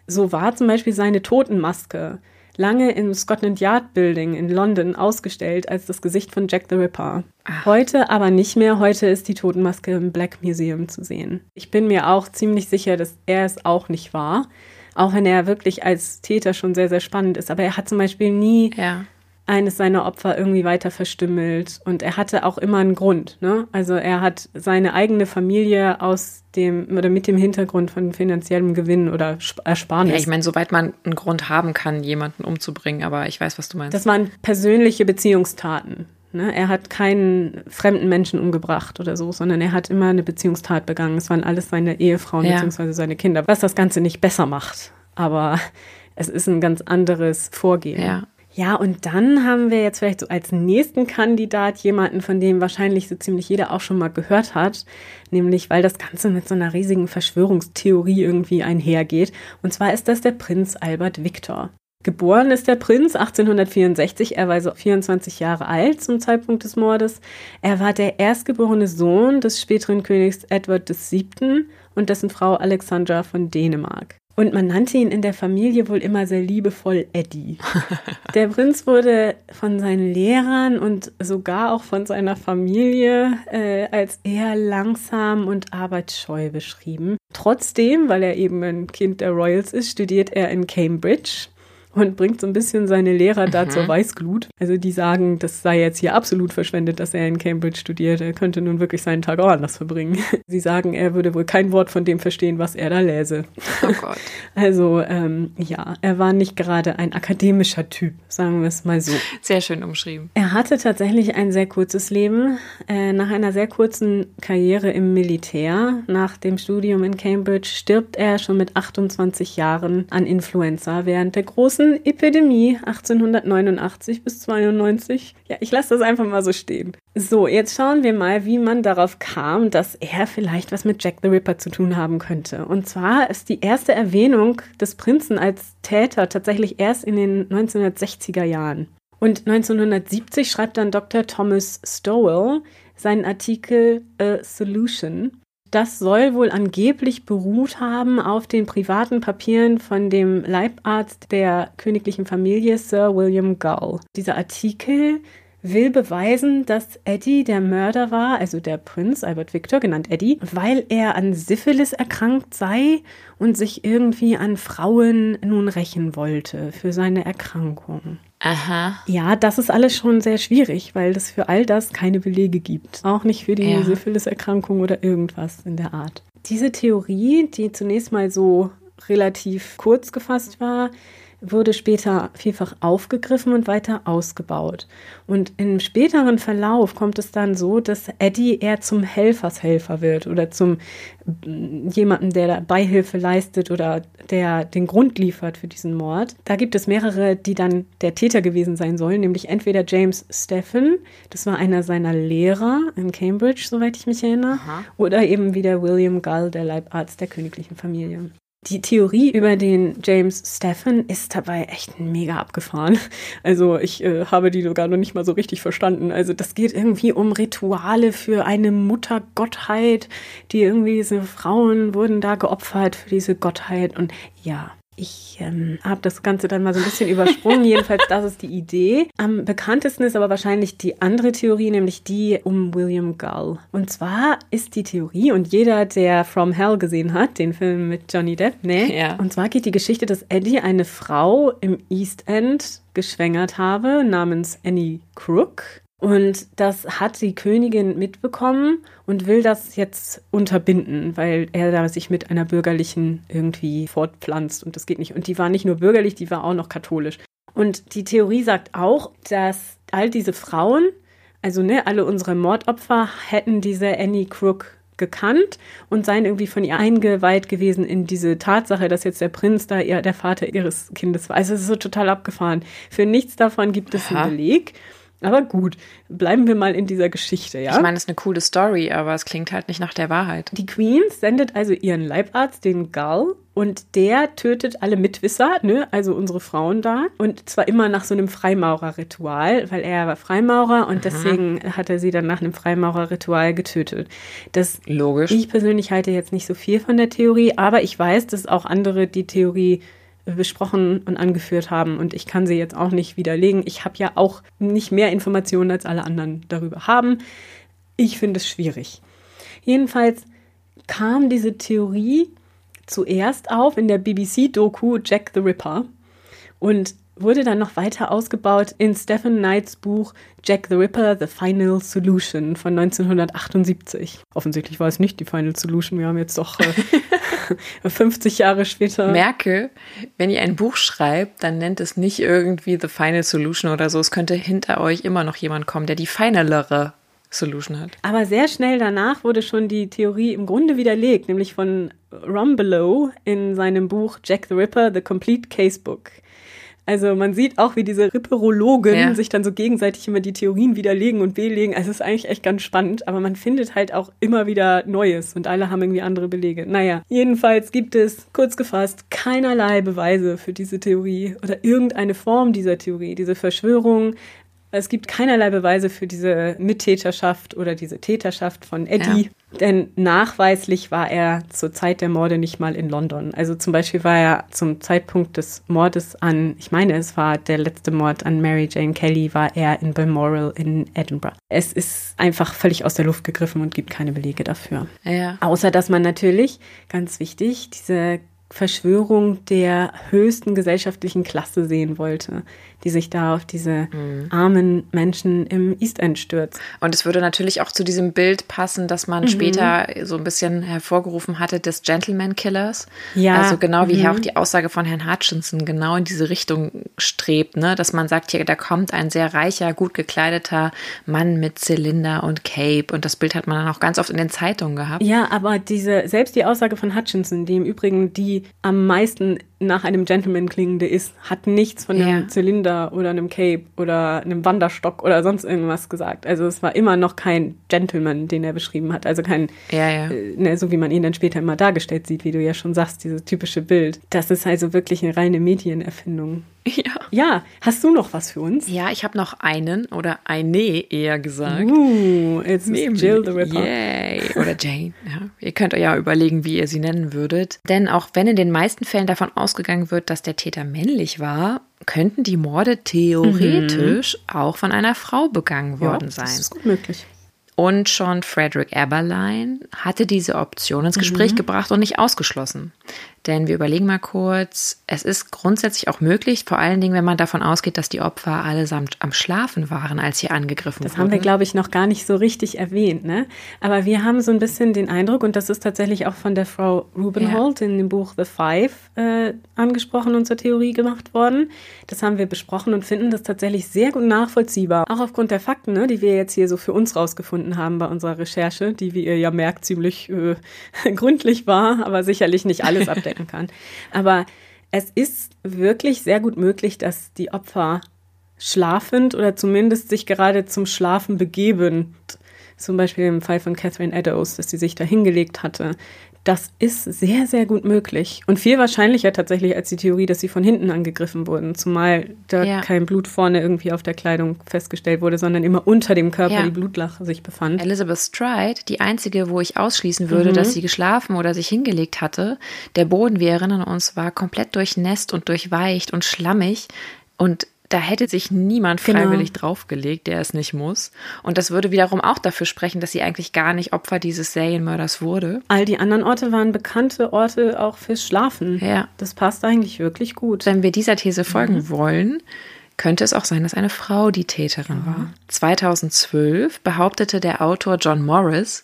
So war zum Beispiel seine Totenmaske lange im Scotland Yard Building in London ausgestellt als das Gesicht von Jack the Ripper. Ach. Heute aber nicht mehr. Heute ist die Totenmaske im Black Museum zu sehen. Ich bin mir auch ziemlich sicher, dass er es auch nicht war. Auch wenn er wirklich als Täter schon sehr, sehr spannend ist. Aber er hat zum Beispiel nie ja. Eines seiner Opfer irgendwie weiter verstümmelt. Und er hatte auch immer einen Grund. Ne? Also er hat seine eigene Familie aus dem oder mit dem Hintergrund von finanziellem Gewinn oder Ersparnis. Ja, ich meine, soweit man einen Grund haben kann, jemanden umzubringen, aber ich weiß, was du meinst. Das waren persönliche Beziehungstaten. Ne? Er hat keinen fremden Menschen umgebracht oder so, sondern er hat immer eine Beziehungstat begangen. Es waren alles seine Ehefrauen ja. bzw. seine Kinder, was das Ganze nicht besser macht. Aber es ist ein ganz anderes Vorgehen. Ja. Ja, und dann haben wir jetzt vielleicht so als nächsten Kandidat jemanden, von dem wahrscheinlich so ziemlich jeder auch schon mal gehört hat, nämlich weil das Ganze mit so einer riesigen Verschwörungstheorie irgendwie einhergeht. Und zwar ist das der Prinz Albert Victor. Geboren ist der Prinz 1864, er war also 24 Jahre alt zum Zeitpunkt des Mordes. Er war der erstgeborene Sohn des späteren Königs Edward VII. und dessen Frau Alexandra von Dänemark. Und man nannte ihn in der Familie wohl immer sehr liebevoll Eddie. Der Prinz wurde von seinen Lehrern und sogar auch von seiner Familie äh, als eher langsam und arbeitsscheu beschrieben. Trotzdem, weil er eben ein Kind der Royals ist, studiert er in Cambridge und bringt so ein bisschen seine Lehrer da mhm. zur Weißglut. Also die sagen, das sei jetzt hier absolut verschwendet, dass er in Cambridge studiert. Er könnte nun wirklich seinen Tag auch anders verbringen. Sie sagen, er würde wohl kein Wort von dem verstehen, was er da läse. Oh Gott. Also ähm, ja, er war nicht gerade ein akademischer Typ, sagen wir es mal so. Sehr schön umschrieben. Er hatte tatsächlich ein sehr kurzes Leben. Äh, nach einer sehr kurzen Karriere im Militär, nach dem Studium in Cambridge, stirbt er schon mit 28 Jahren an Influenza während der großen großen Epidemie 1889 bis 92. Ja, ich lasse das einfach mal so stehen. So, jetzt schauen wir mal, wie man darauf kam, dass er vielleicht was mit Jack the Ripper zu tun haben könnte. Und zwar ist die erste Erwähnung des Prinzen als Täter tatsächlich erst in den 1960er Jahren. Und 1970 schreibt dann Dr. Thomas Stowell seinen Artikel A Solution das soll wohl angeblich beruht haben auf den privaten Papieren von dem Leibarzt der königlichen Familie Sir William Gull. Dieser Artikel will beweisen, dass Eddie der Mörder war, also der Prinz Albert Victor, genannt Eddie, weil er an Syphilis erkrankt sei und sich irgendwie an Frauen nun rächen wollte für seine Erkrankung. Aha. Ja, das ist alles schon sehr schwierig, weil es für all das keine Belege gibt. Auch nicht für die ja. Syphilis-Erkrankung oder irgendwas in der Art. Diese Theorie, die zunächst mal so relativ kurz gefasst war, wurde später vielfach aufgegriffen und weiter ausgebaut. Und im späteren Verlauf kommt es dann so, dass Eddie eher zum Helfershelfer wird oder zum mm, jemanden, der da Beihilfe leistet oder der den Grund liefert für diesen Mord. Da gibt es mehrere, die dann der Täter gewesen sein sollen, nämlich entweder James Steffen, das war einer seiner Lehrer in Cambridge, soweit ich mich erinnere, Aha. oder eben wieder William Gull, der Leibarzt der königlichen Familie. Die Theorie über den James Steffen ist dabei echt mega abgefahren. Also ich äh, habe die sogar noch nicht mal so richtig verstanden. Also das geht irgendwie um Rituale für eine Muttergottheit, die irgendwie diese Frauen wurden da geopfert für diese Gottheit und ja. Ich ähm, habe das Ganze dann mal so ein bisschen übersprungen. Jedenfalls, das ist die Idee. Am bekanntesten ist aber wahrscheinlich die andere Theorie, nämlich die um William Gull. Und zwar ist die Theorie, und jeder, der From Hell gesehen hat, den Film mit Johnny Depp, ne? Ja. Und zwar geht die Geschichte, dass Eddie eine Frau im East End geschwängert habe, namens Annie Crook. Und das hat die Königin mitbekommen und will das jetzt unterbinden, weil er da sich mit einer bürgerlichen irgendwie fortpflanzt und das geht nicht. Und die war nicht nur bürgerlich, die war auch noch katholisch. Und die Theorie sagt auch, dass all diese Frauen, also ne, alle unsere Mordopfer hätten diese Annie Crook gekannt und seien irgendwie von ihr eingeweiht gewesen in diese Tatsache, dass jetzt der Prinz da ihr, der Vater ihres Kindes war. Also es ist so total abgefahren. Für nichts davon gibt es einen Beleg. Aber gut, bleiben wir mal in dieser Geschichte, ja? Ich meine, es ist eine coole Story, aber es klingt halt nicht nach der Wahrheit. Die Queen sendet also ihren Leibarzt, den Gull, und der tötet alle Mitwisser, ne, also unsere Frauen da. Und zwar immer nach so einem Freimaurerritual, weil er war Freimaurer und deswegen hat er sie dann nach einem Freimaurerritual getötet. Das Logisch. ich persönlich halte jetzt nicht so viel von der Theorie, aber ich weiß, dass auch andere die Theorie besprochen und angeführt haben und ich kann sie jetzt auch nicht widerlegen. Ich habe ja auch nicht mehr Informationen als alle anderen darüber haben. Ich finde es schwierig. Jedenfalls kam diese Theorie zuerst auf in der BBC-Doku Jack the Ripper und wurde dann noch weiter ausgebaut in Stephen Knights Buch Jack the Ripper, The Final Solution von 1978. Offensichtlich war es nicht die Final Solution, wir haben jetzt doch äh, 50 Jahre später. Merke, wenn ihr ein Buch schreibt, dann nennt es nicht irgendwie The Final Solution oder so. Es könnte hinter euch immer noch jemand kommen, der die finalere Solution hat. Aber sehr schnell danach wurde schon die Theorie im Grunde widerlegt, nämlich von Rumbelow in seinem Buch Jack the Ripper, The Complete Casebook. Also man sieht auch, wie diese Ripperologen Ja. sich dann so gegenseitig immer die Theorien widerlegen und belegen. Also es ist eigentlich echt ganz spannend, aber man findet halt auch immer wieder Neues und alle haben irgendwie andere Belege. Naja, jedenfalls gibt es, kurz gefasst, keinerlei Beweise für diese Theorie oder irgendeine Form dieser Theorie, diese Verschwörung. Es gibt keinerlei Beweise für diese Mittäterschaft oder diese Täterschaft von Eddie, denn nachweislich war er zur Zeit der Morde nicht mal in London. Also zum Beispiel war er zum Zeitpunkt des Mordes an, ich meine, es war der letzte Mord an Mary Jane Kelly, war er in Balmoral in Edinburgh. Es ist einfach völlig aus der Luft gegriffen und gibt keine Belege dafür. Ja. Außer dass man natürlich, ganz wichtig, diese Verschwörung der höchsten gesellschaftlichen Klasse sehen wollte, die sich da auf diese armen Menschen im East End stürzt. Und es würde natürlich auch zu diesem Bild passen, dass man Mhm. später so ein bisschen hervorgerufen hatte des Gentleman Killers. Ja, Also genau wie hier mhm. auch die Aussage von Herrn Hutchinson genau in diese Richtung strebt, ne? Dass man sagt, hier, da kommt ein sehr reicher, gut gekleideter Mann mit Zylinder und Cape. Und das Bild hat man dann auch ganz oft in den Zeitungen gehabt. Ja, aber diese, selbst die Aussage von Hutchinson, die im Übrigen die am meisten nach einem Gentleman klingende ist, hat nichts von einem Ja. Zylinder oder einem Cape oder einem Wanderstock oder sonst irgendwas gesagt. Also es war immer noch kein Gentleman, den er beschrieben hat. Also kein, Ja, ja. äh, ne, so wie man ihn dann später immer dargestellt sieht, wie du ja schon sagst, dieses typische Bild. Das ist also wirklich eine reine Medienerfindung. Ja. Ja, hast du noch was für uns? Ja, ich habe noch einen oder eine eher gesagt. Uh, it's Jill the Ripper. Yay. Oder Jane. Ja. Ihr könnt euch ja überlegen, wie ihr sie nennen würdet. Denn auch wenn in den meisten Fällen davon ausgegangen wird, dass der Täter männlich war, könnten die Morde theoretisch auch von einer Frau begangen worden sein. Das ist gut möglich. Und schon Frederick Eberlein hatte diese Option ins Gespräch gebracht und nicht ausgeschlossen. Denn wir überlegen mal kurz, es ist grundsätzlich auch möglich, vor allen Dingen, wenn man davon ausgeht, dass die Opfer allesamt am Schlafen waren, als sie angegriffen Das wurden. haben wir, glaube ich, noch gar nicht so richtig erwähnt, ne? Aber wir haben so ein bisschen den Eindruck, und das ist tatsächlich auch von der Frau Rubenhold in dem Buch The Five äh, angesprochen und zur Theorie gemacht worden. Das haben wir besprochen und finden das tatsächlich sehr gut nachvollziehbar. Auch aufgrund der Fakten, ne, die wir jetzt hier so für uns rausgefunden haben bei unserer Recherche, die, wie ihr ja merkt, ziemlich äh, gründlich war, aber sicherlich nicht alles abdecken kann. Aber es ist wirklich sehr gut möglich, dass die Opfer schlafend oder zumindest sich gerade zum Schlafen begebend, zum Beispiel im Fall von Catherine Eddowes, dass sie sich da hingelegt hatte, Das ist sehr, sehr gut möglich. Und viel wahrscheinlicher tatsächlich als die Theorie, dass sie von hinten angegriffen wurden. Zumal da ja. kein Blut vorne irgendwie auf der Kleidung festgestellt wurde, sondern immer unter dem Körper ja. die Blutlache sich befand. Elizabeth Stride, die einzige, wo ich ausschließen würde, mhm. dass sie geschlafen oder sich hingelegt hatte. Der Boden, wir erinnern uns, war komplett durchnässt und durchweicht und schlammig. Und da hätte sich niemand genau. freiwillig genau. draufgelegt, der es nicht muss. Und das würde wiederum auch dafür sprechen, dass sie eigentlich gar nicht Opfer dieses Serienmörders wurde. All die anderen Orte waren bekannte Orte auch fürs Schlafen. Ja. Das passt eigentlich wirklich gut. Wenn wir dieser These folgen mhm. wollen, könnte es auch sein, dass eine Frau die Täterin ja. war. 2012 behauptete der Autor John Morris,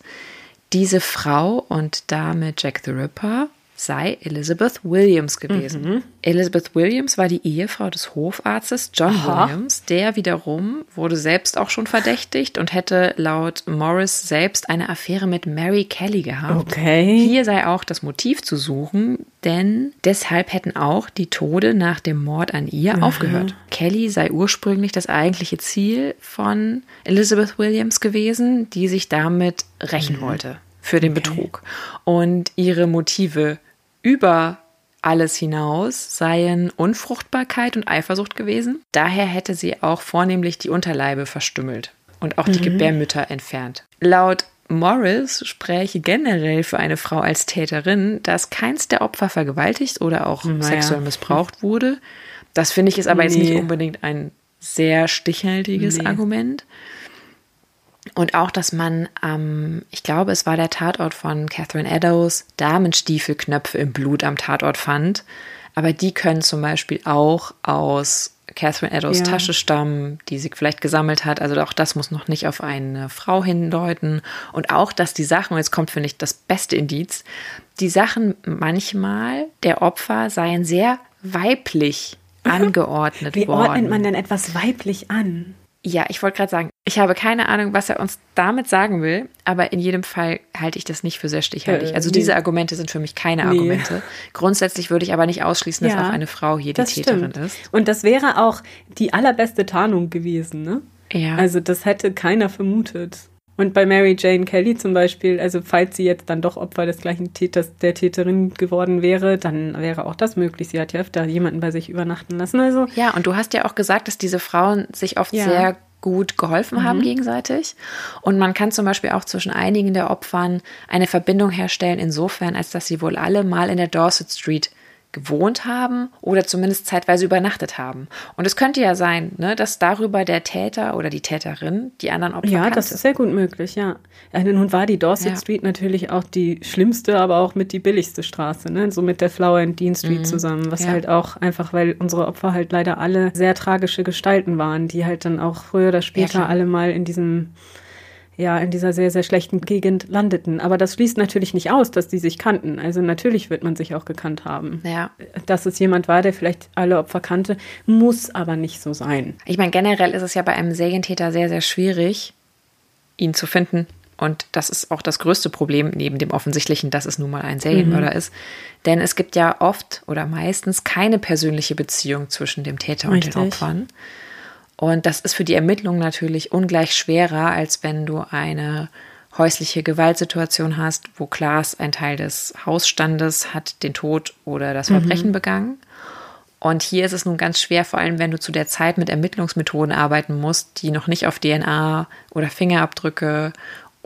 diese Frau und damit Jack the Ripper sei Elizabeth Williams gewesen. Mhm. Elizabeth Williams war die Ehefrau des Hofarztes John Aha. Williams. Der wiederum wurde selbst auch schon verdächtigt und hätte laut Morris selbst eine Affäre mit Mary Kelly gehabt. Okay. Hier sei auch das Motiv zu suchen, denn deshalb hätten auch die Tode nach dem Mord an ihr mhm. aufgehört. Kelly sei ursprünglich das eigentliche Ziel von Elizabeth Williams gewesen, die sich damit rächen mhm. wollte für den okay. Betrug. Und ihre Motive über alles hinaus seien Unfruchtbarkeit und Eifersucht gewesen. Daher hätte sie auch vornehmlich die Unterleibe verstümmelt und auch die mhm. Gebärmütter entfernt. Laut Morris spräche generell für eine Frau als Täterin, dass keins der Opfer vergewaltigt oder auch naja. sexuell missbraucht wurde. Das finde ich ist aber nee. jetzt nicht unbedingt ein sehr stichhaltiges nee. Argument. Und auch, dass man, ähm, ich glaube, es war der Tatort von Catherine Eddowes, Damenstiefelknöpfe im Blut am Tatort fand. Aber die können zum Beispiel auch aus Catherine Eddowes ja. Tasche stammen, die sie vielleicht gesammelt hat. Also auch das muss noch nicht auf eine Frau hindeuten. Und auch, dass die Sachen, jetzt kommt, finde ich, das beste Indiz, die Sachen manchmal der Opfer seien sehr weiblich angeordnet Wie worden. Wie ordnet man denn etwas weiblich an? Ja, ich wollte gerade sagen, ich habe keine Ahnung, was er uns damit sagen will, aber in jedem Fall halte ich das nicht für sehr stichhaltig. Äh, also nee. diese Argumente sind für mich keine nee. Argumente. Grundsätzlich würde ich aber nicht ausschließen, dass ja, auch eine Frau hier die Täterin stimmt. ist. Und das wäre auch die allerbeste Tarnung gewesen, ne? Ja. Also das hätte keiner vermutet. Und bei Mary Jane Kelly zum Beispiel, also falls sie jetzt dann doch Opfer des gleichen Täters, der Täterin geworden wäre, dann wäre auch das möglich. Sie hat ja öfter jemanden bei sich übernachten lassen. Also ja, und du hast ja auch gesagt, dass diese Frauen sich oft ja. sehr gut geholfen haben mhm. gegenseitig. Und man kann zum Beispiel auch zwischen einigen der Opfern eine Verbindung herstellen, insofern, als dass sie wohl alle mal in der Dorset Street gewohnt haben oder zumindest zeitweise übernachtet haben. Und es könnte ja sein, ne, dass darüber der Täter oder die Täterin die anderen Opfer Ja, kannte. das ist sehr gut möglich, ja. ja nun war die Dorset ja. Street natürlich auch die schlimmste, aber auch mit die billigste Straße, ne? so mit der Flower and Dean Street mhm. zusammen, was ja. halt auch einfach, weil unsere Opfer halt leider alle sehr tragische Gestalten waren, die halt dann auch früher oder später alle mal in diesem ja in dieser sehr, sehr schlechten Gegend landeten. Aber das schließt natürlich nicht aus, dass die sich kannten. Also natürlich wird man sich auch gekannt haben. Ja. Dass es jemand war, der vielleicht alle Opfer kannte, muss aber nicht so sein. Ich meine, generell ist es ja bei einem Serientäter sehr, sehr schwierig, ihn zu finden. Und das ist auch das größte Problem neben dem offensichtlichen, dass es nun mal ein Serienmörder mhm. ist. Denn es gibt ja oft oder meistens keine persönliche Beziehung zwischen dem Täter Richtig. und den Opfern. Und das ist für die Ermittlung natürlich ungleich schwerer, als wenn du eine häusliche Gewaltsituation hast, wo klar ist, ein Teil des Hausstandes hat den Tod oder das Verbrechen mhm. begangen. Und hier ist es nun ganz schwer, vor allem wenn du zu der Zeit mit Ermittlungsmethoden arbeiten musst, die noch nicht auf DNA oder Fingerabdrücke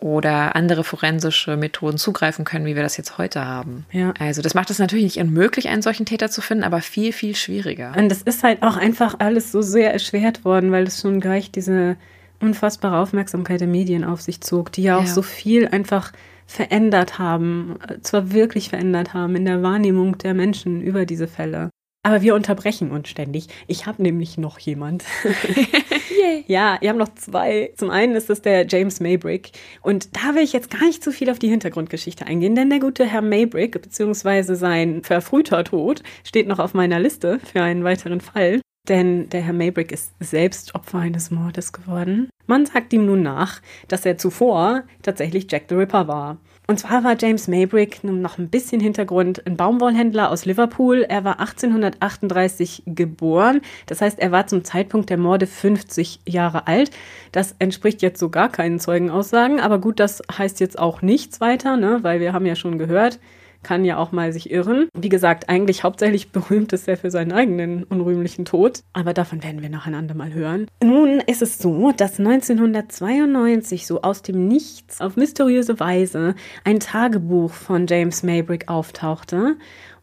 oder andere forensische Methoden zugreifen können, wie wir das jetzt heute haben. Ja. Also das macht es natürlich nicht unmöglich, einen solchen Täter zu finden, aber viel, viel schwieriger. Und das ist halt auch einfach alles so sehr erschwert worden, weil es schon gleich diese unfassbare Aufmerksamkeit der Medien auf sich zog, die ja auch ja. so viel einfach verändert haben, zwar wirklich verändert haben in der Wahrnehmung der Menschen über diese Fälle. Aber wir unterbrechen uns ständig. Ich habe nämlich noch jemand. ja, wir haben noch zwei. Zum einen ist es der James Maybrick. Und da will ich jetzt gar nicht zu viel auf die Hintergrundgeschichte eingehen, denn der gute Herr Maybrick, beziehungsweise sein verfrühter Tod, steht noch auf meiner Liste für einen weiteren Fall. Denn der Herr Maybrick ist selbst Opfer eines Mordes geworden. Man sagt ihm nun nach, dass er zuvor tatsächlich Jack the Ripper war. Und zwar war James Maybrick, nun noch ein bisschen Hintergrund, ein Baumwollhändler aus Liverpool. Er war 1838 geboren. Das heißt, er war zum Zeitpunkt der Morde 50 Jahre alt. Das entspricht jetzt so gar keinen Zeugenaussagen. Aber gut, das heißt jetzt auch nichts weiter, ne? weil wir haben ja schon gehört, kann ja auch mal sich irren. Wie gesagt, eigentlich hauptsächlich berühmt ist er für seinen eigenen unrühmlichen Tod, aber davon werden wir noch ein andermal hören. Nun ist es so, dass 1992 so aus dem Nichts auf mysteriöse Weise ein Tagebuch von James Maybrick auftauchte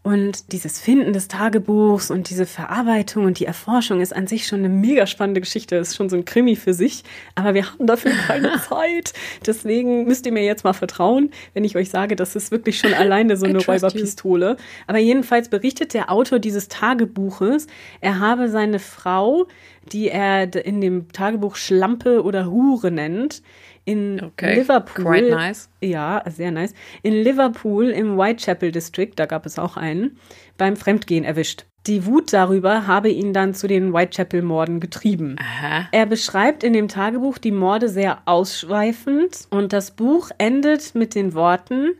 und dieses Finden des Tagebuchs und diese Verarbeitung und die Erforschung ist an sich schon eine mega spannende Geschichte. ist schon so ein Krimi für sich. Aber wir haben dafür keine Zeit. Deswegen müsst ihr mir jetzt mal vertrauen, wenn ich euch sage, das ist wirklich schon alleine so eine Räuberpistole. Aber jedenfalls berichtet der Autor dieses Tagebuches, er habe seine Frau, die er in dem Tagebuch Schlampe oder Hure nennt, in okay. Liverpool. Quite nice. Ja, sehr nice. In Liverpool im Whitechapel District, da gab es auch einen, beim Fremdgehen erwischt. Die Wut darüber habe ihn dann zu den Whitechapel-Morden getrieben. Aha. Er beschreibt in dem Tagebuch die Morde sehr ausschweifend und das Buch endet mit den Worten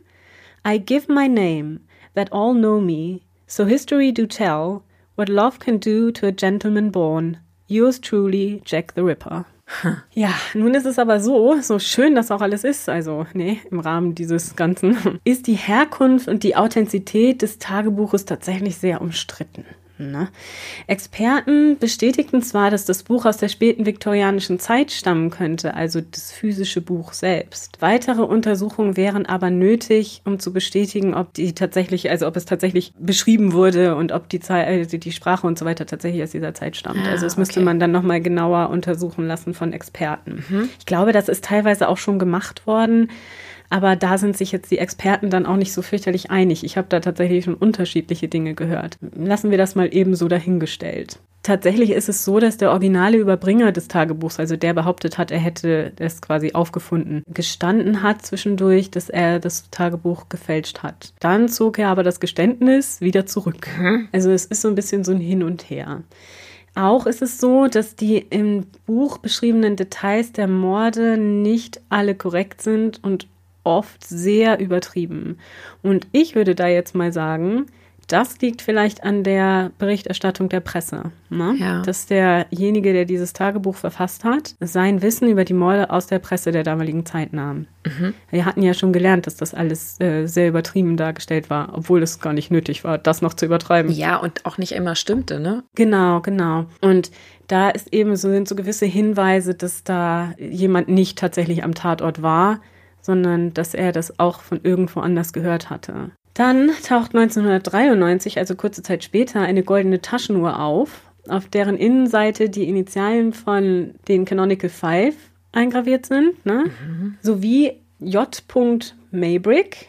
I give my name, that all know me, so history do tell, what love can do to a gentleman born. Yours truly, Jack the Ripper. Ja, nun ist es aber so, so schön das auch alles ist, also nee, im Rahmen dieses Ganzen, ist die Herkunft und die Authentizität des Tagebuches tatsächlich sehr umstritten. Ne? Experten bestätigten zwar, dass das Buch aus der späten viktorianischen Zeit stammen könnte, also das physische Buch selbst. Weitere Untersuchungen wären aber nötig, um zu bestätigen, ob die tatsächlich, also ob es tatsächlich beschrieben wurde und ob die, Zeit, also die Sprache und so weiter tatsächlich aus dieser Zeit stammt. Ah, also es müsste okay. man dann nochmal genauer untersuchen lassen von Experten. Mhm. Ich glaube, das ist teilweise auch schon gemacht worden. Aber da sind sich jetzt die Experten dann auch nicht so fürchterlich einig. Ich habe da tatsächlich schon unterschiedliche Dinge gehört. Lassen wir das mal eben so dahingestellt. Tatsächlich ist es so, dass der originale Überbringer des Tagebuchs, also der behauptet hat, er hätte es quasi aufgefunden, gestanden hat zwischendurch, dass er das Tagebuch gefälscht hat. Dann zog er aber das Geständnis wieder zurück. Mhm. Also es ist so ein bisschen so ein Hin und Her. Auch ist es so, dass die im Buch beschriebenen Details der Morde nicht alle korrekt sind und oft sehr übertrieben. Und ich würde da jetzt mal sagen, das liegt vielleicht an der Berichterstattung der Presse. Ne? Ja. Dass derjenige, der dieses Tagebuch verfasst hat, sein Wissen über die Morde aus der Presse der damaligen Zeit nahm. Mhm. Wir hatten ja schon gelernt, dass das alles äh, sehr übertrieben dargestellt war, obwohl es gar nicht nötig war, das noch zu übertreiben. Ja, und auch nicht immer stimmte, ne? Genau, genau. Und da ist eben so, sind so gewisse Hinweise, dass da jemand nicht tatsächlich am Tatort war sondern dass er das auch von irgendwo anders gehört hatte. Dann taucht 1993, also kurze Zeit später, eine goldene Taschenuhr auf, auf deren Innenseite die Initialen von den Canonical Five eingraviert sind, ne? Mhm. sowie J. Maybrick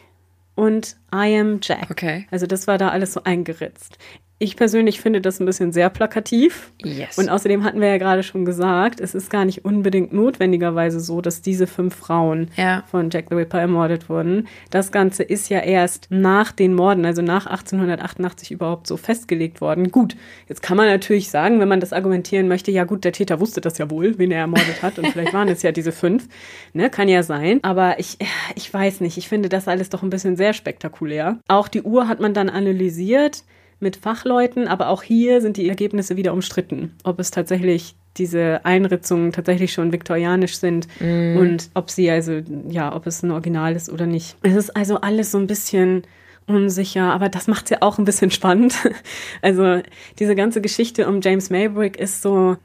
und I am Jack. Okay. Also das war da alles so eingeritzt. Ich persönlich finde das ein bisschen sehr plakativ. Yes. Und außerdem hatten wir ja gerade schon gesagt, es ist gar nicht unbedingt notwendigerweise so, dass diese fünf Frauen ja. von Jack the Ripper ermordet wurden. Das Ganze ist ja erst nach den Morden, also nach 1888 überhaupt so festgelegt worden. Gut, jetzt kann man natürlich sagen, wenn man das argumentieren möchte, ja gut, der Täter wusste das ja wohl, wen er ermordet hat. Und vielleicht waren es ja diese fünf. Ne, kann ja sein. Aber ich, ich weiß nicht, ich finde das alles doch ein bisschen sehr spektakulär. Auch die Uhr hat man dann analysiert mit Fachleuten, aber auch hier sind die Ergebnisse wieder umstritten, ob es tatsächlich diese Einritzungen tatsächlich schon viktorianisch sind mm. und ob sie also, ja, ob es ein Original ist oder nicht. Es ist also alles so ein bisschen unsicher, aber das macht es ja auch ein bisschen spannend. Also diese ganze Geschichte um James Maybrick ist so,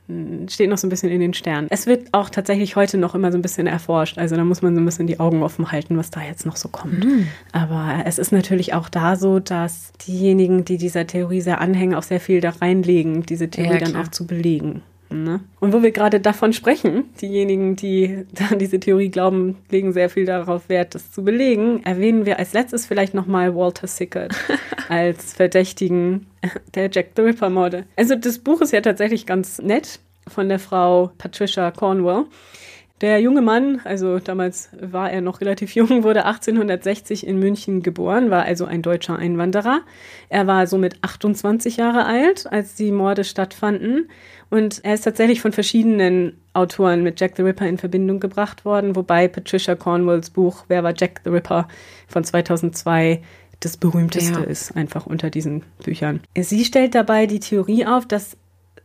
steht noch so ein bisschen in den Sternen. Es wird auch tatsächlich heute noch immer so ein bisschen erforscht. Also da muss man so ein bisschen die Augen offen halten, was da jetzt noch so kommt. Mhm. Aber es ist natürlich auch da so, dass diejenigen, die dieser Theorie sehr anhängen, auch sehr viel da reinlegen, diese Theorie ja, dann auch zu belegen. Ne? Und wo wir gerade davon sprechen, diejenigen, die an diese Theorie glauben, legen sehr viel darauf Wert, das zu belegen, erwähnen wir als letztes vielleicht nochmal Walter Sickert als Verdächtigen der Jack the Ripper-Morde. Also das Buch ist ja tatsächlich ganz nett von der Frau Patricia Cornwell. Der junge Mann, also damals war er noch relativ jung, wurde 1860 in München geboren, war also ein deutscher Einwanderer. Er war somit 28 Jahre alt, als die Morde stattfanden. Und er ist tatsächlich von verschiedenen Autoren mit Jack the Ripper in Verbindung gebracht worden, wobei Patricia Cornwalls Buch Wer war Jack the Ripper von 2002 das berühmteste ja. ist, einfach unter diesen Büchern. Sie stellt dabei die Theorie auf, dass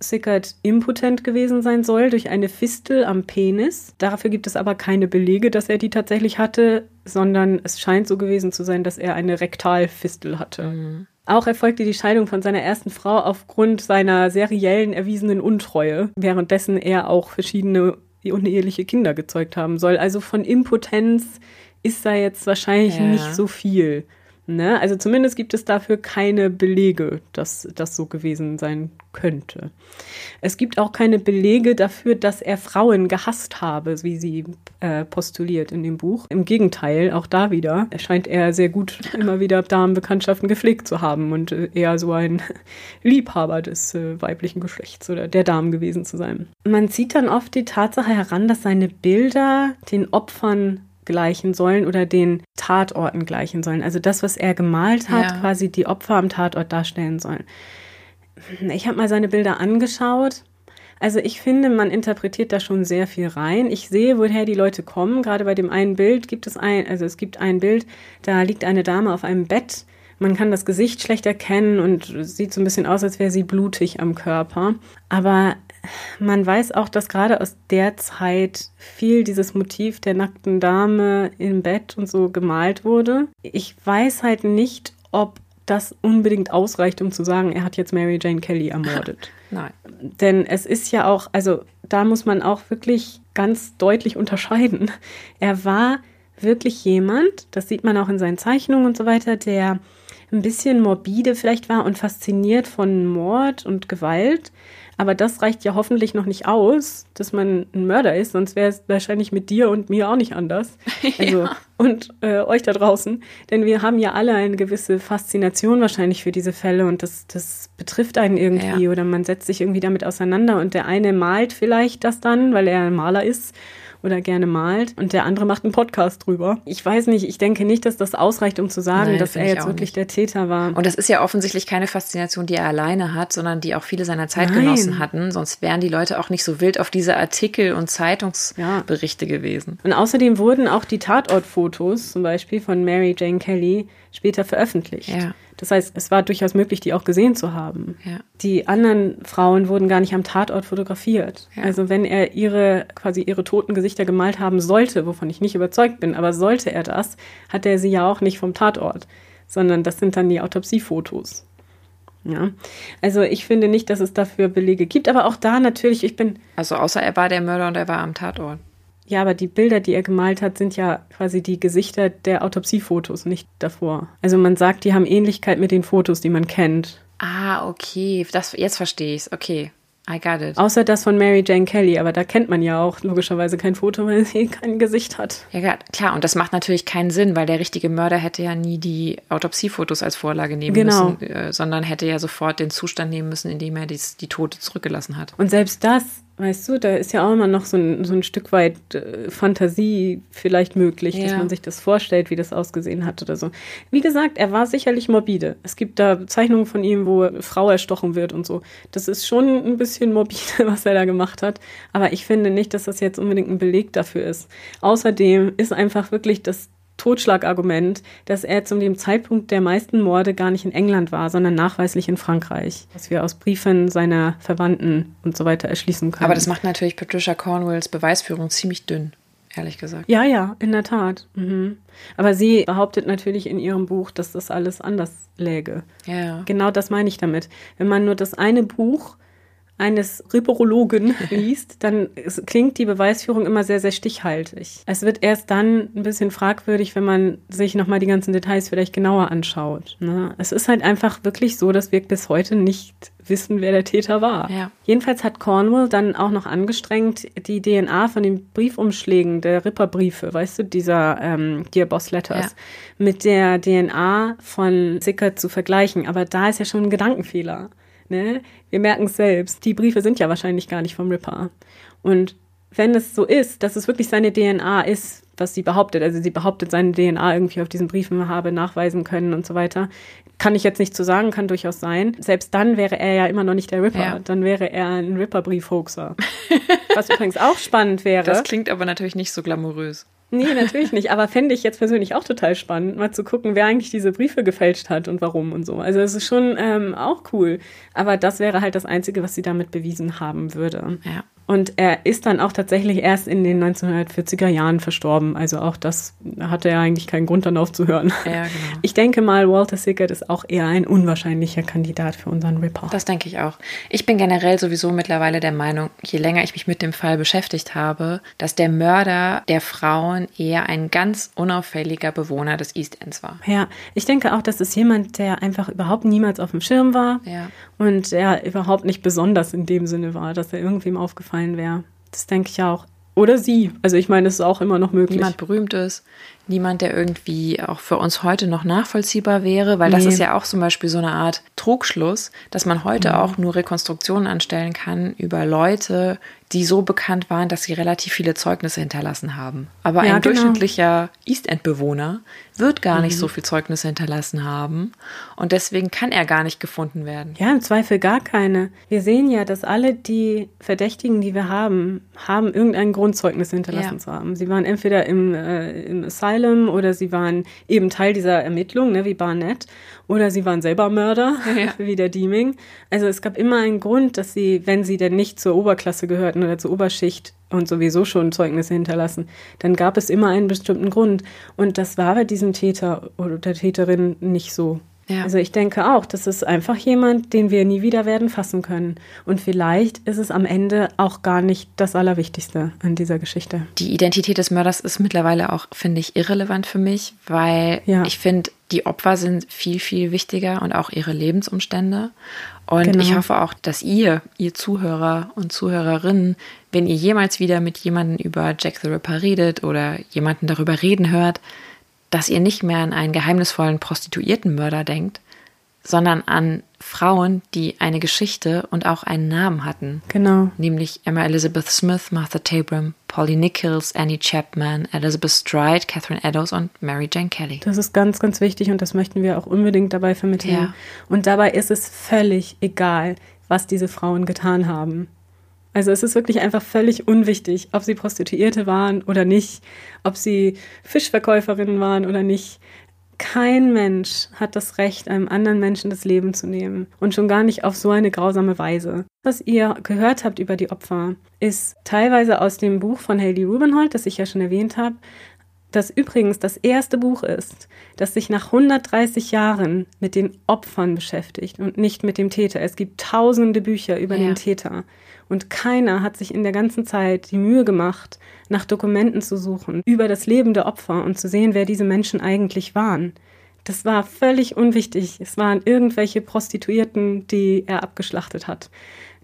Sickert impotent gewesen sein soll durch eine Fistel am Penis. Dafür gibt es aber keine Belege, dass er die tatsächlich hatte, sondern es scheint so gewesen zu sein, dass er eine Rektalfistel hatte. Mhm. Auch erfolgte die Scheidung von seiner ersten Frau aufgrund seiner seriellen erwiesenen Untreue, währenddessen er auch verschiedene uneheliche Kinder gezeugt haben soll. Also von Impotenz ist da jetzt wahrscheinlich ja. nicht so viel. Ne? Also zumindest gibt es dafür keine Belege, dass das so gewesen sein könnte. Es gibt auch keine Belege dafür, dass er Frauen gehasst habe, wie sie äh, postuliert in dem Buch. Im Gegenteil, auch da wieder scheint er sehr gut immer wieder Damenbekanntschaften gepflegt zu haben und äh, eher so ein Liebhaber des äh, weiblichen Geschlechts oder der Damen gewesen zu sein. Man zieht dann oft die Tatsache heran, dass seine Bilder den Opfern gleichen sollen oder den Tatorten gleichen sollen. Also das, was er gemalt hat, ja. quasi die Opfer am Tatort darstellen sollen. Ich habe mal seine Bilder angeschaut. Also ich finde, man interpretiert da schon sehr viel rein. Ich sehe, woher die Leute kommen. Gerade bei dem einen Bild gibt es ein, also es gibt ein Bild, da liegt eine Dame auf einem Bett. Man kann das Gesicht schlecht erkennen und sieht so ein bisschen aus, als wäre sie blutig am Körper. Aber man weiß auch, dass gerade aus der Zeit viel dieses Motiv der nackten Dame im Bett und so gemalt wurde. Ich weiß halt nicht, ob das unbedingt ausreicht, um zu sagen, er hat jetzt Mary Jane Kelly ermordet. Nein. Denn es ist ja auch, also da muss man auch wirklich ganz deutlich unterscheiden. Er war wirklich jemand, das sieht man auch in seinen Zeichnungen und so weiter, der ein bisschen morbide vielleicht war und fasziniert von Mord und Gewalt, aber das reicht ja hoffentlich noch nicht aus, dass man ein Mörder ist, sonst wäre es wahrscheinlich mit dir und mir auch nicht anders. Also, ja. Und äh, euch da draußen. Denn wir haben ja alle eine gewisse Faszination wahrscheinlich für diese Fälle und das, das betrifft einen irgendwie ja. oder man setzt sich irgendwie damit auseinander und der eine malt vielleicht das dann, weil er ein Maler ist oder gerne malt und der andere macht einen Podcast drüber. Ich weiß nicht, ich denke nicht, dass das ausreicht, um zu sagen, Nein, dass er jetzt wirklich nicht. der Täter war. Und das ist ja offensichtlich keine Faszination, die er alleine hat, sondern die auch viele seiner Zeitgenossen Nein. hatten. Sonst wären die Leute auch nicht so wild auf diese Artikel und Zeitungsberichte ja. gewesen. Und außerdem wurden auch die Tatortfotos zum Beispiel von Mary Jane Kelly später veröffentlicht. Ja. Das heißt, es war durchaus möglich, die auch gesehen zu haben. Ja. Die anderen Frauen wurden gar nicht am Tatort fotografiert. Ja. Also wenn er ihre quasi ihre toten Gesichter gemalt haben sollte, wovon ich nicht überzeugt bin, aber sollte er das, hat er sie ja auch nicht vom Tatort, sondern das sind dann die Autopsiefotos. Ja, also ich finde nicht, dass es dafür Belege gibt, aber auch da natürlich, ich bin. Also außer er war der Mörder und er war am Tatort. Ja, aber die Bilder, die er gemalt hat, sind ja quasi die Gesichter der Autopsiefotos, nicht davor. Also man sagt, die haben Ähnlichkeit mit den Fotos, die man kennt. Ah, okay. Das, jetzt verstehe ich es. Okay. I got it. Außer das von Mary Jane Kelly, aber da kennt man ja auch logischerweise kein Foto, weil sie kein Gesicht hat. Ja, klar, und das macht natürlich keinen Sinn, weil der richtige Mörder hätte ja nie die Autopsiefotos als Vorlage nehmen genau. müssen, äh, sondern hätte ja sofort den Zustand nehmen müssen, in dem er die, die Tote zurückgelassen hat. Und selbst das Weißt du, da ist ja auch immer noch so ein, so ein Stück weit äh, Fantasie vielleicht möglich, ja. dass man sich das vorstellt, wie das ausgesehen hat oder so. Wie gesagt, er war sicherlich morbide. Es gibt da Zeichnungen von ihm, wo Frau erstochen wird und so. Das ist schon ein bisschen morbide, was er da gemacht hat. Aber ich finde nicht, dass das jetzt unbedingt ein Beleg dafür ist. Außerdem ist einfach wirklich das Totschlagargument, dass er zu dem Zeitpunkt der meisten Morde gar nicht in England war, sondern nachweislich in Frankreich, was wir aus Briefen seiner Verwandten und so weiter erschließen können. Aber das macht natürlich Patricia Cornwalls Beweisführung ziemlich dünn. Ehrlich gesagt. Ja, ja, in der Tat. Mhm. Aber sie behauptet natürlich in ihrem Buch, dass das alles anders läge. Ja. Genau das meine ich damit. Wenn man nur das eine Buch eines Ripperologen liest, dann klingt die Beweisführung immer sehr, sehr stichhaltig. Es wird erst dann ein bisschen fragwürdig, wenn man sich nochmal die ganzen Details vielleicht genauer anschaut. Ne? Es ist halt einfach wirklich so, dass wir bis heute nicht wissen, wer der Täter war. Ja. Jedenfalls hat Cornwall dann auch noch angestrengt, die DNA von den Briefumschlägen der Ripperbriefe, weißt du, dieser ähm, Dear Boss Letters, ja. mit der DNA von Sickert zu vergleichen. Aber da ist ja schon ein Gedankenfehler. Ne? Wir merken es selbst. Die Briefe sind ja wahrscheinlich gar nicht vom Ripper. Und wenn es so ist, dass es wirklich seine DNA ist, was sie behauptet, also sie behauptet, seine DNA irgendwie auf diesen Briefen habe nachweisen können und so weiter, kann ich jetzt nicht zu sagen, kann durchaus sein. Selbst dann wäre er ja immer noch nicht der Ripper. Ja. Dann wäre er ein Ripper-Brief-Hoaxer. was übrigens auch spannend wäre. Das klingt aber natürlich nicht so glamourös. Nee, natürlich nicht. Aber fände ich jetzt persönlich auch total spannend, mal zu gucken, wer eigentlich diese Briefe gefälscht hat und warum und so. Also es ist schon ähm, auch cool. Aber das wäre halt das Einzige, was sie damit bewiesen haben würde. Ja. Und er ist dann auch tatsächlich erst in den 1940er Jahren verstorben. Also auch das hatte er eigentlich keinen Grund dann aufzuhören. Ja, genau. Ich denke mal, Walter Sickert ist auch eher ein unwahrscheinlicher Kandidat für unseren Report. Das denke ich auch. Ich bin generell sowieso mittlerweile der Meinung, je länger ich mich mit dem Fall beschäftigt habe, dass der Mörder der Frauen eher ein ganz unauffälliger Bewohner des East Ends war. Ja, ich denke auch, das ist jemand, der einfach überhaupt niemals auf dem Schirm war Ja. Und der überhaupt nicht besonders in dem Sinne war, dass er irgendwem aufgefallen wäre. Das denke ich auch. Oder sie. Also ich meine, es ist auch immer noch möglich. Niemand berühmt ist, niemand, der irgendwie auch für uns heute noch nachvollziehbar wäre, weil das Nee. ist ja auch zum Beispiel so eine Art Trugschluss, dass man heute auch nur Rekonstruktionen anstellen kann über Leute, die so bekannt waren, dass sie relativ viele Zeugnisse hinterlassen haben. Aber Ja, ein genau. durchschnittlicher East End-Bewohner wird gar nicht so viel Zeugnisse hinterlassen haben und deswegen kann er gar nicht gefunden werden. Ja, im Zweifel gar keine. Wir sehen ja, dass alle die Verdächtigen, die wir haben, haben irgendein Grundzeugnis hinterlassen Ja. zu haben. Sie waren entweder im, äh, im Asylum oder sie waren eben Teil dieser Ermittlung, ne, wie Barnett, oder sie waren selber Mörder, Ja. wie der Deeming. Also es gab immer einen Grund, dass sie, wenn sie denn nicht zur Oberklasse gehörten oder zur Oberschicht und sowieso schon Zeugnisse hinterlassen, dann gab es immer einen bestimmten Grund. Und das war bei diesem Täter oder der Täterin nicht so. Ja. Also ich denke auch, das ist einfach jemand, den wir nie wieder werden fassen können. Und vielleicht ist es am Ende auch gar nicht das Allerwichtigste an dieser Geschichte. Die Identität des Mörders ist mittlerweile auch, finde ich, irrelevant für mich, weil Ja. ich finde, die Opfer sind viel, viel wichtiger und auch ihre Lebensumstände. Und Genau. ich hoffe auch, dass ihr, ihr Zuhörer und Zuhörerinnen, wenn ihr jemals wieder mit jemandem über Jack the Ripper redet oder jemanden darüber reden hört, dass ihr nicht mehr an einen geheimnisvollen Prostituiertenmörder denkt, sondern an Frauen, die eine Geschichte und auch einen Namen hatten Genau. nämlich Emma Elizabeth Smith, Martha Tabram, Polly Nichols, Annie Chapman, Elizabeth Stride, Catherine Eddowes und Mary Jane Kelly. Das ist ganz, ganz wichtig und das möchten wir auch unbedingt dabei vermitteln. Ja. Und dabei ist es völlig egal, was diese Frauen getan haben. Also es ist wirklich einfach völlig unwichtig, ob sie Prostituierte waren oder nicht, ob sie Fischverkäuferinnen waren oder nicht. Kein Mensch hat das Recht, einem anderen Menschen das Leben zu nehmen und schon gar nicht auf so eine grausame Weise. Was ihr gehört habt über die Opfer, ist teilweise aus dem Buch von Haley Rubenhold, das ich ja schon erwähnt habe, das übrigens das erste Buch ist, das sich nach 130 Jahren mit den Opfern beschäftigt und nicht mit dem Täter. Es gibt tausende Bücher über Ja. den Täter und keiner hat sich in der ganzen Zeit die Mühe gemacht, nach Dokumenten zu suchen über das Leben der Opfer und zu sehen, wer diese Menschen eigentlich waren. Das war völlig unwichtig. Es waren irgendwelche Prostituierten, die er abgeschlachtet hat.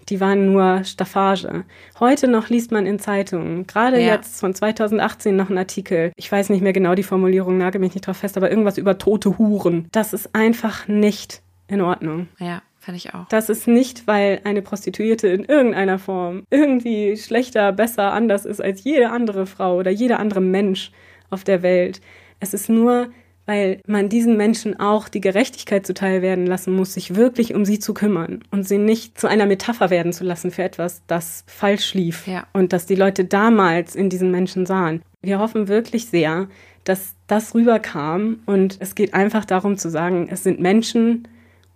Die waren nur Staffage. Heute noch liest man in Zeitungen, gerade Ja. jetzt von 2018 noch ein Artikel. Ich weiß nicht mehr genau die Formulierung, nagel mich nicht drauf fest, aber irgendwas über tote Huren. Das ist einfach nicht in Ordnung. Ja, fand ich auch. Das ist nicht, weil eine Prostituierte in irgendeiner Form irgendwie schlechter, besser, anders ist als jede andere Frau oder jeder andere Mensch auf der Welt. Es ist nur, weil man diesen Menschen auch die Gerechtigkeit zuteil werden lassen muss, sich wirklich um sie zu kümmern und sie nicht zu einer Metapher werden zu lassen für etwas, das falsch lief Ja. und das die Leute damals in diesen Menschen sahen. Wir hoffen wirklich sehr, dass das rüberkam und es geht einfach darum zu sagen, es sind Menschen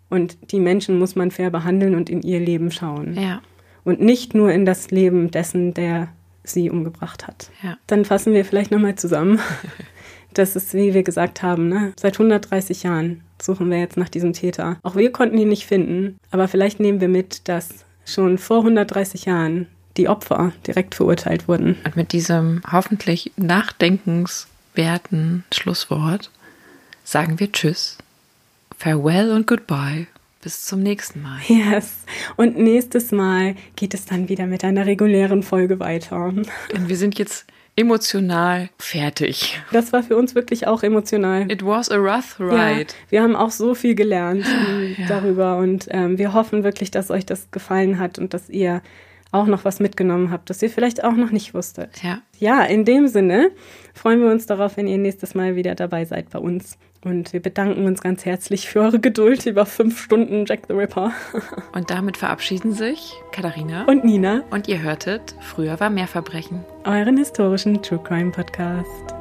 und die Menschen muss man fair behandeln und in ihr Leben schauen. Ja, Und nicht nur in das Leben dessen, der sie umgebracht hat. ja. Dann fassen wir vielleicht nochmal zusammen. Das ist, wie wir gesagt haben, ne? seit 130 Jahren suchen wir jetzt nach diesem Täter. Auch wir konnten ihn nicht finden, aber vielleicht nehmen wir mit, dass schon vor 130 Jahren die Opfer direkt verurteilt wurden. Und mit diesem hoffentlich nachdenkenswerten Schlusswort sagen wir Tschüss, Farewell und Goodbye. Bis zum nächsten Mal. Yes. Und nächstes Mal geht es dann wieder mit einer regulären Folge weiter. Denn wir sind jetzt emotional fertig. Das war für uns wirklich auch emotional. It was a rough ride. Ja, wir haben auch so viel gelernt Ja. darüber und ähm, wir hoffen wirklich, dass euch das gefallen hat und dass ihr auch noch was mitgenommen habt, das ihr vielleicht auch noch nicht wusstet. Ja. Ja, in dem Sinne freuen wir uns darauf, wenn ihr nächstes Mal wieder dabei seid bei uns. Und wir bedanken uns ganz herzlich für eure Geduld über fünf Stunden Jack the Ripper. Und damit verabschieden sich Katharina Und Nina, und ihr hörtet, früher war mehr Verbrechen. euren historischen True Crime Podcast.